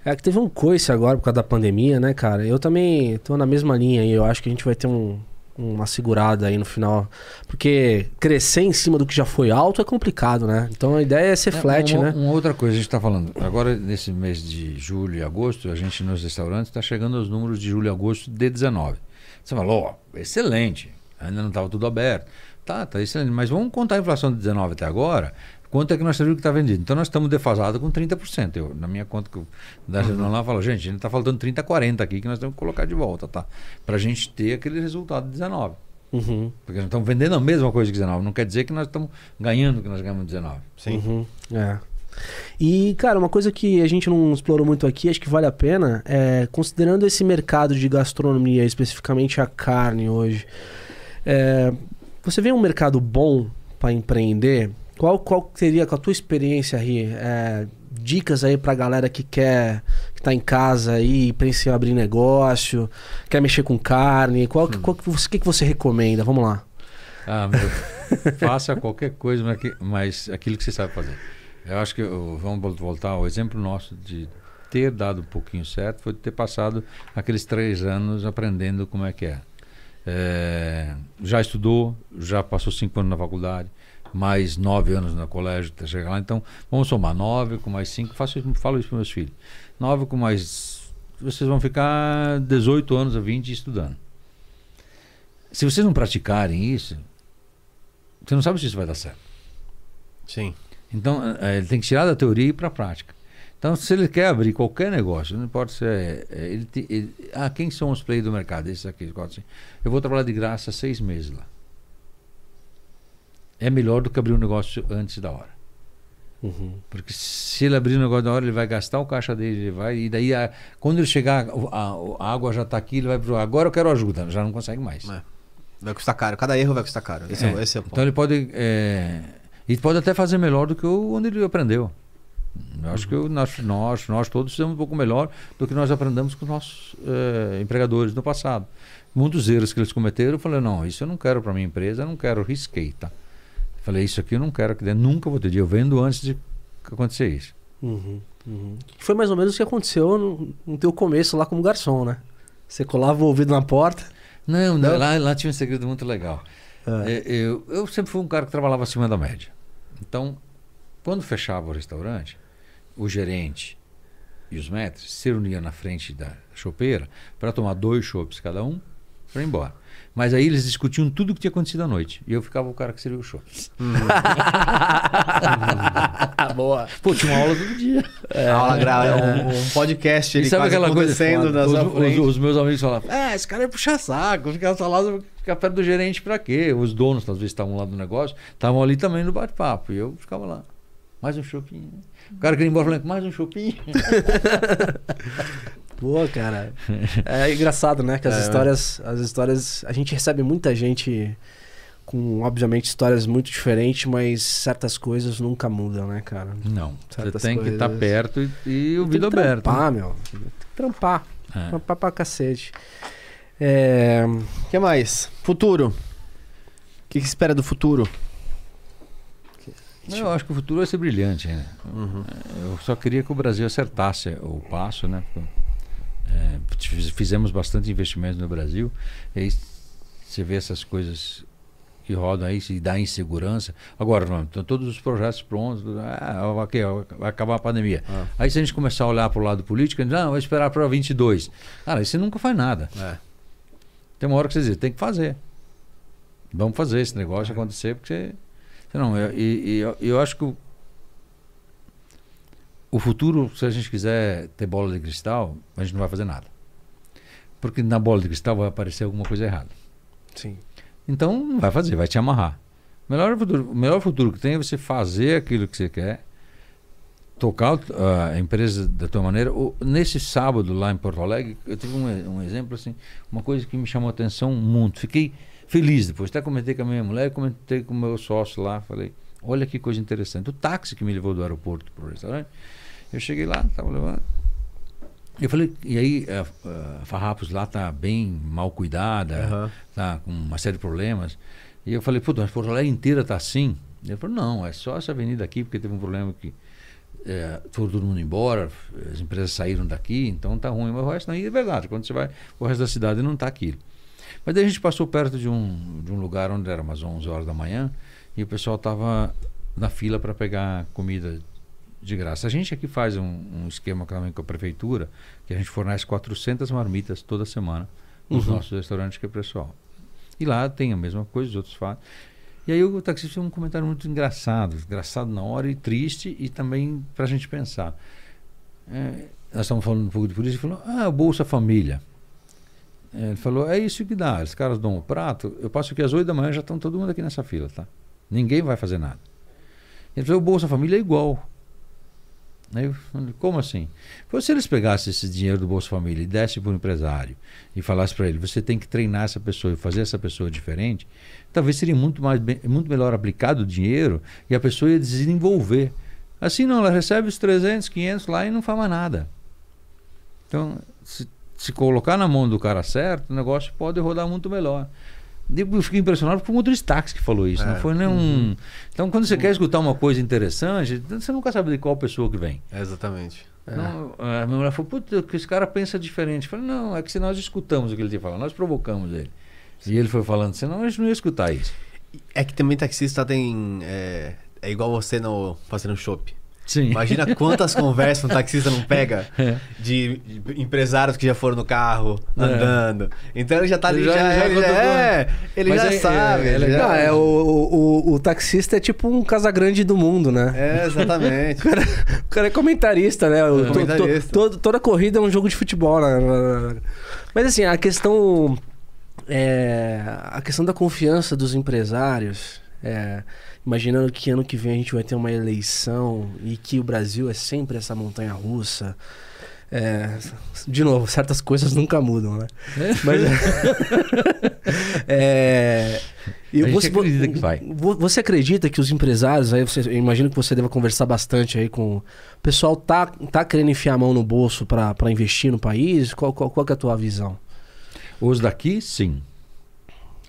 É que teve um coice agora por causa da pandemia, né, cara? Eu também tô na mesma linha aí. Eu acho que a gente vai ter um, uma segurada aí no final. Porque crescer em cima do que já foi alto é complicado, né? Então a ideia é ser É, flat, uma, né? Uma outra coisa, a gente está falando, agora nesse mês de julho e agosto, a gente nos restaurantes está chegando aos números de julho e agosto de 19. Você falou, ó, excelente, ainda não estava tudo aberto. Tá, tá excelente, mas vamos contar a inflação de 19 até agora, quanto é que nós sabemos que está vendido. Então nós estamos defasados com 30%. Eu, na minha conta que eu da reunião lá, eu falo, gente, a gente está faltando 30, 40 aqui que nós temos que colocar de volta, tá? Para a gente ter aquele resultado de 19. Uhum. Porque nós estamos vendendo a mesma coisa que 19. Não quer dizer que nós estamos ganhando o que nós ganhamos 19. Sim. Uhum, é. E, cara, uma coisa que a gente não explorou muito aqui, acho que vale a pena, é considerando esse mercado de gastronomia, especificamente a carne hoje, é, você vê um mercado bom para empreender? Qual, qual seria, com a tua experiência, Ri, é, dicas aí pra galera que quer, que tá em casa aí, pensa em abrir negócio, quer mexer com carne, qual, qual que você, que, que você recomenda? Vamos lá. Ah, meu, faça qualquer coisa, mas, mas aquilo que você sabe fazer. Eu acho que vamos vol- voltar ao exemplo nosso de ter dado um pouquinho certo, foi ter passado aqueles três anos aprendendo como é que é. É, já estudou, já passou cinco anos na faculdade, mais nove anos no colégio até chegar lá. Então, vamos somar nove com mais cinco. Faço falo isso para meus filhos. Nove com mais. Vocês vão ficar 18 anos a 20 estudando. Se vocês não praticarem isso, você não sabe se isso vai dar certo. Sim. Então, eh, ele tem que tirar da teoria e ir para a prática. Então, se ele quer abrir qualquer negócio, não importa se é. é, ele, ele- ah, quem são os players do mercado? Esses aqui, assim. Eu vou trabalhar de graça seis meses lá. É melhor do que abrir um negócio antes da hora. Uhum. Porque se ele abrir o negócio da hora, ele vai gastar o caixa dele, ele vai, e daí, a- quando ele chegar, a, a água já está aqui, ele vai pro agora eu quero ajuda, já não consegue mais. É. Vai custar caro. Cada erro vai custar caro. Esse é, É. esse é o ponto. Então ele pode. É, e pode até fazer melhor do que o, onde ele aprendeu. Eu acho que o- nós, nós, nós todos fizemos um pouco melhor do que nós aprendemos com os nossos eh, empregadores no passado. Muitos erros que eles cometeram, eu falei, não, isso eu não quero para minha empresa, eu não quero, risquei, tá? Falei, isso aqui eu não quero, que nunca vou ter dia, eu vendo antes de acontecer isso. Uhum, uhum. Foi mais ou menos o que aconteceu no, no teu começo lá como garçom, né? Você colava o ouvido na porta. Não, Não? Lá, lá tinha um segredo muito legal. É. É, eu, eu sempre fui um cara que trabalhava acima da média. Então, quando fechava o restaurante, o gerente e os maîtres se reuniam na frente da chopeira para tomar dois chopes cada um para ir embora. Mas aí eles discutiam tudo o que tinha acontecido à noite. E eu ficava o cara que serviu o chopp. Boa. Pô, tinha uma aula todo dia. A aula grava, é um, um podcast E ele sabe aquela coisa? na os, os- os meus amigos falavam, ah, esse cara é puxar saco, ficar lá, ficar perto do gerente pra quê? Os donos, às vezes, estavam lá do negócio, estavam ali também no bate-papo. E eu ficava lá. Mais um chopinho. O cara queria ir embora falando, mais um chopinho. Boa, cara. É engraçado, né? Que as É, histórias. As histórias. A gente recebe muita gente com, obviamente, histórias muito diferentes, mas certas coisas nunca mudam, né, cara? Não, você Certas tem que estar coisas- perto e, e o que aberto. Trampar, meu. Tem que trampar. É. Trampar pra cacete. É. O que mais? Futuro. O que, que espera do futuro? Não, eu acho que o futuro vai ser brilhante ainda. Eu só queria que o Brasil acertasse o passo, né? É, fiz- fizemos bastante investimento no Brasil. E aí você vê essas coisas que rodam aí, se dá insegurança. Agora, não, estão todos os projetos prontos. Ah, ok, vai acabar a pandemia. Ah. Aí se a gente começar a olhar para o lado político, a gente, não, vai esperar para 22. Cara, isso nunca faz nada. É. Tem uma hora que você diz, tem que fazer. Vamos fazer esse negócio acontecer, porque você. Não, eu, eu, eu acho que o, o futuro, se a gente quiser ter bola de cristal, a gente não vai fazer nada. Porque na bola de cristal vai aparecer alguma coisa errada. Sim. Então não vai fazer, vai te amarrar. Melhor futuro, o melhor futuro que tem é você fazer aquilo que você quer, tocar a empresa da tua maneira. Nesse sábado lá em Porto Alegre, eu tive um, um exemplo assim, uma coisa que me chamou a atenção muito. Fiquei feliz depois. Até comentei com a minha mulher, comentei com o meu sócio lá, falei, olha que coisa interessante. O táxi que me levou do aeroporto para o restaurante, eu cheguei lá, estava levando. Eu falei, e aí a, a Farrapos lá tá bem mal cuidada, Aham. tá com uma série de problemas. E eu falei, puta, mas Porto Alegre inteira tá assim? Ele falou, não, é só essa avenida aqui, porque teve um problema que é, todo mundo embora, as empresas saíram daqui, então tá ruim. Mas o resto não é verdade. Quando você vai, o resto da cidade não está aquilo. Mas daí a gente passou perto de um, de um lugar onde era umas 11 horas da manhã e o pessoal estava na fila para pegar comida de graça. A gente aqui faz um, um esquema também com a prefeitura, que a gente fornece 400 marmitas toda semana nos uhum. nossos restaurantes que é pessoal. E lá tem a mesma coisa, os outros fazem. E aí o taxista fez um comentário muito engraçado, engraçado na hora e triste e também para a gente pensar. É, nós estamos falando um pouco de polícia, ele falou, ah, Bolsa Família. É, ele falou, é isso que dá, os caras dão o prato, eu passo aqui às 8 da manhã, já estão todo mundo aqui nessa fila, tá? Ninguém vai fazer nada. Ele falou, o Bolsa Família é igual. Aí eu como assim? Se eles pegassem esse dinheiro do Bolsa Família e dessem para o empresário e falassem para ele, você tem que treinar essa pessoa e fazer essa pessoa diferente, talvez seria muito, mais muito melhor aplicado o dinheiro e a pessoa ia desenvolver. Assim não, ela recebe os 300, 500 lá e não faz mais nada. Então, se, se colocar na mão do cara certo, o negócio pode rodar muito melhor. Eu fiquei impressionado porque foi um motorista táxi que falou isso, é. não foi nenhum. Uhum. Então, quando você uhum. quer escutar uma coisa interessante, você nunca sabe de qual pessoa que vem. É exatamente. Não, é. a minha mulher falou, puta, que esse cara pensa diferente. Eu falei, não, é que se nós escutamos o que ele tinha falado, nós provocamos ele. Sim. E ele foi falando, senão a gente não ia escutar isso. É que também taxista tem. É, é igual você no, fazendo shopping. Sim. Imagina quantas conversas um taxista não pega é. de, empresários que já foram no carro, é. andando. É. Então ele já tá ali, ele já, já, já, ele já é, ele Mas já é, sabe. É, já... Não, é, o, o, o, taxista é tipo um Casagrande do mundo, né? É, exatamente. o, cara, o, cara, é comentarista, né? O, comentarista. To, to, toda corrida é um jogo de futebol, né? Mas assim, a questão. É, a questão da confiança dos empresários. É, imaginando que ano que vem a gente vai ter uma eleição e que o Brasil é sempre essa montanha russa. É, de novo, certas coisas nunca mudam, né? É. Mas, é, eu, você, acredita que vai. Você acredita que os empresários, aí você, eu imagino que você deva conversar bastante aí com. O pessoal tá, tá querendo enfiar a mão no bolso para investir no país? Qual, qual, qual é a tua visão? Os daqui, sim.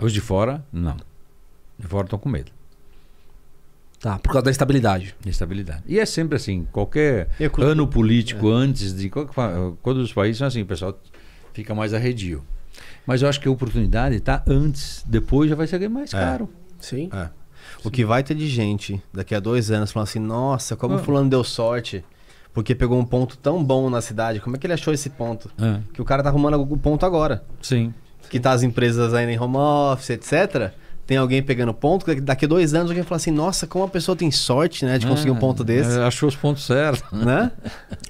Os de fora, não. De fora estão com medo. Tá, por causa da estabilidade. Estabilidade. E é sempre assim, qualquer ano político é. antes de. Quando os países são assim, o pessoal fica mais arredio. Mas eu acho que a oportunidade está antes, depois já vai ser mais é. caro. Sim. É. O que vai ter de gente daqui a dois anos falando assim, nossa, como o ah. fulano deu sorte. Porque pegou um ponto tão bom na cidade. Como é que ele achou esse ponto? É. Que o cara tá arrumando o ponto agora. Sim. Que tá as empresas ainda em home office, etc tem alguém pegando ponto, daqui a dois anos alguém fala assim, nossa, como a pessoa tem sorte, né, de conseguir um ponto é, desse. É, achou os pontos certos. Né?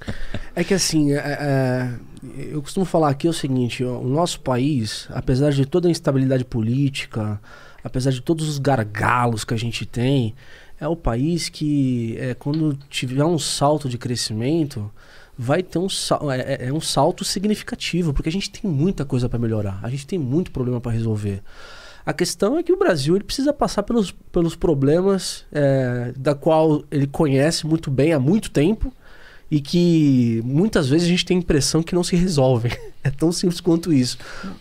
é que assim, é, é, eu costumo falar aqui o seguinte, o nosso país, apesar de toda a instabilidade política, apesar de todos os gargalos que a gente tem, é o país que, é, quando tiver um salto de crescimento, vai ter um, é, é um salto significativo, porque a gente tem muita coisa para melhorar, a gente tem muito problema para resolver. A questão é que o Brasil ele precisa passar pelos, pelos problemas é, da qual ele conhece muito bem há muito tempo e que muitas vezes a gente tem a impressão que não se resolvem. É tão simples quanto isso.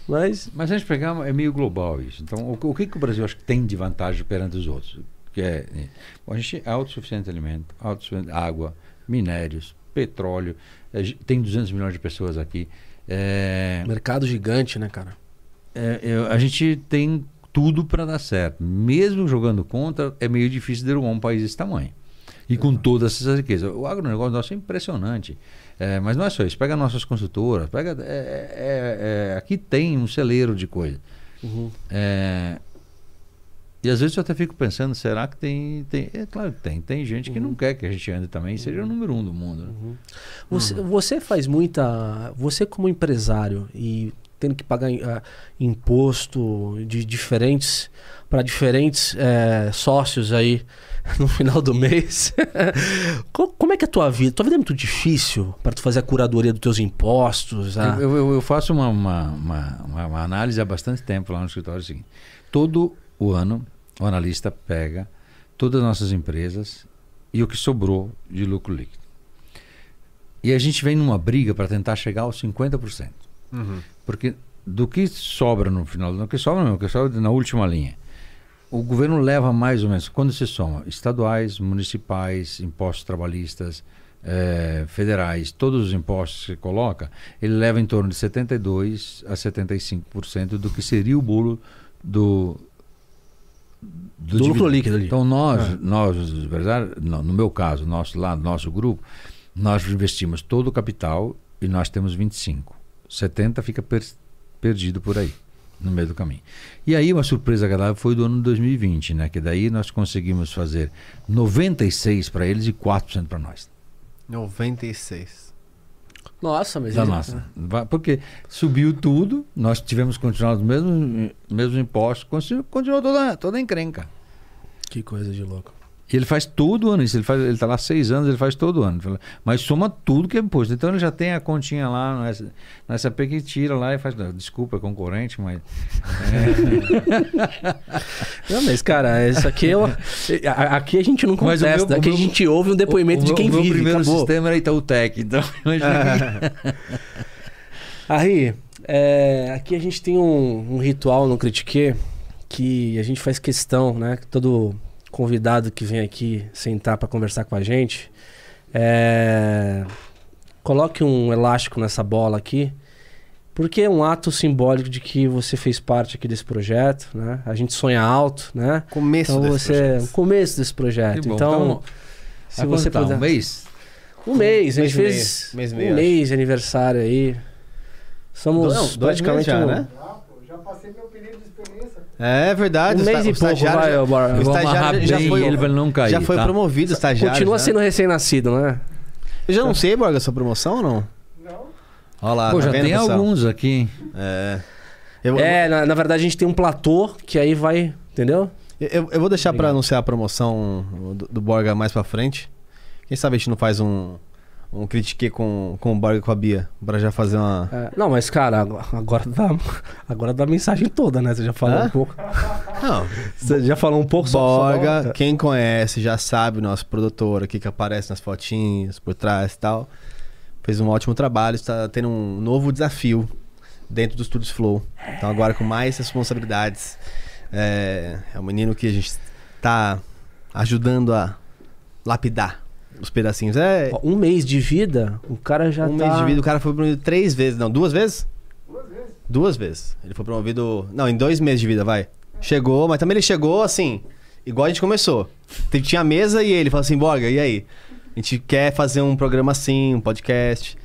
Mas, Mas a gente pegar é meio global isso. Então, o, o que, que o Brasil acho que tem de vantagem perante os outros? Que é, é a gente é autossuficiente de alimento, autossuficiente água, minérios, petróleo. É, tem 200 milhões de pessoas aqui. É, Mercado gigante, né, cara? É, a gente tem tudo para dar certo. Mesmo jogando contra, é meio difícil derrubar um país desse tamanho. E com todas essas riquezas. O agronegócio nosso é impressionante. É, mas não é só isso. Pega nossas consultoras, pega. É, é, é aqui tem um celeiro de coisa. Uhum. É, e às vezes eu até fico pensando, será que tem. tem é claro que tem. Tem gente que não uhum. quer que a gente ande também, seja o número um do mundo. Né? Uhum. Você, uhum. você faz muita. Você, como empresário, e tendo que pagar uh, imposto de diferentes para diferentes é, sócios aí no final do mês. Como é que é a tua vida? Tua vida é muito difícil para tu fazer a curadoria dos teus impostos? Ah? Eu, eu, eu, faço uma, uma, uma, uma, análise há bastante tempo lá no escritório. Assim, todo o ano o analista pega todas as nossas empresas e o que sobrou de lucro líquido. E a gente vem numa briga para tentar chegar aos 50%. Uhum. Porque do que sobra no final, do que sobra não, que sobra na última linha. O governo leva mais ou menos, quando se soma estaduais, municipais, impostos trabalhistas, eh, federais, todos os impostos que coloca, ele leva em torno de 72 a 75% do que seria o bolo do Do lucro dividendo. líquido ali. Então nós, É. nós, verdade, no, no meu caso, nosso lá, nosso grupo, nós investimos todo o capital e nós temos 25. 70 fica per- perdido por aí, no meio do caminho. E aí uma surpresa agradável foi do ano de 2020, né? Que daí nós conseguimos fazer 96 para eles e 4% para nós. 96. Nossa, mas. Da ele- nossa. Porque subiu tudo, nós tivemos que continuar os mesmos, mesmos impostos, continu- continuou toda, toda a encrenca. Que coisa de louco. E ele faz todo ano isso. Ele, faz, ele tá lá seis anos, ele faz todo ano. Mas soma tudo que é imposto. Então ele já tem a continha lá no no SAP que tira lá e faz. Desculpa, é concorrente, mas. Não, mas, cara, isso aqui eu. a- Aqui a gente não Mas o contesta. meu- o aqui a meu- gente ouve um depoimento o, de o quem meu, vive. O primeiro acabou. sistema era Itautec. Então, imagina. Aí, é, aqui a gente tem um, um ritual no Critique que a gente faz questão, né? que Todo convidado que vem aqui sentar para conversar com a gente, é, coloque um elástico nessa bola aqui, porque é um ato simbólico de que você fez parte aqui desse projeto, né? A gente sonha alto, né? Começo Então desse você é o projeto. começo desse projeto. Bom. Então, se você puder, Um mês? um mês, a Mês gente e fez meio, mês um meio, mês de aniversário aí. Somos Não, dois praticamente meses já, um, né? Já, pô, já passei meu período de experiência. É verdade. um o mês esta- e o pouco, estagiário vai, já- o Eu estagiário já foi- ele não cair. Já foi tá? promovido, estagiário. Continua já. sendo recém-nascido, né? Eu já não sei, Borga, sua promoção ou não? Não, Olha lá, Pô, tá já vendo, tem pessoal? alguns aqui. É. Eu, É, na, na verdade a gente tem um platô que aí vai, entendeu? eu, eu- eu vou deixar pra Obrigado. anunciar a promoção do, do Borga mais pra frente. Quem sabe a gente não faz um, um critique com, com o Borga e com a Bia. Pra já fazer uma. É, não, mas cara, agora- dá, agora dá a mensagem toda, né? Você já falou Hã? um pouco. Não, Você já falou um pouco só- só Borga, dá- quem conhece já sabe, o nosso produtor aqui que aparece nas fotinhas por trás e tal. Fez um ótimo trabalho, está tendo um novo desafio dentro do Studios Flow. Então agora com mais responsabilidades. É, é um menino que a gente está ajudando a lapidar os pedacinhos. É Ó, Um mês de vida, o cara já um tá... mês de vida, o cara foi promovido três vezes, não, duas vezes? duas vezes. Duas vezes. Ele foi promovido. Não, em dois meses de vida, vai. Chegou, mas também ele chegou assim, igual a gente começou. Tinha a mesa e ele falou assim: Borga, e aí? A gente quer fazer um programa assim, um podcast.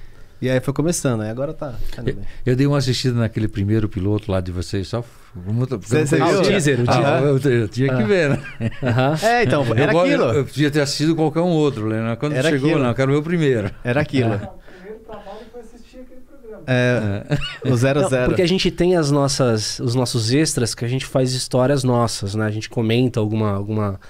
E aí foi começando, aí agora tá. tá bem. Eu dei uma assistida naquele primeiro piloto lá de vocês, só. Muito, Cê- cê Ah, o teaser, o Ah, teaser. eu, eu tinha que Ah. ver, né? É, então, Eu era go- aquilo. Eu, eu podia ter assistido qualquer um outro, né? Quando Era chegou, aquilo. não, eu quero ver o primeiro. Era aquilo. Ah, o primeiro trabalho foi assistir aquele programa. É, o zero Não, zero. porque a gente tem as nossas, os nossos extras que a gente faz histórias nossas, né? A gente comenta alguma, alguma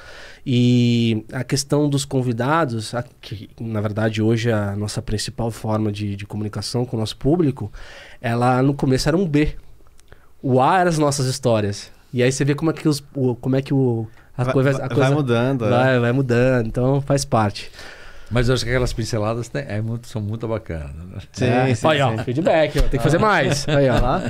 e a questão dos convidados, a- que na verdade hoje é a nossa principal forma de, de comunicação com o nosso público, ela no começo era um B. O A era as nossas histórias. E aí você vê como é que os, o, como é que o a vai, coisa, vai- a vai coisa mudando. é. vai, vai mudando, então faz parte. Mas eu acho que aquelas pinceladas tem- é muito- são muito bacanas. né? Sim, É. sim, sim. ó, feedback, ó, tem que fazer mais. Aí, ó. Lá.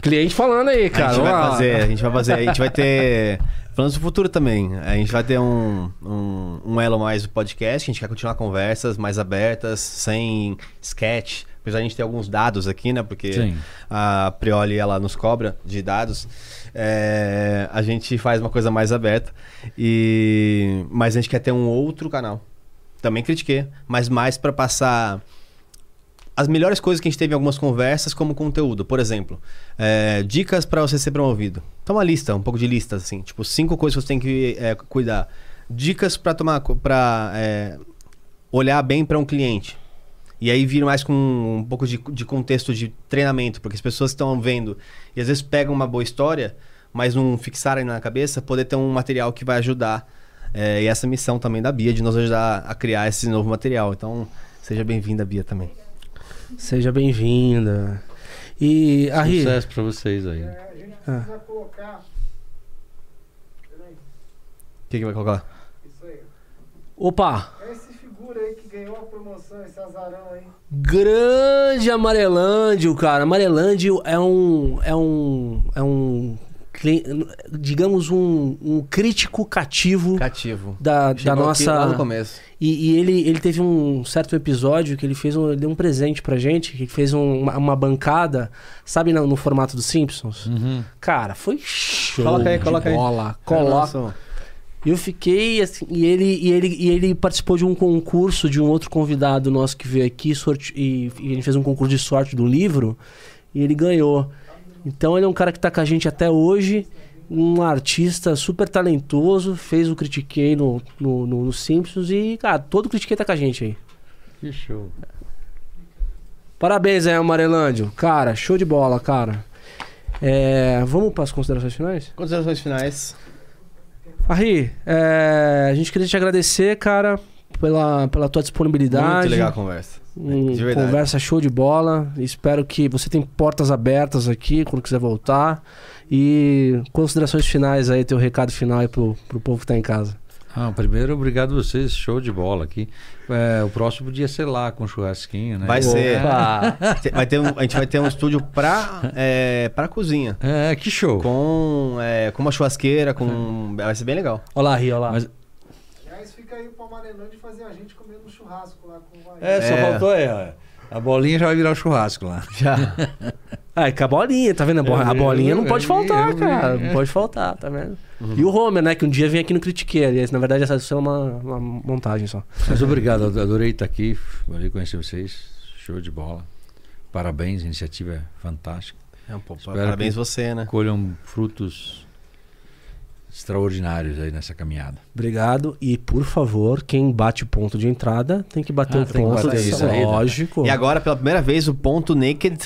Cliente falando aí, A cara. gente vai fazer, a gente vai fazer, a gente vai ter. Falando do futuro também, a gente vai ter um, um, um elo mais do podcast, a gente quer continuar conversas mais abertas, sem sketch. Apesar de a gente ter alguns dados aqui, né? Porque Sim. a Prioli ela nos cobra de dados. é, a gente faz uma coisa mais aberta. E mas a gente quer ter um outro canal. Também critiquei, mas mais para passar as melhores coisas que a gente teve em algumas conversas como conteúdo. Por exemplo, é, dicas para você ser promovido. Então uma lista, um pouco de lista assim, tipo cinco coisas que você tem que é, cuidar. Dicas para tomar para olhar bem para um cliente. E aí vir mais com um pouco de, de contexto de treinamento, porque as pessoas estão vendo e às vezes pegam uma boa história, mas não fixarem na cabeça, poder ter um material que vai ajudar. É, e essa missão também da Bia, de nos ajudar a criar esse novo material. Então, seja bem-vinda, Bia, também. Seja bem-vinda. E Arri, Sucesso pra vocês aí. É, a gente Ah. precisa colocar. Peraí, O que, que vai colocar? isso aí. opa, É esse figura aí que ganhou a promoção, esse azarão aí. grande Amarelândio, cara. Amarelândio é um é um é um digamos, um, um crítico cativo Cativo. da, da Chegou nossa. no começo. E, e ele, ele teve um certo episódio que ele fez um, ele deu um presente pra gente, que fez um- uma, uma bancada, sabe, no, no formato dos Simpsons? Uhum. Cara, foi show Coloca aí, coloca aí. bola. Coloca. E eu fiquei assim, e ele, e, ele, e ele participou de um concurso de um outro convidado nosso que veio aqui sorte, e, e ele fez um concurso de sorte do livro e ele ganhou. Então ele é um cara que tá com a gente até hoje, um artista super talentoso, fez o Critiquei no, no, no, no Simpsons e, cara, todo Critiquei tá com a gente aí. Que show. Parabéns aí, Amarelândio. Cara, show de bola, cara. É, vamos para as considerações finais? Considerações finais. Arri, é, a gente queria te agradecer, cara, pela, pela tua disponibilidade. Muito legal a conversa. Um, De verdade. conversa show de bola. Espero que você tenha portas abertas aqui quando quiser voltar. E considerações finais aí, teu recado final aí pro, pro povo que tá em casa. Ah, primeiro, obrigado a vocês. Show de bola aqui. É, o próximo podia ser lá com churrasquinho, né? Vai ser. Opa. Vai ter um- a gente vai ter um estúdio pra, é, pra cozinha. É, que show. Com, é, com uma churrasqueira, com. Vai ser bem legal. Olha lá, Ri, olha lá. Mas- fica aí pro Amarelândia fazer a gente comendo um churrasco lá com o Vai. É, só É. faltou aí, ó. A bolinha já vai virar o churrasco lá. Já. Ah, e com a bolinha, tá vendo? A, bo- bolinha não pode faltar, cara. é. Não pode faltar, tá vendo? E o Homer, né? Que um dia vem aqui no Critique. Aliás, na verdade, essa é uma, uma montagem só. Mas obrigado, ado- adorei estar aqui. Adorei conhecer vocês. Show de bola. Parabéns, a iniciativa é fantástica. É um pouco. Espero Parabéns que- você, né? Colham frutos extraordinários aí nessa caminhada. Obrigado. E, por favor, quem bate o ponto de entrada tem que bater Ah, o ponto. bater isso aí, né? lógico. E agora, pela primeira vez, o ponto naked.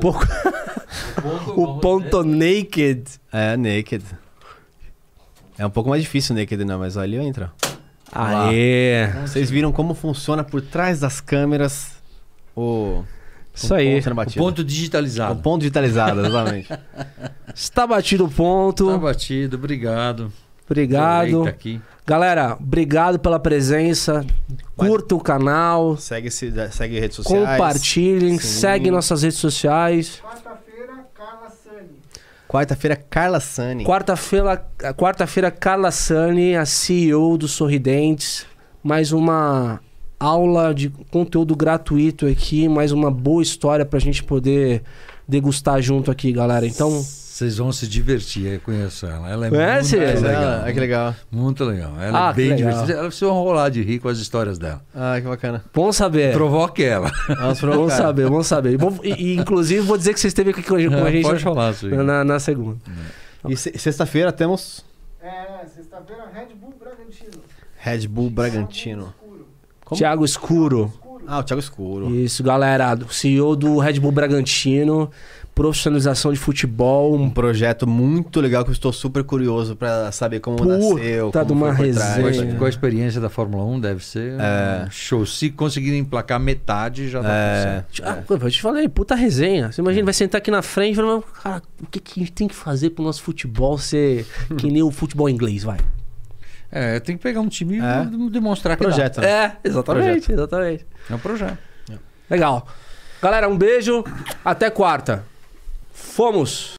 Pouco- o ponto naked. É, naked. É um pouco mais difícil naked, não, mas ali entra. Lá. Aê. Vocês viram como funciona por trás das câmeras o. Isso o aí. ponto O ponto O digitalizado. ponto digitalizado, exatamente. Está batido o ponto. Tá batido, obrigado. Obrigado. Galera, obrigado pela presença. Curta o canal. segue, -se, segue redes sociais. Compartilhem. Sim. Segue nossas redes sociais. Quarta-feira, Carla Sani. Quarta-feira, Carla Sani. Quarta-feira, quarta-feira, Carla Sani, a CEO do Sorridentes. Mais uma aula de conteúdo gratuito aqui, mais uma boa história pra gente poder degustar junto aqui, galera. Então, Vocês vão se divertir, eu conheço ela. Ela é Conhece? muito Ela? legal. Ah, que legal. Muito legal. Ela Ah, é bem divertida. Ela precisa rolar de rir com as histórias dela. Ah, que bacana. bom saber. Provoque ela. Vamos saber, vamos saber. E, e- e, inclusive, vou dizer que você esteve aqui com a com a gente Pode falar, Suí. na, na segunda. E se- sexta-feira temos É, sexta-feira, Red Bull Bragantino. Red Bull Bragantino. Como? Thiago Escuro. Ah, o Thiago Escuro. Isso, galera. CEO do Red Bull Bragantino. Profissionalização de futebol. Um projeto muito legal que eu estou super curioso pra saber como Puta nasceu. de como uma foi por trás. Com a, resenha. com a experiência da Fórmula 1 deve ser É. um show. Se conseguirem emplacar metade, já dá É. Ah, eu te falei, puta resenha. Você imagina, vai sentar aqui na frente e falar, "Mas, cara, o que, que a gente tem que fazer pro nosso futebol ser que nem o futebol inglês, vai? É, tem que pegar um time É. e demonstrar que Projeto. né? É, exatamente, exatamente. dá. É um projeto. Legal. Galera, um beijo. Até quarta. Fomos!